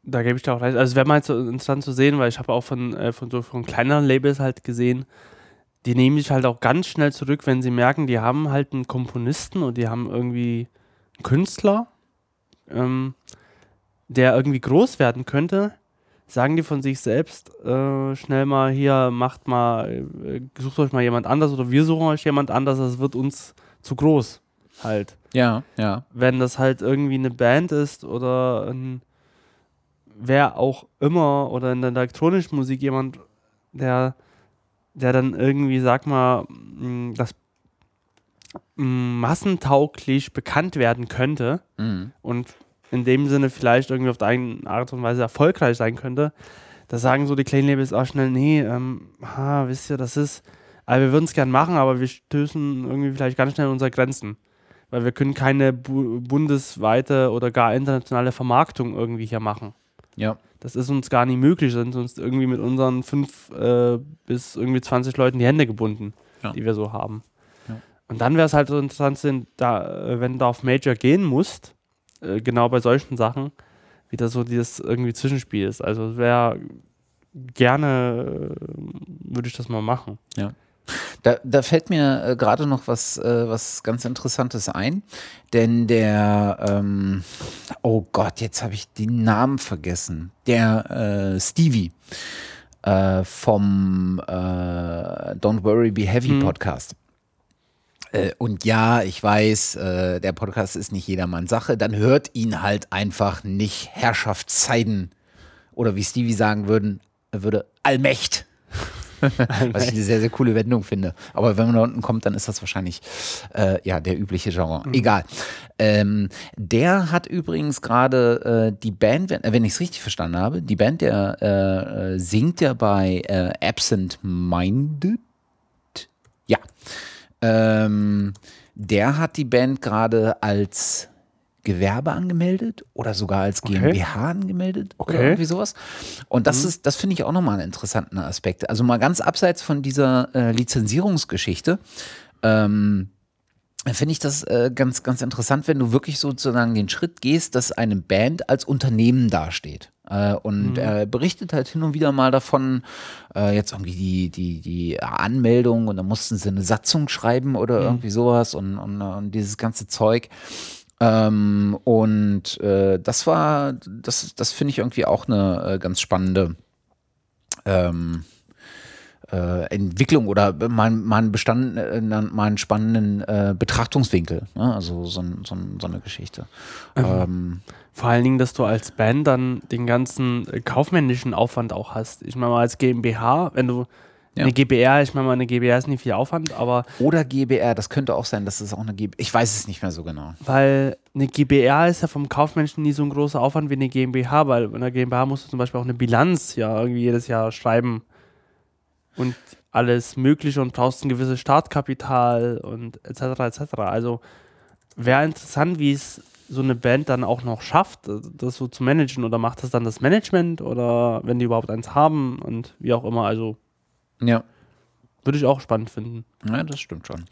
da gebe ich dir auch recht. Also, es wäre mal interessant zu sehen, weil ich habe auch von, äh, von so von kleineren Labels halt gesehen, die nehmen sich halt auch ganz schnell zurück, wenn sie merken, die haben halt einen Komponisten und die haben irgendwie einen Künstler, ähm, der irgendwie groß werden könnte, sagen die von sich selbst äh, schnell mal hier, macht mal, äh, sucht euch mal jemand anders oder wir suchen euch jemand anders, das wird uns zu groß halt Ja, ja. wenn das halt irgendwie eine Band ist oder ein, wer auch immer oder in der elektronischen Musik jemand, der, der dann irgendwie, sag mal, das massentauglich bekannt werden könnte Mhm. und in dem Sinne vielleicht irgendwie auf der eigene Art und Weise erfolgreich sein könnte, da sagen so die kleinen Labels auch schnell, nee, ähm, ha, wisst ihr, das ist, aber wir würden es gern machen, aber wir stößen irgendwie vielleicht ganz schnell an unsere Grenzen. Weil wir können keine bu bundesweite oder gar internationale Vermarktung irgendwie hier machen. Ja. Das ist uns gar nicht möglich, sind uns irgendwie mit unseren fünf äh, bis irgendwie 20 Leuten die Hände gebunden, Ja. die wir so haben. Ja. Und dann wäre es halt so interessant, sind, da, äh, wenn du auf Major gehen musst, äh, genau bei solchen Sachen, wie das so dieses irgendwie Zwischenspiel ist. Also wäre gerne, äh, würde ich das mal machen. Da, da fällt mir äh, gerade noch was, äh, was ganz Interessantes ein, denn der, ähm, oh Gott, jetzt habe ich den Namen vergessen, der äh, Stevie äh, vom äh, Don't Worry Be Heavy Hm. Podcast. Äh, Und ja, ich weiß, der Podcast ist nicht jedermanns Sache, dann hört ihn halt einfach nicht Herrschaftszeiten oder wie Stevie sagen würden, würde, Allmächt. Was ich eine sehr, sehr coole Wendung finde. Aber wenn man da unten kommt, dann ist das wahrscheinlich äh, ja der übliche Genre. Egal. Ähm, der hat übrigens gerade äh, die Band, wenn, wenn ich es richtig verstanden habe, die Band, der äh, äh, singt ja bei äh, Absent Minded. Ja. Ähm, der hat die Band gerade als Gewerbe angemeldet oder sogar als Okay. GmbH angemeldet oder Okay. irgendwie sowas. Und das ist, das finde ich auch nochmal einen interessanten Aspekt. Also mal ganz abseits von dieser äh, Lizenzierungsgeschichte. Ähm, finde ich das äh, ganz, ganz interessant, wenn du wirklich sozusagen den Schritt gehst, dass eine Band als Unternehmen dasteht. Äh, und er berichtet halt hin und wieder mal davon, äh, jetzt irgendwie die, die, die Anmeldung und dann mussten sie eine Satzung schreiben oder irgendwie sowas und, und, und dieses ganze Zeug. Ähm, und äh, das war, das, das finde ich irgendwie auch eine äh, ganz spannende ähm, äh, Entwicklung oder mal, einen Bestand, äh, mal einen spannenden äh, Betrachtungswinkel. Ne? Also so, so, so eine Geschichte. Ähm, Vor allen Dingen, dass du als Band dann den ganzen äh, kaufmännischen Aufwand auch hast. Ich meine mal als GmbH, wenn du Ja. eine GbR, ich meine mal eine GbR ist nicht viel Aufwand, aber oder GBR, das könnte auch sein, dass es auch eine GBR, ich weiß es nicht mehr so genau. weil eine GbR ist ja vom Kaufmännischen nie so ein großer Aufwand wie eine GmbH, weil bei einer GmbH musst du zum Beispiel auch eine Bilanz ja irgendwie jedes Jahr schreiben und alles Mögliche und brauchst ein gewisses Startkapital und etc. etc. Also wäre interessant, wie es so eine Band dann auch noch schafft, das so zu managen oder macht das dann das Management oder wenn die überhaupt eins haben und wie auch immer. Also Ja. würde ich auch spannend finden. Ja, das stimmt schon.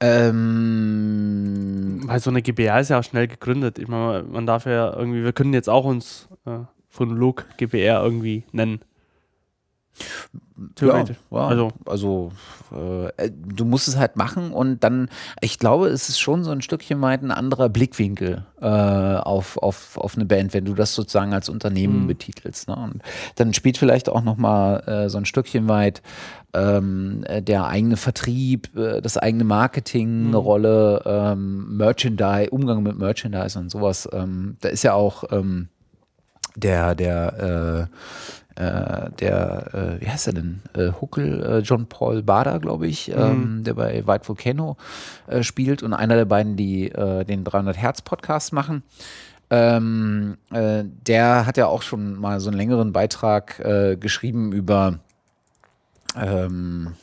Ähm, Weil so eine GbR ist ja auch schnell gegründet. Ich meine, man darf ja irgendwie, wir können jetzt auch uns äh, von Look GbR irgendwie nennen. Theoretisch. Ja, ja. Also- Also, also äh, du musst es halt machen und dann, ich glaube, es ist schon so ein Stückchen weit ein anderer Blickwinkel äh, auf, auf, auf eine Band, wenn du das sozusagen als Unternehmen Mhm. betitelst. Ne? Und dann spielt vielleicht auch nochmal äh, so ein Stückchen weit ähm, äh, der eigene Vertrieb, äh, das eigene Marketing eine Rolle, ähm, Merchandise, Umgang mit Merchandise und sowas. Ähm, da ist ja auch ähm, der, der, äh, der, äh, wie heißt er denn? Äh, Huckel, äh, John Paul Bader, glaube ich, ähm, der bei White Volcano äh, spielt und einer der beiden, die äh, den 300 Hertz Podcast machen. Ähm, äh, der hat ja auch schon mal so einen längeren Beitrag geschrieben über ähm,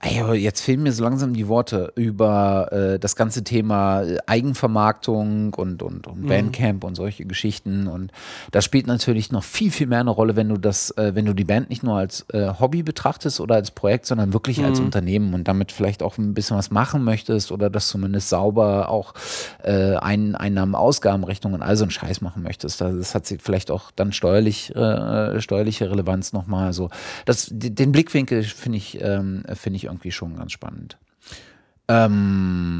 Ey, jetzt fehlen mir so langsam die Worte über äh, das ganze Thema äh, Eigenvermarktung und, und, und Bandcamp und solche Geschichten. Und das spielt natürlich noch viel, viel mehr eine Rolle, wenn du das, äh, wenn du die Band nicht nur als äh, Hobby betrachtest oder als Projekt, sondern wirklich als Unternehmen und damit vielleicht auch ein bisschen was machen möchtest oder das zumindest sauber auch äh, Ein Einnahmen, Ausgabenrechnung und all so einen Scheiß machen möchtest. Das, hat vielleicht auch dann steuerlich, äh, steuerliche Relevanz nochmal. Also das, den Blickwinkel finde ich, ähm, finde ich irgendwie schon ganz spannend. Ähm,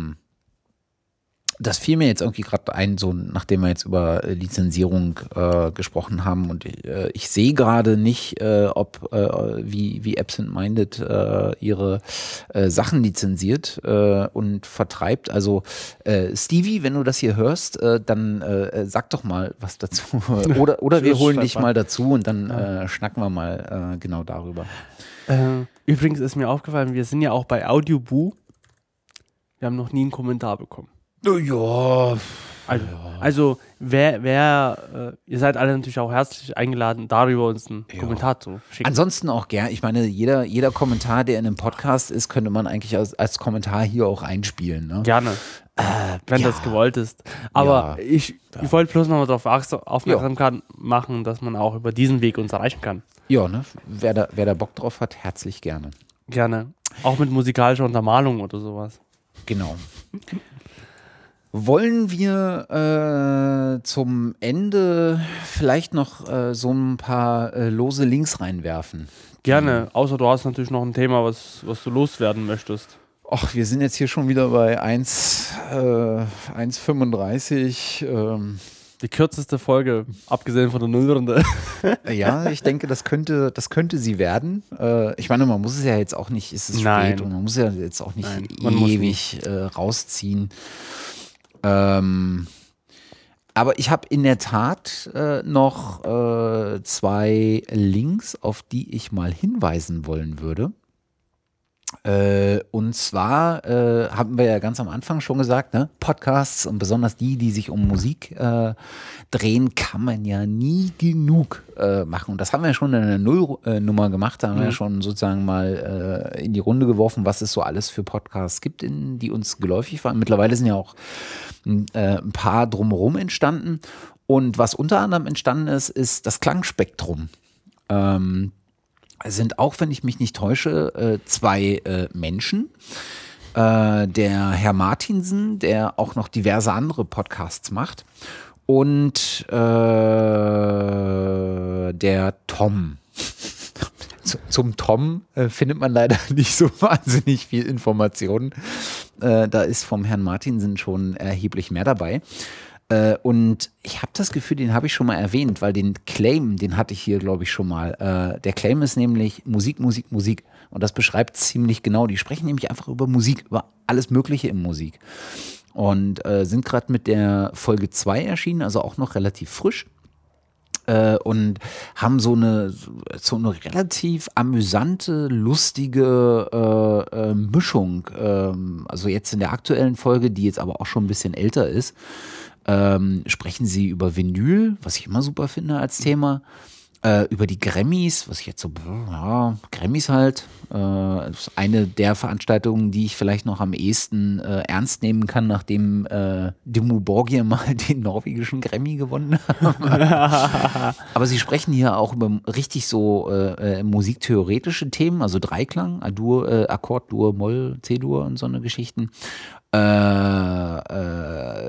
das fiel mir jetzt irgendwie gerade ein, so nachdem wir jetzt über äh, Lizenzierung äh, gesprochen haben und äh, ich sehe gerade nicht, äh, ob äh, wie, wie Absent Minded äh, ihre Sachen lizenziert und vertreibt. Also Stevie, wenn du das hier hörst, dann sag doch mal was dazu. oder oder wir holen dich mal dazu und dann schnacken wir mal genau darüber. Übrigens ist mir aufgefallen, wir sind ja auch bei Audioboo. Wir haben noch nie einen Kommentar bekommen. Ja, Also, also wer, wer äh, ihr seid alle natürlich auch herzlich eingeladen, darüber uns einen Ja. Kommentar zu schicken. Ansonsten auch gern. Ich meine, jeder, jeder Kommentar, der in einem Podcast ist, könnte man eigentlich als, als Kommentar hier auch einspielen. Ne? Gerne, wenn ja. das gewollt ist. Aber Ja. ich, ich wollte bloß noch mal darauf aufmerksam machen, dass man auch über diesen Weg uns erreichen kann. Ja, ne? Wer da, wer da Bock drauf hat, herzlich gerne. Gerne. Auch mit musikalischer Untermalung oder sowas. Genau. Wollen wir äh, zum Ende vielleicht noch äh, so ein paar äh, lose Links reinwerfen? Gerne, außer du hast natürlich noch ein Thema, was, was du loswerden möchtest. Ach, wir sind jetzt hier schon wieder bei 1, äh, 1,35. Ähm, Die kürzeste Folge, abgesehen von der Nullrunde. ja, ich denke, das könnte, das könnte sie werden. Äh, ich meine, man muss es ja jetzt auch nicht, ist es Nein. spät und man muss ja jetzt auch nicht Nein, ewig äh, rausziehen. Ähm, aber ich habe in der Tat äh, noch äh, zwei Links, auf die ich mal hinweisen wollen würde. Äh, und zwar äh, haben wir ja ganz am Anfang schon gesagt, ne? Podcasts und besonders die, die sich um Musik äh, drehen, kann man ja nie genug äh, machen. Und das haben wir ja schon in der Nullnummer gemacht. Da haben wir ja schon sozusagen mal äh, in die Runde geworfen, was es so alles für Podcasts gibt, in, die uns geläufig waren. Mittlerweile sind ja auch ein, äh, ein paar drumherum entstanden. Und was unter anderem entstanden ist, ist das Klangspektrum. Ähm, sind auch, wenn ich mich nicht täusche, äh, zwei äh, Menschen. Äh, der Herr Martinsen, der auch noch diverse andere Podcasts macht. Und der Tom. Zu- Zum Tom findet man leider nicht so wahnsinnig viel Informationen. Da ist vom Herrn Martinsen schon erheblich mehr dabei. Äh, und ich habe das Gefühl, den habe ich schon mal erwähnt, weil den Claim, den hatte ich hier, glaube ich, schon mal. Äh, der Claim ist nämlich Musik, Musik, Musik. Und das beschreibt ziemlich genau. Die sprechen nämlich einfach über Musik, über alles Mögliche in Musik. Und äh, sind gerade mit der Folge 2 erschienen, also auch noch relativ frisch äh, und haben so eine, so eine relativ amüsante, lustige äh, äh, Mischung. Ähm, also jetzt in der aktuellen Folge, die jetzt aber auch schon ein bisschen älter ist, ähm, sprechen sie über Vinyl, was ich immer super finde als Thema. Äh, über die Grammys, was ich jetzt so, ja, Grammys halt. Äh, das ist eine der Veranstaltungen, die ich vielleicht noch am ehesten äh, ernst nehmen kann, nachdem äh, Dimmu Borgir mal den norwegischen Grammy gewonnen hat. Aber sie sprechen hier auch über richtig so äh, äh, musiktheoretische Themen, also Dreiklang, A-Dur, äh, Akkord, Dur, Moll, C-Dur und so eine Geschichten. Äh,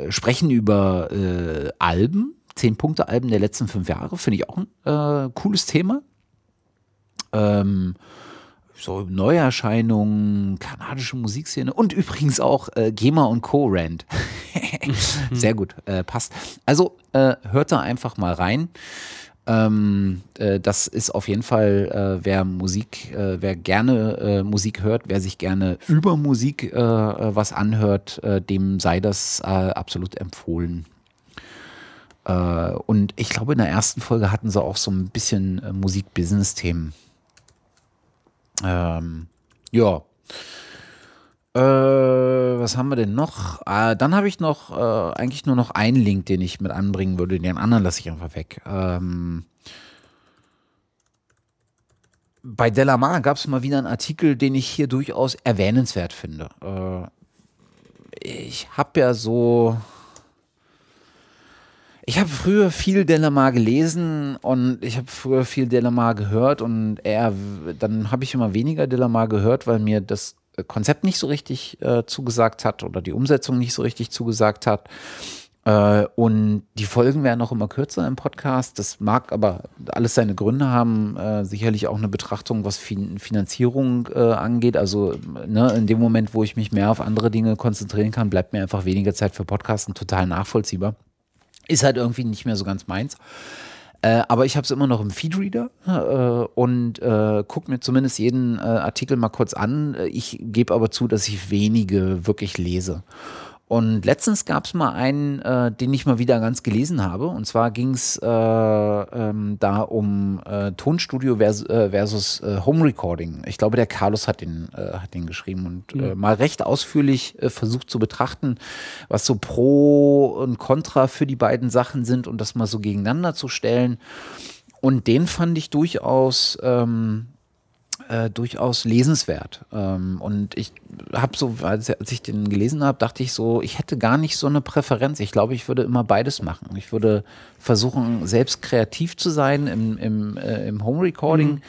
sprechen über äh, Alben, zehn Punkte Alben der letzten fünf Jahre, finde ich auch ein äh, cooles Thema. Ähm, so Neuerscheinungen, kanadische Musikszene und übrigens auch äh, GEMA und Co-Rand. Sehr gut, äh, passt. Also äh, hört da einfach mal rein. Ähm, äh, das ist auf jeden Fall, äh, wer Musik, äh, wer gerne äh, Musik hört, wer sich gerne über Musik äh, äh, was anhört, dem sei das absolut empfohlen. Und ich glaube, in der ersten Folge hatten sie auch so ein bisschen Musik-Business-Themen. Ähm, ja. Äh, was haben wir denn noch? Äh, dann habe ich noch äh, eigentlich nur noch einen Link, den ich mit anbringen würde. Den anderen lasse ich einfach weg. Ähm, bei Delamar gab es mal wieder einen Artikel, den ich hier durchaus erwähnenswert finde. Äh, ich habe ja so. Ich habe früher viel Delamar gelesen und ich habe früher viel Delamar gehört und er, dann habe ich immer weniger Delamar gehört, weil mir das Konzept nicht so richtig äh, zugesagt hat oder die Umsetzung nicht so richtig zugesagt hat. Äh, und die Folgen werden auch immer kürzer im Podcast. Das mag aber alles seine Gründe haben. Äh, sicherlich auch eine Betrachtung, was fin Finanzierung äh, angeht. Also ne, in dem Moment, wo ich mich mehr auf andere Dinge konzentrieren kann, bleibt mir einfach weniger Zeit für Podcasten. Total nachvollziehbar. Ist halt irgendwie nicht mehr so ganz meins. Äh, aber ich habe es immer noch im Feedreader äh, und äh, gucke mir zumindest jeden äh, Artikel mal kurz an. Äh, Ich gebe aber zu, dass ich wenige wirklich lese. Und letztens gab es mal einen, äh, den ich mal wieder ganz gelesen habe. Und zwar ging es äh, ähm, da um äh, Tonstudio vers äh, versus äh, Home Recording. Ich glaube, der Carlos hat den, äh, hat den geschrieben und Mhm. mal recht ausführlich versucht zu betrachten, was so Pro und Contra für die beiden Sachen sind und das mal so gegeneinander zu stellen. Und den fand ich durchaus ähm, äh, durchaus lesenswert. Ähm, und ich habe so, als, als ich den gelesen habe, dachte ich so, ich hätte gar nicht so eine Präferenz. Ich glaube, ich würde immer beides machen. Ich würde versuchen, selbst kreativ zu sein im, im, äh, im Home Recording.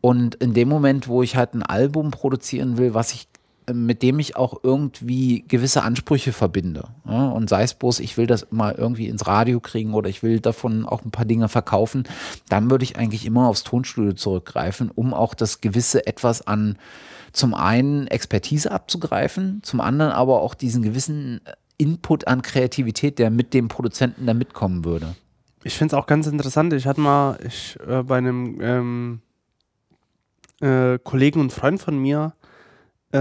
Und in dem Moment, wo ich halt ein Album produzieren will, was ich mit dem ich auch irgendwie gewisse Ansprüche verbinde. Ja, und sei es bloß, ich will das mal irgendwie ins Radio kriegen oder ich will davon auch ein paar Dinge verkaufen, dann würde ich eigentlich immer aufs Tonstudio zurückgreifen, um auch das gewisse etwas an zum einen Expertise abzugreifen, zum anderen aber auch diesen gewissen Input an Kreativität, der mit dem Produzenten da mitkommen würde. Ich finde es auch ganz interessant. Ich hatte mal ich, äh, bei einem ähm, äh, Kollegen und Freund von mir, äh,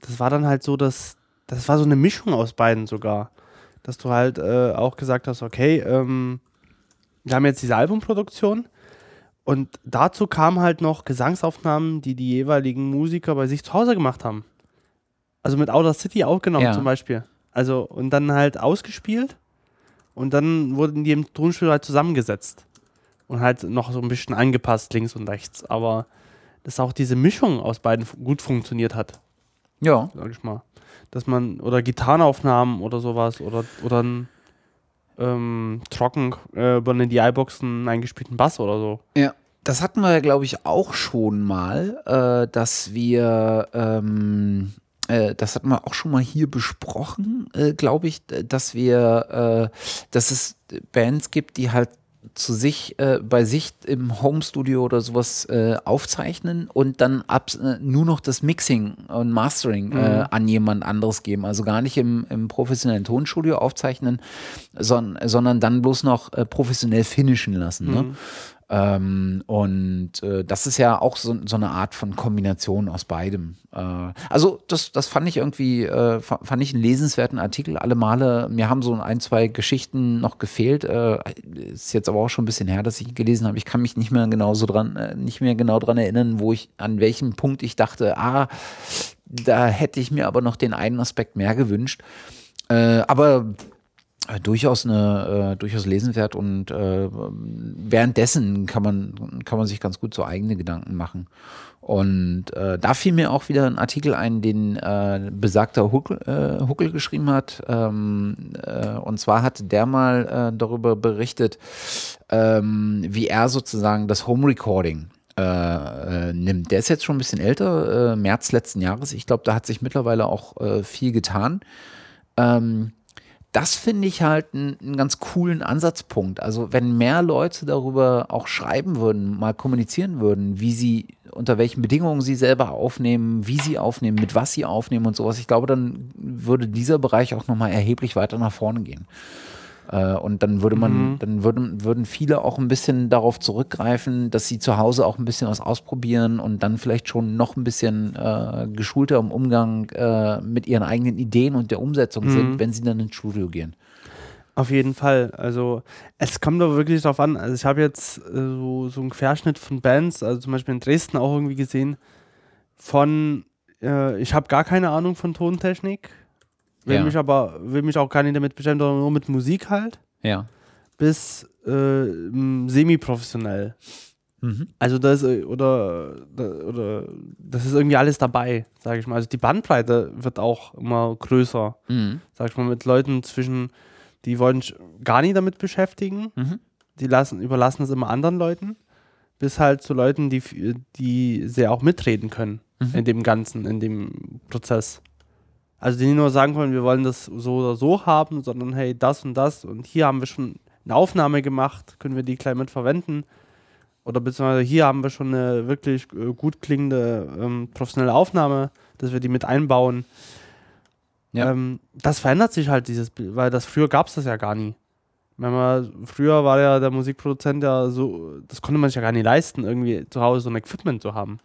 das war dann halt so, dass das war so eine Mischung aus beiden sogar. Dass du halt äh, auch gesagt hast, okay, ähm, wir haben jetzt diese Albumproduktion und dazu kamen halt noch Gesangsaufnahmen, die die jeweiligen Musiker bei sich zu Hause gemacht haben. Also mit Outer City aufgenommen Ja. zum Beispiel. Also und dann halt ausgespielt und dann wurden die im Tonstudio halt zusammengesetzt und halt noch so ein bisschen angepasst links und rechts. Aber dass auch diese Mischung aus beiden gut funktioniert hat, Ja, sag ich mal. Dass man, oder Gitarrenaufnahmen oder sowas, oder, oder ein ähm, trocken äh, über eine DI-Boxen eingespielten Bass oder so. Ja, das hatten wir, glaube ich, auch schon mal, äh, dass wir, ähm, äh, das hatten wir auch schon mal hier besprochen, äh, glaube ich, dass wir, äh, dass es Bands gibt, die halt zu sich, äh, bei sich im Homestudio oder sowas äh, aufzeichnen und dann ab, äh, nur noch das Mixing und Mastering äh, an jemand anderes geben. Also gar nicht im, im professionellen Tonstudio aufzeichnen, son, sondern dann bloß noch äh, professionell finishen lassen. Ne? Ähm, und äh, das ist ja auch so, so eine Art von Kombination aus beidem. Äh, also das, das fand ich irgendwie, äh, fa- fand ich einen lesenswerten Artikel. Alle Male, mir haben so ein, zwei Geschichten noch gefehlt. Äh, ist jetzt aber auch schon ein bisschen her, dass ich ihn gelesen habe. Ich kann mich nicht mehr genau so dran, äh, nicht mehr genau dran erinnern, wo ich, an welchem Punkt ich dachte, ah, da hätte ich mir aber noch den einen Aspekt mehr gewünscht. Äh, aber äh, durchaus eine äh, durchaus lesenswert und äh, währenddessen kann man kann man sich ganz gut so eigene Gedanken machen und äh, da fiel mir auch wieder ein Artikel ein, den äh, besagter Huckel, Huckel geschrieben hat. Ähm, äh, und zwar hatte der mal darüber berichtet, ähm, wie er sozusagen das Home Recording äh, nimmt. Der ist jetzt schon ein bisschen älter, äh, März letzten Jahres. Ich glaube, da hat sich mittlerweile auch äh, viel getan. Ähm, das finde ich halt einen, ganz coolen Ansatzpunkt. Also wenn mehr Leute darüber auch schreiben würden, mal kommunizieren würden, wie sie, unter welchen Bedingungen sie selber aufnehmen, wie sie aufnehmen, mit was sie aufnehmen und sowas, ich glaube, dann würde dieser Bereich auch nochmal erheblich weiter nach vorne gehen. Äh, Und dann würde man, dann würden, würden viele auch ein bisschen darauf zurückgreifen, dass sie zu Hause auch ein bisschen was ausprobieren und dann vielleicht schon noch ein bisschen äh, geschulter im Umgang äh, mit ihren eigenen Ideen und der Umsetzung sind, wenn sie dann ins Studio gehen. Auf jeden Fall. Also es kommt doch wirklich darauf an. Also ich habe jetzt äh, so, so einen Querschnitt von Bands, also zum Beispiel in Dresden auch irgendwie gesehen, von äh, ich habe gar keine Ahnung von Tontechnik, will Ja. mich aber will mich auch gar nicht damit beschäftigen, sondern nur mit Musik halt, Ja. bis äh, semi-professionell. Mhm. Also das äh, oder, oder das ist irgendwie alles dabei, sage ich mal. Also die Bandbreite wird auch immer größer, Mhm. sag ich mal, mit Leuten zwischen, die wollen sich gar nicht damit beschäftigen, Mhm. die lassen, überlassen es immer anderen Leuten, bis halt zu Leuten, die, die sehr auch mitreden können Mhm. in dem Ganzen, in dem Prozess. Also die nicht nur sagen wollen, wir wollen das so oder so haben, sondern hey, das und das und hier haben wir schon eine Aufnahme gemacht, können wir die gleich mit verwenden. Oder beziehungsweise hier haben wir schon eine wirklich äh, gut klingende ähm, professionelle Aufnahme, dass wir die mit einbauen. Ja. Ähm, das verändert sich halt, dieses Bild, weil das früher gab es das ja gar nie. Wenn man, früher war ja der Musikproduzent ja so, das konnte man sich ja gar nicht leisten, irgendwie zu Hause so ein Equipment zu haben.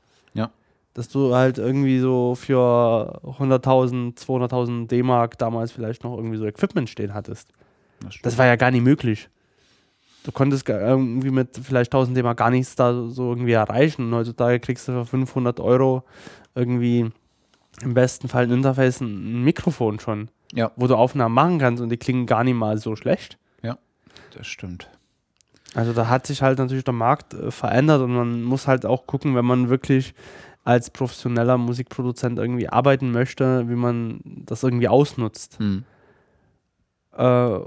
Ja. Dass du halt irgendwie so für 100.000, 200.000 D-Mark damals vielleicht noch irgendwie so Equipment stehen hattest. Das, das war ja gar nicht möglich. Du konntest irgendwie mit vielleicht 1000 D-Mark gar nichts da so irgendwie erreichen. Und heutzutage kriegst du für 500 Euro irgendwie im besten Fall ein Interface, ein Mikrofon schon, Ja, wo du Aufnahmen machen kannst und die klingen gar nicht mal so schlecht. das stimmt. Also da hat sich halt natürlich der Markt äh, verändert und man muss halt auch gucken, wenn man wirklich als professioneller Musikproduzent irgendwie arbeiten möchte, wie man das irgendwie ausnutzt. Hm. Äh,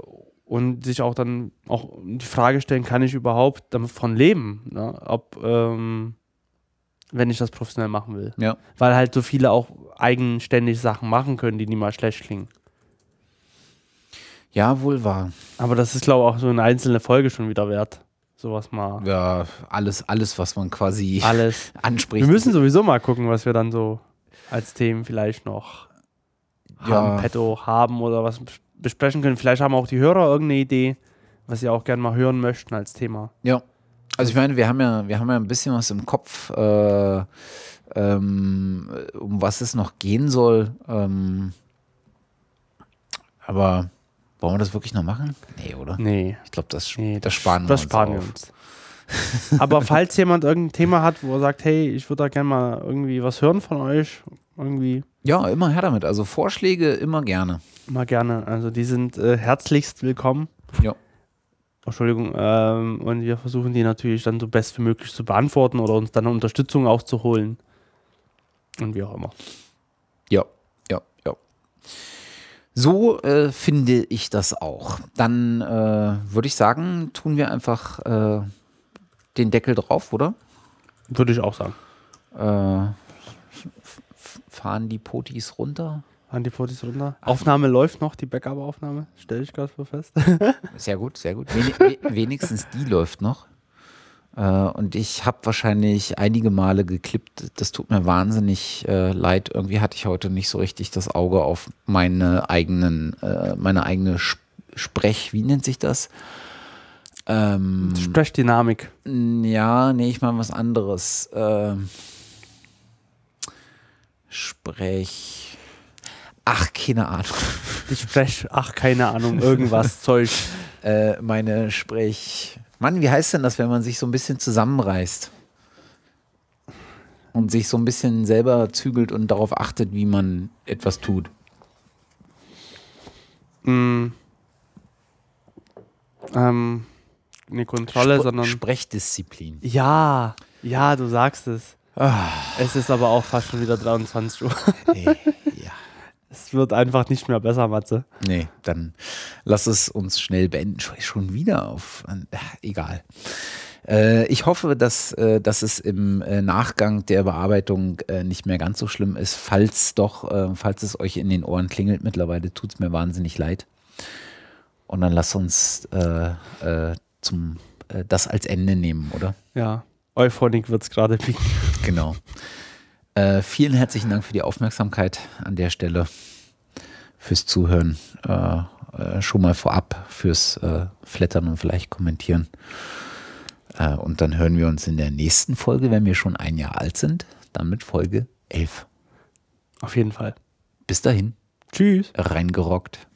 und sich auch dann auch die Frage stellen, kann ich überhaupt davon leben? Ne? Ob, ähm, wenn ich das professionell machen will. Ja. Weil halt so viele auch eigenständig Sachen machen können, die nie mal schlecht klingen. Ja, wohl wahr. Aber das ist, glaube ich, auch so eine einzelne Folge schon wieder wert. Sowas mal. Ja, alles, alles, was man quasi Alles. anspricht. Wir müssen sowieso mal gucken, was wir dann so als Themen vielleicht noch Ja. haben, petto haben oder was bes- besprechen können. Vielleicht haben auch die Hörer irgendeine Idee, was sie auch gerne mal hören möchten als Thema. Ja. Also ich meine, wir haben ja, wir haben ja ein bisschen was im Kopf, äh, ähm, um was es noch gehen soll. Ähm, aber wollen wir das wirklich noch machen? Nee, oder? Nee, Ich glaube, das, nee das sparen wir das uns sparen auf. wir uns. Aber falls jemand irgendein Thema hat, wo er sagt, hey, ich würde da gerne mal irgendwie was hören von euch, irgendwie Ja, immer her damit. Also Vorschläge immer gerne. mal gerne. Also die sind äh, herzlichst willkommen. Ja. Entschuldigung, ähm, und wir versuchen die natürlich dann so best wie möglich zu beantworten oder uns dann Unterstützung auch zu holen. Und wie auch immer. Ja, ja, ja. So äh, finde ich das auch. Dann äh, würde ich sagen, tun wir einfach äh, den Deckel drauf, oder? Würde ich auch sagen. Äh, fahren die Potis runter? Antipotis runter. Aufnahme läuft noch, die Backup-Aufnahme, stelle ich gerade so fest. Sehr gut, sehr gut. Wen, we- wenigstens die läuft noch. Äh, und ich habe wahrscheinlich einige Male geklippt. Das tut mir wahnsinnig äh, leid. Irgendwie hatte ich heute nicht so richtig das Auge auf meine eigenen, äh, meine eigene Sp- Sprech, wie nennt sich das? Ähm, Sprechdynamik. ja, nee, ich meine was anderes. Ähm, Sprech. Ach, keine Ahnung. Ich spreche, ach, keine Ahnung, irgendwas Zeug. Äh, meine Sprech. Mann, wie heißt denn das, wenn man sich so ein bisschen zusammenreißt? Und sich so ein bisschen selber zügelt und darauf achtet, wie man etwas tut. Mm. Ähm, eine Kontrolle, Spr- sondern. Sprechdisziplin. Ja, ja, du sagst es. Ah, Es ist aber auch fast schon wieder 23 Uhr. ja. Es wird einfach nicht mehr besser, Matze. Nee, dann lass es uns schnell beenden. Schon, wieder auf. äh, Egal. Äh, ich hoffe, dass, äh, dass es im Nachgang der Bearbeitung nicht mehr ganz so schlimm ist. Falls doch, falls es euch in den Ohren klingelt, mittlerweile tut es mir wahnsinnig leid. Und dann lass uns äh, äh, zum, äh, das als Ende nehmen, oder? Ja, Euphonic wird es gerade bieten. Genau. Äh, vielen herzlichen Dank für die Aufmerksamkeit an der Stelle, fürs Zuhören, äh, äh, schon mal vorab fürs äh, Flattern und vielleicht kommentieren. Äh, und dann hören wir uns in der nächsten Folge, wenn wir schon ein Jahr alt sind, dann mit Folge 11. Auf jeden Fall. Bis dahin, Tschüss. reingerockt.